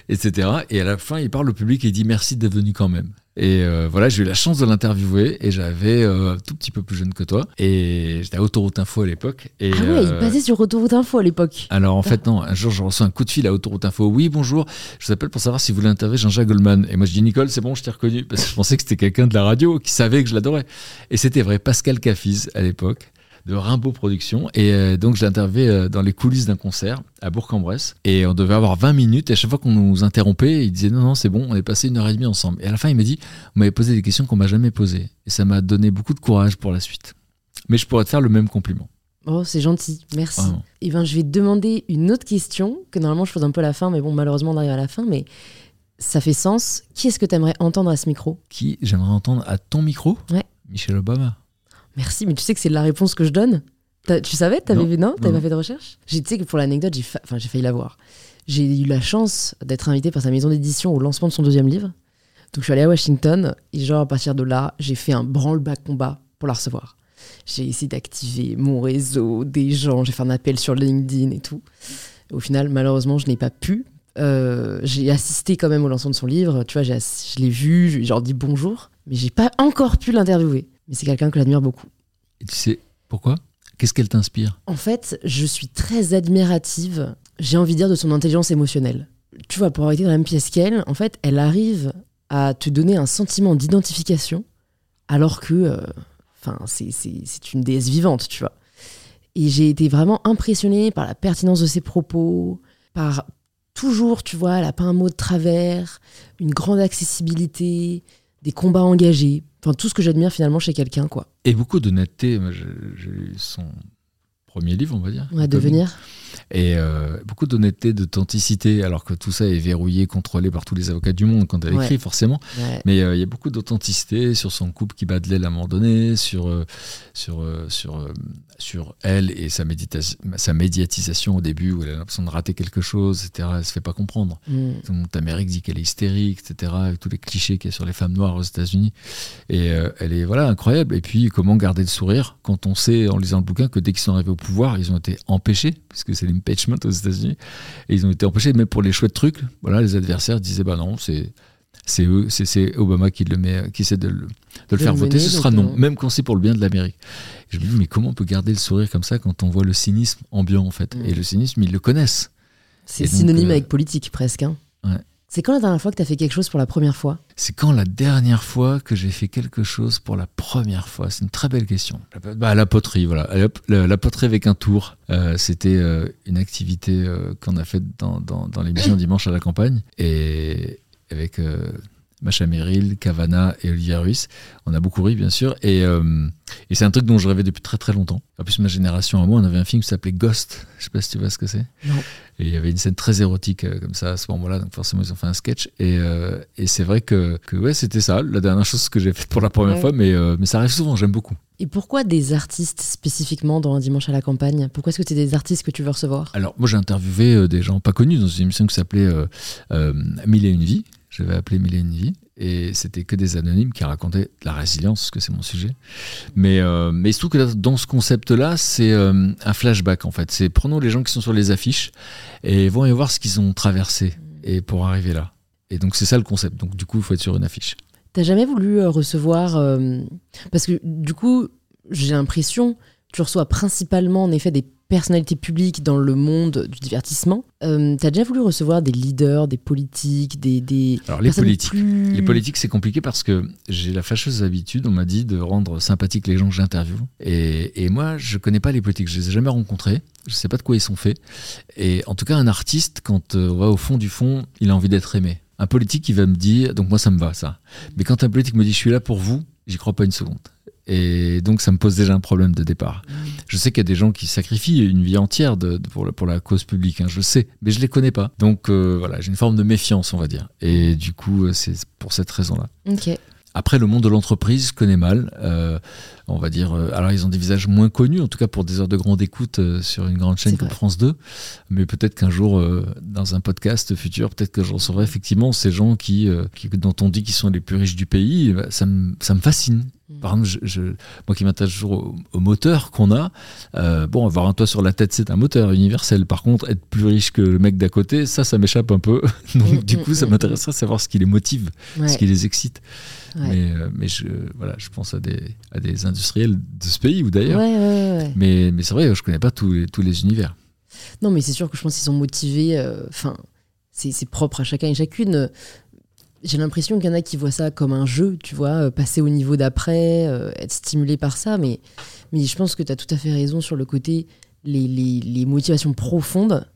etc. Et à la fin, il parle au public et il dit merci d'être venu quand même. Et euh, voilà, j'ai eu la chance de l'interviewer et j'avais euh, un tout petit peu plus jeune que toi. Et j'étais à Autoroute Info à l'époque. Et, Ah ouais, il euh, passait sur Autoroute Info à l'époque. alors en fait non, un jour je reçois un coup de fil à Autoroute Info. Oui bonjour, je vous appelle pour savoir si vous voulez interviewer Jean-Jacques Goldman. Et moi je dis Nicole c'est bon je t'ai reconnu parce que je pensais que c'était quelqu'un de la radio qui savait que je l'adorais. Et c'était vrai, Pascal Cafiz à l'époque de Rimbaud Productions. Et euh, donc je l'ai interviewé euh, dans les coulisses d'un concert à Bourg-en-Bresse. Et on devait avoir 20 minutes. Et à chaque fois qu'on nous interrompait il disait non non c'est bon on est passé une heure et demie ensemble. Et à la fin il m'a dit vous m'avez posé des questions qu'on m'a jamais posées. Et ça m'a donné beaucoup de courage pour la suite. Mais je pourrais te faire le même compliment. Oh, c'est gentil, merci. Vraiment. Et ben, je vais te demander une autre question, que normalement je pose un peu à la fin, mais bon, malheureusement, on arrive à la fin, mais ça fait sens. Qui est-ce que tu aimerais entendre à ce micro? Qui j'aimerais entendre à ton micro? Ouais. Michel Obama Merci, mais tu sais que c'est la réponse que je donne Tu savais T'avais vu Non? T'avais pas fait de recherche? J'ai Tu sais que pour l'anecdote, j'ai fa- enfin, j'ai failli l'avoir. J'ai eu la chance d'être invité par sa maison d'édition au lancement de son deuxième livre. Donc je suis allé à Washington et genre à partir de là, j'ai fait un branle-bas combat pour la recevoir. J'ai essayé d'activer mon réseau, des gens, j'ai fait un appel sur LinkedIn et tout. Au final, malheureusement, je n'ai pas pu. Euh, j'ai assisté quand même au lancement de son livre. Tu vois, j'ai je l'ai vu, je lui ai genre dit bonjour, mais j'ai pas encore pu l'interviewer. Mais c'est quelqu'un que j'admire beaucoup. Et tu sais pourquoi? Qu'est-ce qu'elle t'inspire? En fait, je suis très admirative, j'ai envie de dire, de son intelligence émotionnelle. Tu vois, pour avoir été dans la même pièce qu'elle, en fait, elle arrive à te donner un sentiment d'identification, alors que, euh, enfin, c'est- une déesse vivante, tu vois. Et j'ai été vraiment impressionnée par la pertinence de ses propos, par toujours, tu vois, elle a pas un mot de travers, une grande accessibilité, des combats engagés, enfin tout ce que j'admire finalement chez quelqu'un, quoi. Et beaucoup d'honnêteté. J'ai eu son premier livre, on va dire. À devenir. Et euh, beaucoup d'honnêteté, d'authenticité, alors que tout ça est verrouillé, contrôlé par tous les avocats du monde quand elle écrit, forcément. Mais euh, il y a beaucoup d'authenticité sur son couple qui bat de l'aile à un moment donné, sur, euh, sur, sur, sur elle et sa, sa médiatisation au début, où elle a l'impression de rater quelque chose, etc. Elle se fait pas comprendre. Mm. Amérique dit qu'elle est hystérique, etc. Avec tous les clichés qu'il y a sur les femmes noires aux États-Unis. Et elle est voilà incroyable. Et puis, comment garder le sourire quand on sait, en lisant le bouquin, que dès qu'ils sont arrivés au pouvoir, ils ont été empêchés, puisque c'est l'impeachment aux États-Unis, et ils ont été empêchés, même pour les chouettes trucs, voilà, les adversaires disaient bah non, c'est c'est eux, c'est Obama qui le met, qui essaie de le, de le faire voter, ce sera non, euh, même quand c'est pour le bien de l'Amérique. Je me dis mais comment on peut garder le sourire comme ça quand on voit le cynisme ambiant en fait mm. Et le cynisme, ils le connaissent. C'est synonyme euh, avec politique presque. Hein. Ouais. C'est quand la dernière fois que tu as fait quelque chose pour la première fois? C'est quand la dernière fois que j'ai fait quelque chose pour la première fois C'est une très belle question. Bah, la poterie, voilà. La, poterie avec un tour. Euh, c'était euh, une activité euh, qu'on a faite dans, dans, dans l'émission Dimanche à la campagne. Et avec Macha Merrill, Cavana et Olivier Ruiz. On a beaucoup ri, bien sûr. Et, euh, et c'est un truc dont je rêvais depuis très très longtemps. En plus, ma génération à moi, on avait un film qui s'appelait Ghost. Je sais pas si tu vois ce que c'est. Non. Et il y avait une scène très érotique euh, comme ça à ce moment-là. Donc forcément, ils ont fait un sketch. Et, euh, et c'est vrai que, que, ouais, c'était ça, la dernière chose que j'ai faite pour la première fois. Mais, mais ça arrive souvent, j'aime beaucoup. Et pourquoi des artistes spécifiquement dans un dimanche à la campagne? Pourquoi est-ce que c'est des artistes que tu veux recevoir? Alors, moi, j'ai interviewé des gens pas connus dans une émission qui s'appelait Mille et une vies j'avais appelé Mille Vie, et c'était que des anonymes qui racontaient la résilience, parce que c'est mon sujet. Mais, euh, mais il se trouve que dans ce concept-là, c'est euh, un flashback en fait. C'est prenons les gens qui sont sur les affiches et vont y voir ce qu'ils ont traversé et pour arriver là. Et donc c'est ça le concept. Donc du coup, il faut être sur une affiche. T'as jamais voulu euh, recevoir parce que du coup, j'ai l'impression tu reçois principalement en effet des personnalité publique dans le monde du divertissement. Euh, tu as déjà voulu recevoir des leaders, des politiques, des... des Alors les politiques, les politiques c'est compliqué parce que j'ai la fâcheuse habitude, on m'a dit, de rendre sympathiques les gens que j'interviewe. Et, et, moi, je connais pas les politiques, je les ai jamais rencontrés, je sais pas de quoi ils sont faits. Et en tout cas, un artiste, quand euh, on va au fond du fond, il a envie d'être aimé. Un politique qui va me dire, donc moi ça me va ça. Mais quand un politique me dit je suis là pour vous, j'y crois pas une seconde. Et donc, ça me pose déjà un problème de départ. Mm. Je sais qu'il y a des gens qui sacrifient une vie entière de, pour, la, pour, la, cause publique, hein, je sais, mais je les connais pas. Donc, euh, voilà, j'ai une forme de méfiance, on va dire. Et du coup, euh, c'est pour cette raison-là. Ok. Après, le monde de l'entreprise, je connais mal. Euh, on va dire. Euh, alors, ils ont des visages moins connus, en tout cas pour des heures de grande écoute euh, sur une grande chaîne comme France 2. Mais peut-être qu'un jour, dans un podcast futur, peut-être que je recevrai effectivement ces gens qui, dont on dit qu'ils sont les plus riches du pays. Bah, ça me, ça me fascine. Mm. Par exemple, je, moi qui m'attache toujours au, moteur qu'on a, bon, avoir un toit sur la tête, c'est un moteur universel. Par contre, être plus riche que le mec d'à côté, ça, ça m'échappe un peu. Donc, mm, du coup, mm, ça m'intéresserait de savoir ce qui les motive, ce qui les excite. Mais, euh, mais je, voilà, je pense à des, à des industriels de ce pays ou d'ailleurs. mais, mais c'est vrai, je connais pas tous les, tous les univers. Non, mais c'est sûr que je pense qu'ils sont motivés. Euh, enfin, c'est propre à chacun et chacune. J'ai l'impression qu'il y en a qui voient ça comme un jeu, tu vois, euh, passer au niveau d'après, être stimulé par ça. Mais, mais je pense que tu as tout à fait raison sur le côté, les, les, les motivations profondes.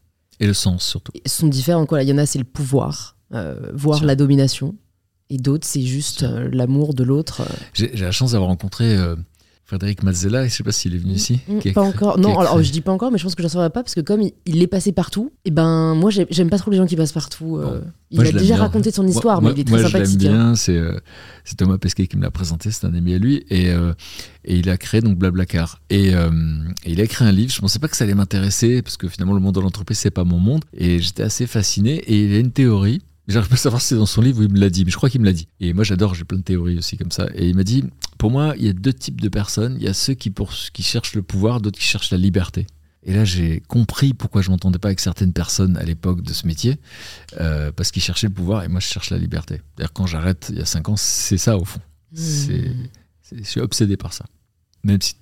Et le sens surtout. Sont différentes. Il y en a, c'est le pouvoir, voire la domination. Et d'autres, c'est juste euh, l'amour de l'autre. Euh. J'ai la chance d'avoir rencontré euh, Frédéric Mazzella, je ne sais pas s'il est venu mm, ici. Mm, pas encore. Non, alors je dis pas encore, mais je pense que je ne saurais pas parce que comme il, est passé partout, et ben moi j'aime pas trop les gens qui passent partout. il a déjà raconté son histoire, mais il est très sympathique. Moi hein. bien, c'est Thomas Pesquet qui me l'a présenté, c'est un ami à lui, et, et il a créé donc Blablacar. Et, et, il a écrit un livre, je ne pensais pas que ça allait m'intéresser parce que finalement le monde de l'entreprise c'est pas mon monde, et j'étais assez fasciné. Et il a une théorie J'arrive pas à savoir si c'est dans son livre où il me l'a dit, mais je crois qu'il me l'a dit. Et moi, j'adore, j'ai plein de théories aussi comme ça. Et il m'a dit, pour moi, il y a deux types de personnes. Il y a ceux qui, pour, qui cherchent le pouvoir, d'autres qui cherchent la liberté. Et là, j'ai compris pourquoi je m'entendais pas avec certaines personnes à l'époque de ce métier, euh, parce qu'ils cherchaient le pouvoir et moi, je cherche la liberté. D'ailleurs, quand j'arrête il y a cinq ans, c'est ça au fond. C'est, je suis obsédé par ça. Même si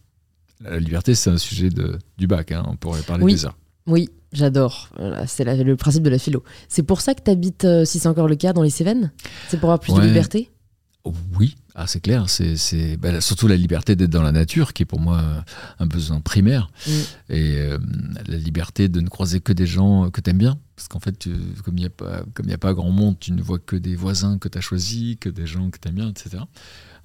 la liberté, c'est un sujet de, du bac, hein, on pourrait parler oui. des heures. Oui, J'adore. c'est le principe de la philo. C'est pour ça que tu habites, euh, si c'est encore le cas, dans les Cévennes? C'est pour avoir plus de liberté? Oui, ah, c'est clair. C'est bah, surtout la liberté d'être dans la nature qui est pour moi un besoin primaire. Mm. Et euh, la liberté de ne croiser que des gens que tu aimes bien. Parce qu'en fait, comme il n'y a, pas, a pas grand monde, tu ne vois que des voisins que tu as choisis, que des gens que tu aimes bien, etc.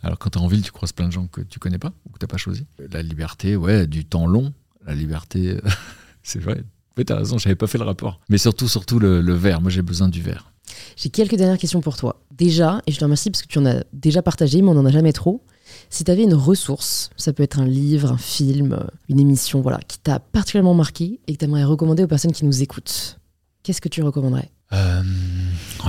Alors quand tu es en ville, tu croises plein de gens que tu connais pas ou que tu n'as pas choisi. La liberté, ouais, du temps long la liberté, c'est vrai. Oui, t'as raison, j'avais pas fait le rapport. Mais surtout, surtout le, le verre. Moi, j'ai besoin du verre. J'ai quelques dernières questions pour toi. Déjà, et je te remercie parce que tu en as déjà partagé, mais on n'en a jamais trop. Si tu avais une ressource, ça peut être un livre, un film, une émission, voilà, qui t'a particulièrement marqué et que tu aimerais recommander aux personnes qui nous écoutent, qu'est-ce que tu recommanderais? Euh,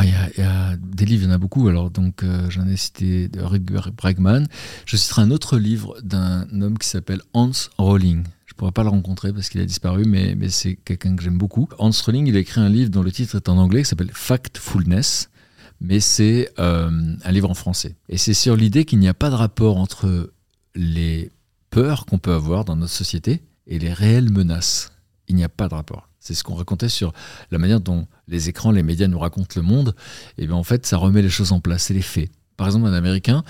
Il y, a- il y a des livres, il y en a beaucoup. Alors, donc, euh, j'en ai cité de Rutger Bregman. Je citerai un autre livre d'un homme qui s'appelle Hans Rowling. Je pourrais pas le rencontrer parce qu'il a disparu, mais, c'est quelqu'un que j'aime beaucoup. Hans Rowling, il a écrit un livre dont le titre est en anglais qui s'appelle Factfulness, mais c'est euh, un livre en français. Et c'est sur l'idée qu'il n'y a pas de rapport entre les peurs qu'on peut avoir dans notre société et les réelles menaces. Il n'y a pas de rapport. C'est ce qu'on racontait sur la manière dont les écrans, les médias nous racontent le monde. Et bien en fait, ça remet les choses en place, c'est les faits. Par exemple, un Américain,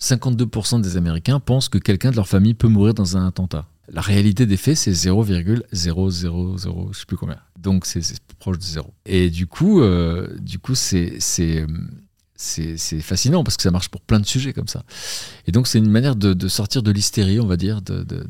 52% des Américains pensent que quelqu'un de leur famille peut mourir dans un attentat. La réalité des faits, c'est 0,000, je sais plus combien. Donc c'est proche de zéro. Et du coup, euh, du coup, c'est c'est fascinant parce que ça marche pour plein de sujets comme ça. Et donc c'est une manière de, sortir de l'hystérie, on va dire, de, de,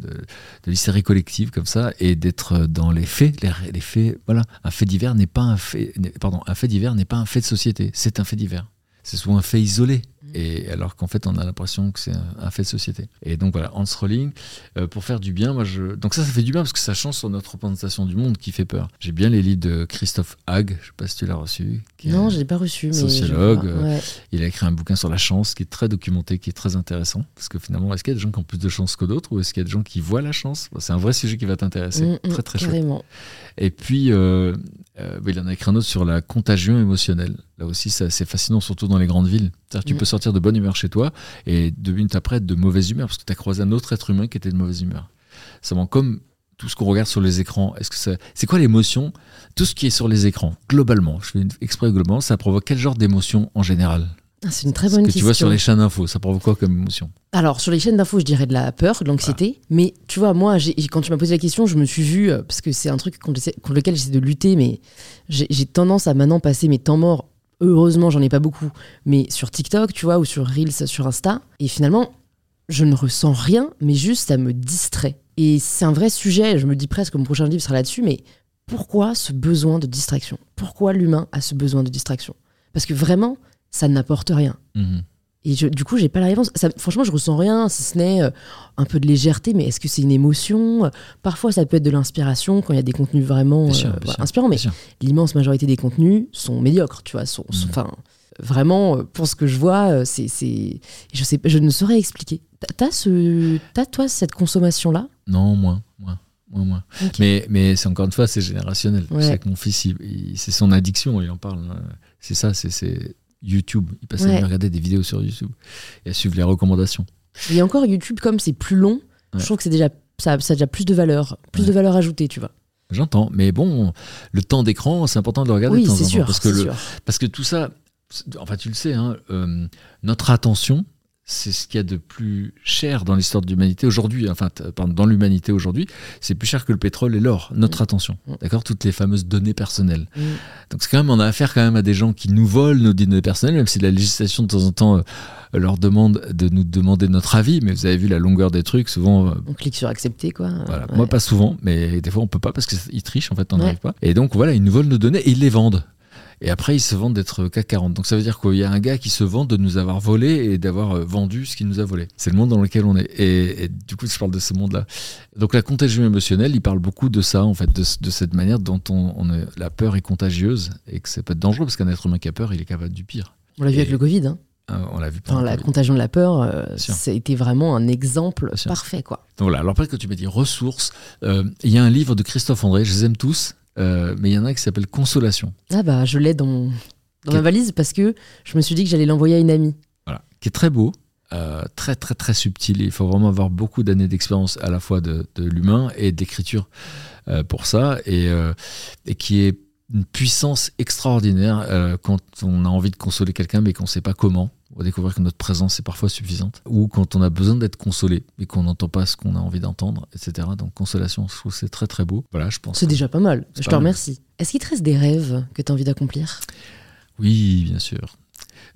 l'hystérie collective comme ça, et d'être dans les faits. Les, faits, voilà, un fait divers n'est pas un fait, pardon, un fait divers n'est pas un fait de société, c'est un fait divers. C'est souvent un fait isolé. Et alors qu'en fait, on a l'impression que c'est un, un fait de société. Et donc voilà, Hans Rowling, euh, pour faire du bien, moi je. Donc ça, ça fait du bien parce que ça change sur notre représentation du monde qui fait peur. J'ai bien les livres de Christophe Hague, je sais pas si tu l'as reçu. qui Non, je l'ai pas reçu. Mais sociologue, euh, ouais. il a écrit un bouquin sur la chance qui est très documenté, qui est très intéressant. Parce que finalement, est-ce qu'il y a des gens qui ont plus de chance que d'autres ou est-ce qu'il y a des gens qui voient la chance? C'est un vrai sujet qui va t'intéresser. Mm, mm, très très. Carrément. Et puis, euh, euh, il en a écrit un autre sur la contagion émotionnelle. Là aussi, c'est fascinant, surtout dans les grandes villes. Que tu Mm. peux sortir de bonne humeur chez toi et deux minutes après être de mauvaise humeur parce que tu as croisé un autre être humain qui était de mauvaise humeur. Ça manque comme tout ce qu'on regarde sur les écrans. Est-ce que ça, c'est quoi l'émotion? Tout ce qui est sur les écrans, globalement, je fais une- exprès globalement, ça provoque quel genre d'émotion en général? Ah, C'est une très Ce bonne que question. tu vois sur les chaînes d'infos, ça provoque quoi comme émotion? Alors, sur les chaînes d'infos, je dirais de la peur, de l'anxiété. Mais tu vois, moi, quand tu m'as posé la question, je me suis vue, euh, parce que c'est un truc contre, lequel- contre lequel j'essaie de lutter, mais j'ai tendance à maintenant passer mes temps morts. Heureusement, j'en ai pas beaucoup, mais sur TikTok, tu vois, ou sur Reels, sur Insta. Et finalement, je ne ressens rien, mais juste ça me distrait. Et c'est un vrai sujet, je me dis presque que mon prochain livre sera là-dessus, mais pourquoi ce besoin de distraction? Pourquoi l'humain a ce besoin de distraction? Parce que vraiment, ça n'apporte rien. Mhm. Et je- du coup, j'ai pas la réponse. Ça- franchement, je ressens rien, si ce n'est euh, un peu de légèreté, mais est-ce que c'est une émotion Parfois, ça peut être de l'inspiration quand il y a des contenus vraiment sûr, euh, sûr, inspirants, mais l'immense majorité des contenus sont médiocres, tu vois. Sont, sont- Mm. Enfin, vraiment, euh, pour ce que je vois, euh, c'est, c'est, je sais, je ne saurais expliquer. T'as- ce, toi cette consommation-là? Non, moins, moins, moins. Ok. Mais, mais c'est encore une fois, c'est générationnel. Ouais. Que mon fils, il- il- c'est son addiction, il en parle. hein. C'est ça, c'est- YouTube. Il passe à Ouais. regarder des vidéos sur YouTube et à suivre les recommandations. Et encore YouTube, comme c'est plus long, Ouais. je trouve que c'est déjà, ça, ça a déjà plus de valeur, plus Ouais. de valeur ajoutée, tu vois. J'entends, mais bon, le temps d'écran, c'est important de le regarder oui, de temps c'est en temps. sûr, parce, que le, sûr. parce que tout ça, enfin tu le sais, hein, euh, notre attention, c'est ce qu'il y a de plus cher dans l'histoire de l'humanité aujourd'hui, enfin pardon, dans l'humanité aujourd'hui, c'est plus cher que le pétrole et l'or, notre attention. Mm. D'accord Toutes les fameuses données personnelles. Mm. Donc c'est quand même, on a affaire quand même à des gens qui nous volent nos données personnelles, même si la législation de temps en temps euh, leur demande de nous demander notre avis, mais vous avez vu la longueur des trucs, souvent euh, On clique sur accepter, quoi. voilà. Ouais. Moi, pas souvent, mais des fois, on peut pas parce qu'ils trichent, en fait, on Ouais. n'arrive pas. Et donc, voilà, ils nous volent nos données et ils les vendent. Et après, ils se vendent d'être CAC 40. Donc, ça veut dire qu'il y a un gars qui se vend de nous avoir volé et d'avoir euh, vendu ce qu'il nous a volé. C'est le monde dans lequel on est. Et, et du coup, je parle de ce monde-là. Donc, la contagion émotionnelle, il parle beaucoup de ça, en fait, de, de cette manière dont on, on est- la peur est contagieuse et que ça peut être dangereux parce qu'un être humain qui a peur, il est capable du pire. On l'a vu Et- avec le Covid. Hein. Euh, on l'a vu Enfin, la contagion de la peur, euh, sûr. ça a été vraiment un exemple parfait, quoi. Donc voilà, alors après que tu m'as dit ressources, euh, il y a un livre de Christophe André, je les aime tous, euh, mais il y en a un qui s'appelle Consolation. Ah bah, je l'ai dans, mon- dans ma valise parce que je me suis dit que j'allais l'envoyer à une amie. Voilà, qui est très beau, euh, très très très subtil. Il faut vraiment avoir beaucoup d'années d'expérience à la fois de, de l'humain et d'écriture euh, pour ça, et, et qui est une puissance extraordinaire quand on a envie de consoler quelqu'un mais qu'on ne sait pas comment. On va découvrir que notre présence est parfois suffisante, ou quand on a besoin d'être consolé et qu'on n'entend pas ce qu'on a envie d'entendre, etc. Donc consolation, je trouve c'est très très beau. Voilà, je pense. C'est déjà pas mal. Je pas te remercie. Est-ce qu'il te reste des rêves que tu as envie d'accomplir? Oui, bien sûr.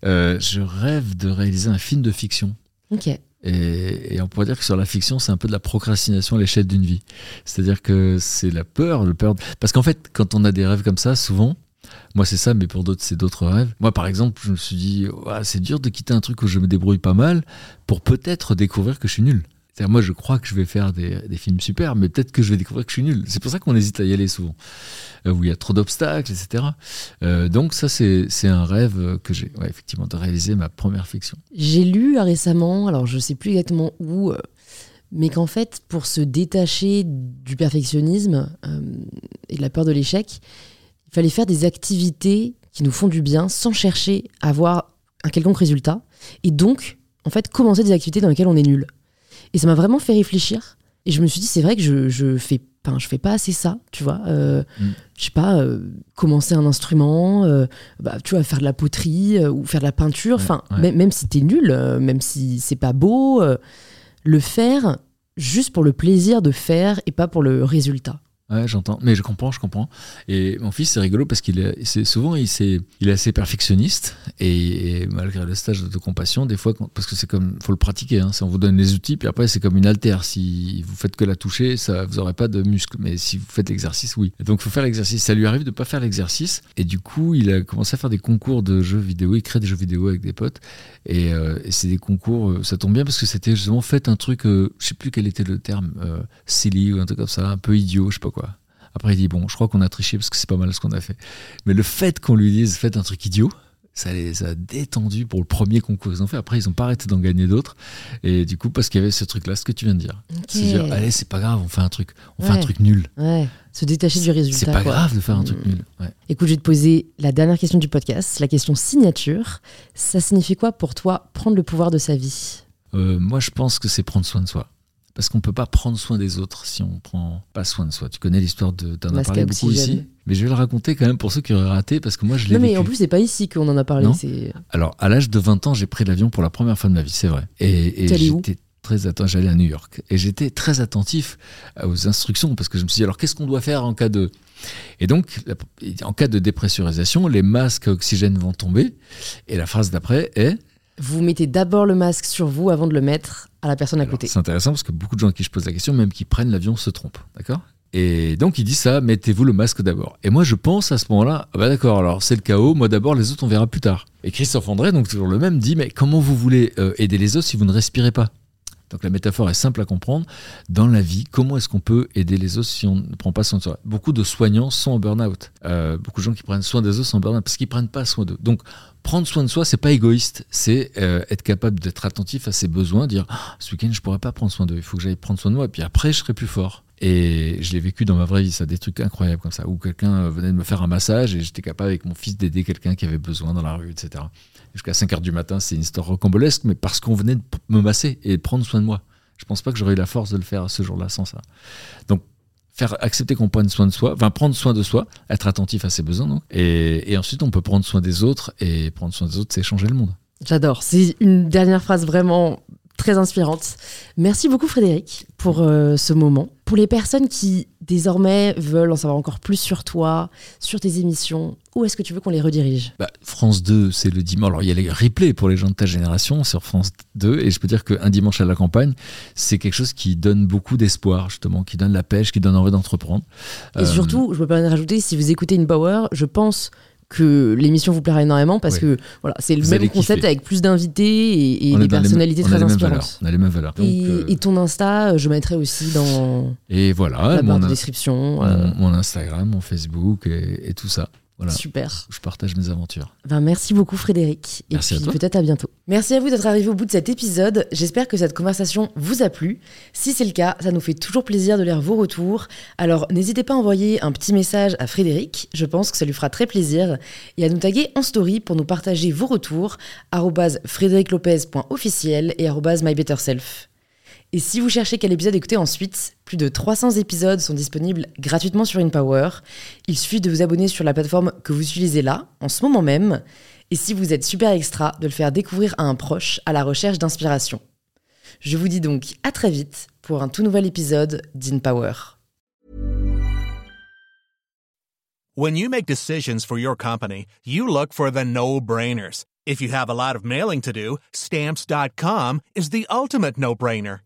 Euh, je rêve de réaliser un film de fiction. Ok. Et, et on pourrait dire que sur la fiction, c'est un peu de la procrastination à l'échelle d'une vie. C'est-à-dire que c'est la peur, le peur. Parce qu'en fait, quand on a des rêves comme ça, souvent, moi, c'est ça, mais pour d'autres, c'est d'autres rêves. Moi, par exemple, je me suis dit, Ouah, c'est dur de quitter un truc où je me débrouille pas mal pour peut-être découvrir que je suis nul. C'est-à-dire, moi, je crois que je vais faire des, films super, mais peut-être que je vais découvrir que je suis nul. C'est pour ça qu'on hésite à y aller souvent, euh, où il y a trop d'obstacles, etc. Euh, donc, ça, c'est un rêve que j'ai, effectivement, de réaliser ma première fiction. J'ai lu euh, récemment, alors je sais plus exactement où, mais qu'en fait, pour se détacher du perfectionnisme et de la peur de l'échec, il fallait faire des activités qui nous font du bien sans chercher à avoir un quelconque résultat. Et donc, en fait, commencer des activités dans lesquelles on est nul. Et ça m'a vraiment fait réfléchir. Et je me suis dit, c'est vrai que je, je fais Enfin, je fais pas assez ça, tu vois. Euh, Mm. Je sais pas, euh, commencer un instrument, euh, bah, tu vois, faire de la poterie euh, ou faire de la peinture. Enfin, ouais. même, même si t'es nul, même si c'est pas beau, le faire juste pour le plaisir de faire et pas pour le résultat. Ouais, j'entends. Mais je comprends, je comprends. Et mon fils, c'est rigolo parce qu'il est, souvent, il, c'est- il est assez perfectionniste. Et, malgré le stage de compassion, des fois, parce que c'est comme, faut le pratiquer. Hein, on vous donne les outils, puis après, c'est comme une altère. Si vous faites que la toucher, ça, vous aurez pas de muscles. Mais si vous faites l'exercice, oui. Et donc, faut faire l'exercice. Ça lui arrive de pas faire l'exercice. Et du coup, il a commencé à faire des concours de jeux vidéo. Il crée des jeux vidéo avec des potes. Et, euh, c'est des concours, euh, ça tombe bien parce que c'était justement fait un truc, euh, je sais plus quel était le terme, euh, silly ou un truc comme ça, un peu idiot, je sais pas. Après, il dit Bon, je crois qu'on a triché parce que c'est pas mal ce qu'on a fait. Mais le fait qu'on lui dise Faites un truc idiot, ça les a détendus pour le premier concours qu'ils ont fait. Après, ils ont pas arrêté d'en gagner d'autres. Et du coup, parce qu'il y avait ce truc-là, ce que tu viens de dire. Se dire Allez, c'est pas grave, on fait un truc. On fait un truc nul. Ouais, se détacher du résultat. C'est pas quoi. grave de faire un truc Mm. nul. Ouais. Écoute, je vais te poser la dernière question du podcast, la question signature. Ça signifie quoi pour toi prendre le pouvoir de sa vie? Euh, moi, je pense que c'est prendre soin de soi. Parce qu'on peut pas prendre soin des autres si on prend pas soin de soi. Tu connais l'histoire de. T'en as parlé beaucoup ici. Mais je vais le raconter quand même pour ceux qui auraient raté parce que moi, je l'ai Non, mais vécu. en plus, c'est pas ici qu'on en a parlé. Alors, à l'âge de 20 ans, j'ai pris l'avion pour la première fois de ma vie, c'est vrai. Et, j'étais très attentif. J'allais à New York. Et j'étais très attentif aux instructions parce que je me suis dit, alors qu'est-ce qu'on doit faire en cas de? Et donc, en cas de dépressurisation, les masques à oxygène vont tomber. Et la phrase d'après est. vous mettez d'abord le masque sur vous avant de le mettre à la personne à côté. C'est intéressant parce que beaucoup de gens à qui je pose la question, même qui prennent l'avion, se trompent. D'accord? Et donc, il dit ça, mettez-vous le masque d'abord. Et moi, je pense à ce moment-là, ah bah d'accord, alors c'est le chaos, moi d'abord, les autres, on verra plus tard. Et Christophe André, donc toujours le même, dit, mais comment vous voulez euh, aider les autres si vous ne respirez pas? Donc la métaphore est simple à comprendre. Dans la vie, comment est-ce qu'on peut aider les autres si on ne prend pas soin de soi? Beaucoup de soignants sont en burn-out. Euh, beaucoup de gens qui prennent soin des autres sont en burn-out parce qu'ils prennent pas soin d'eux. Donc prendre soin de soi, c'est pas égoïste, c'est euh, être capable d'être attentif à ses besoins, dire Ah, ce week-end je pourrais pas prendre soin d'eux, il faut que j'aille prendre soin de moi, et puis après je serai plus fort. Et je l'ai vécu dans ma vraie vie, ça, des trucs incroyables comme ça, où quelqu'un euh, venait de me faire un massage et j'étais capable avec mon fils d'aider quelqu'un qui avait besoin dans la rue, etc. Jusqu'à 5 heures du matin, c'est une histoire rocambolesque, mais parce qu'on venait de me masser et de prendre soin de moi. Je pense pas que j'aurais eu la force de le faire ce jour-là sans ça. Donc, faire accepter qu'on prenne soin de soi, enfin prendre soin de soi, être attentif à ses besoins. Et, et ensuite, on peut prendre soin des autres, et prendre soin des autres, c'est changer le monde. J'adore. C'est une dernière phrase vraiment très inspirante. Merci beaucoup Frédéric pour euh, ce moment. Pour les personnes qui désormais veulent en savoir encore plus sur toi, sur tes émissions, où est-ce que tu veux qu'on les redirige? Bah, France 2, c'est le dimanche. Alors, il y a les replays pour les gens de ta génération sur France 2. Et je peux dire qu'un dimanche à la campagne, c'est quelque chose qui donne beaucoup d'espoir, justement, qui donne la pêche, qui donne envie d'entreprendre. Et Euh, surtout, je me permets de rajouter, si vous écoutez une Power, je pense que l'émission vous plaira énormément parce que voilà, c'est le Vous même concept kiffer. avec plus d'invités et, des personnalités très inspirantes. On a les mêmes valeurs. Donc, Et, euh, et ton Insta, euh, je mettrai aussi dans et voilà, la barre de description. euh, mon- mon Instagram, mon Facebook et, et tout ça. Voilà, Super. je partage mes aventures. Ben, merci beaucoup Frédéric. Et Merci à puis peut-être à bientôt. Merci à vous d'être arrivé au bout de cet épisode. J'espère que cette conversation vous a plu. Si c'est le cas, ça nous fait toujours plaisir de lire vos retours. Alors n'hésitez pas à envoyer un petit message à Frédéric. Je pense que ça lui fera très plaisir. Et à nous taguer en story pour nous partager vos retours. frédériclopez.officiel et mybetterself. Et si vous cherchez quel épisode écouter ensuite, plus de 300 épisodes sont disponibles gratuitement sur InPower. Il suffit de vous abonner sur la plateforme que vous utilisez là, en ce moment même. Et si vous êtes super extra, de le faire découvrir à un proche à la recherche d'inspiration. Je vous dis donc à très vite pour un tout nouvel épisode d'InPower. Is the no-brainer.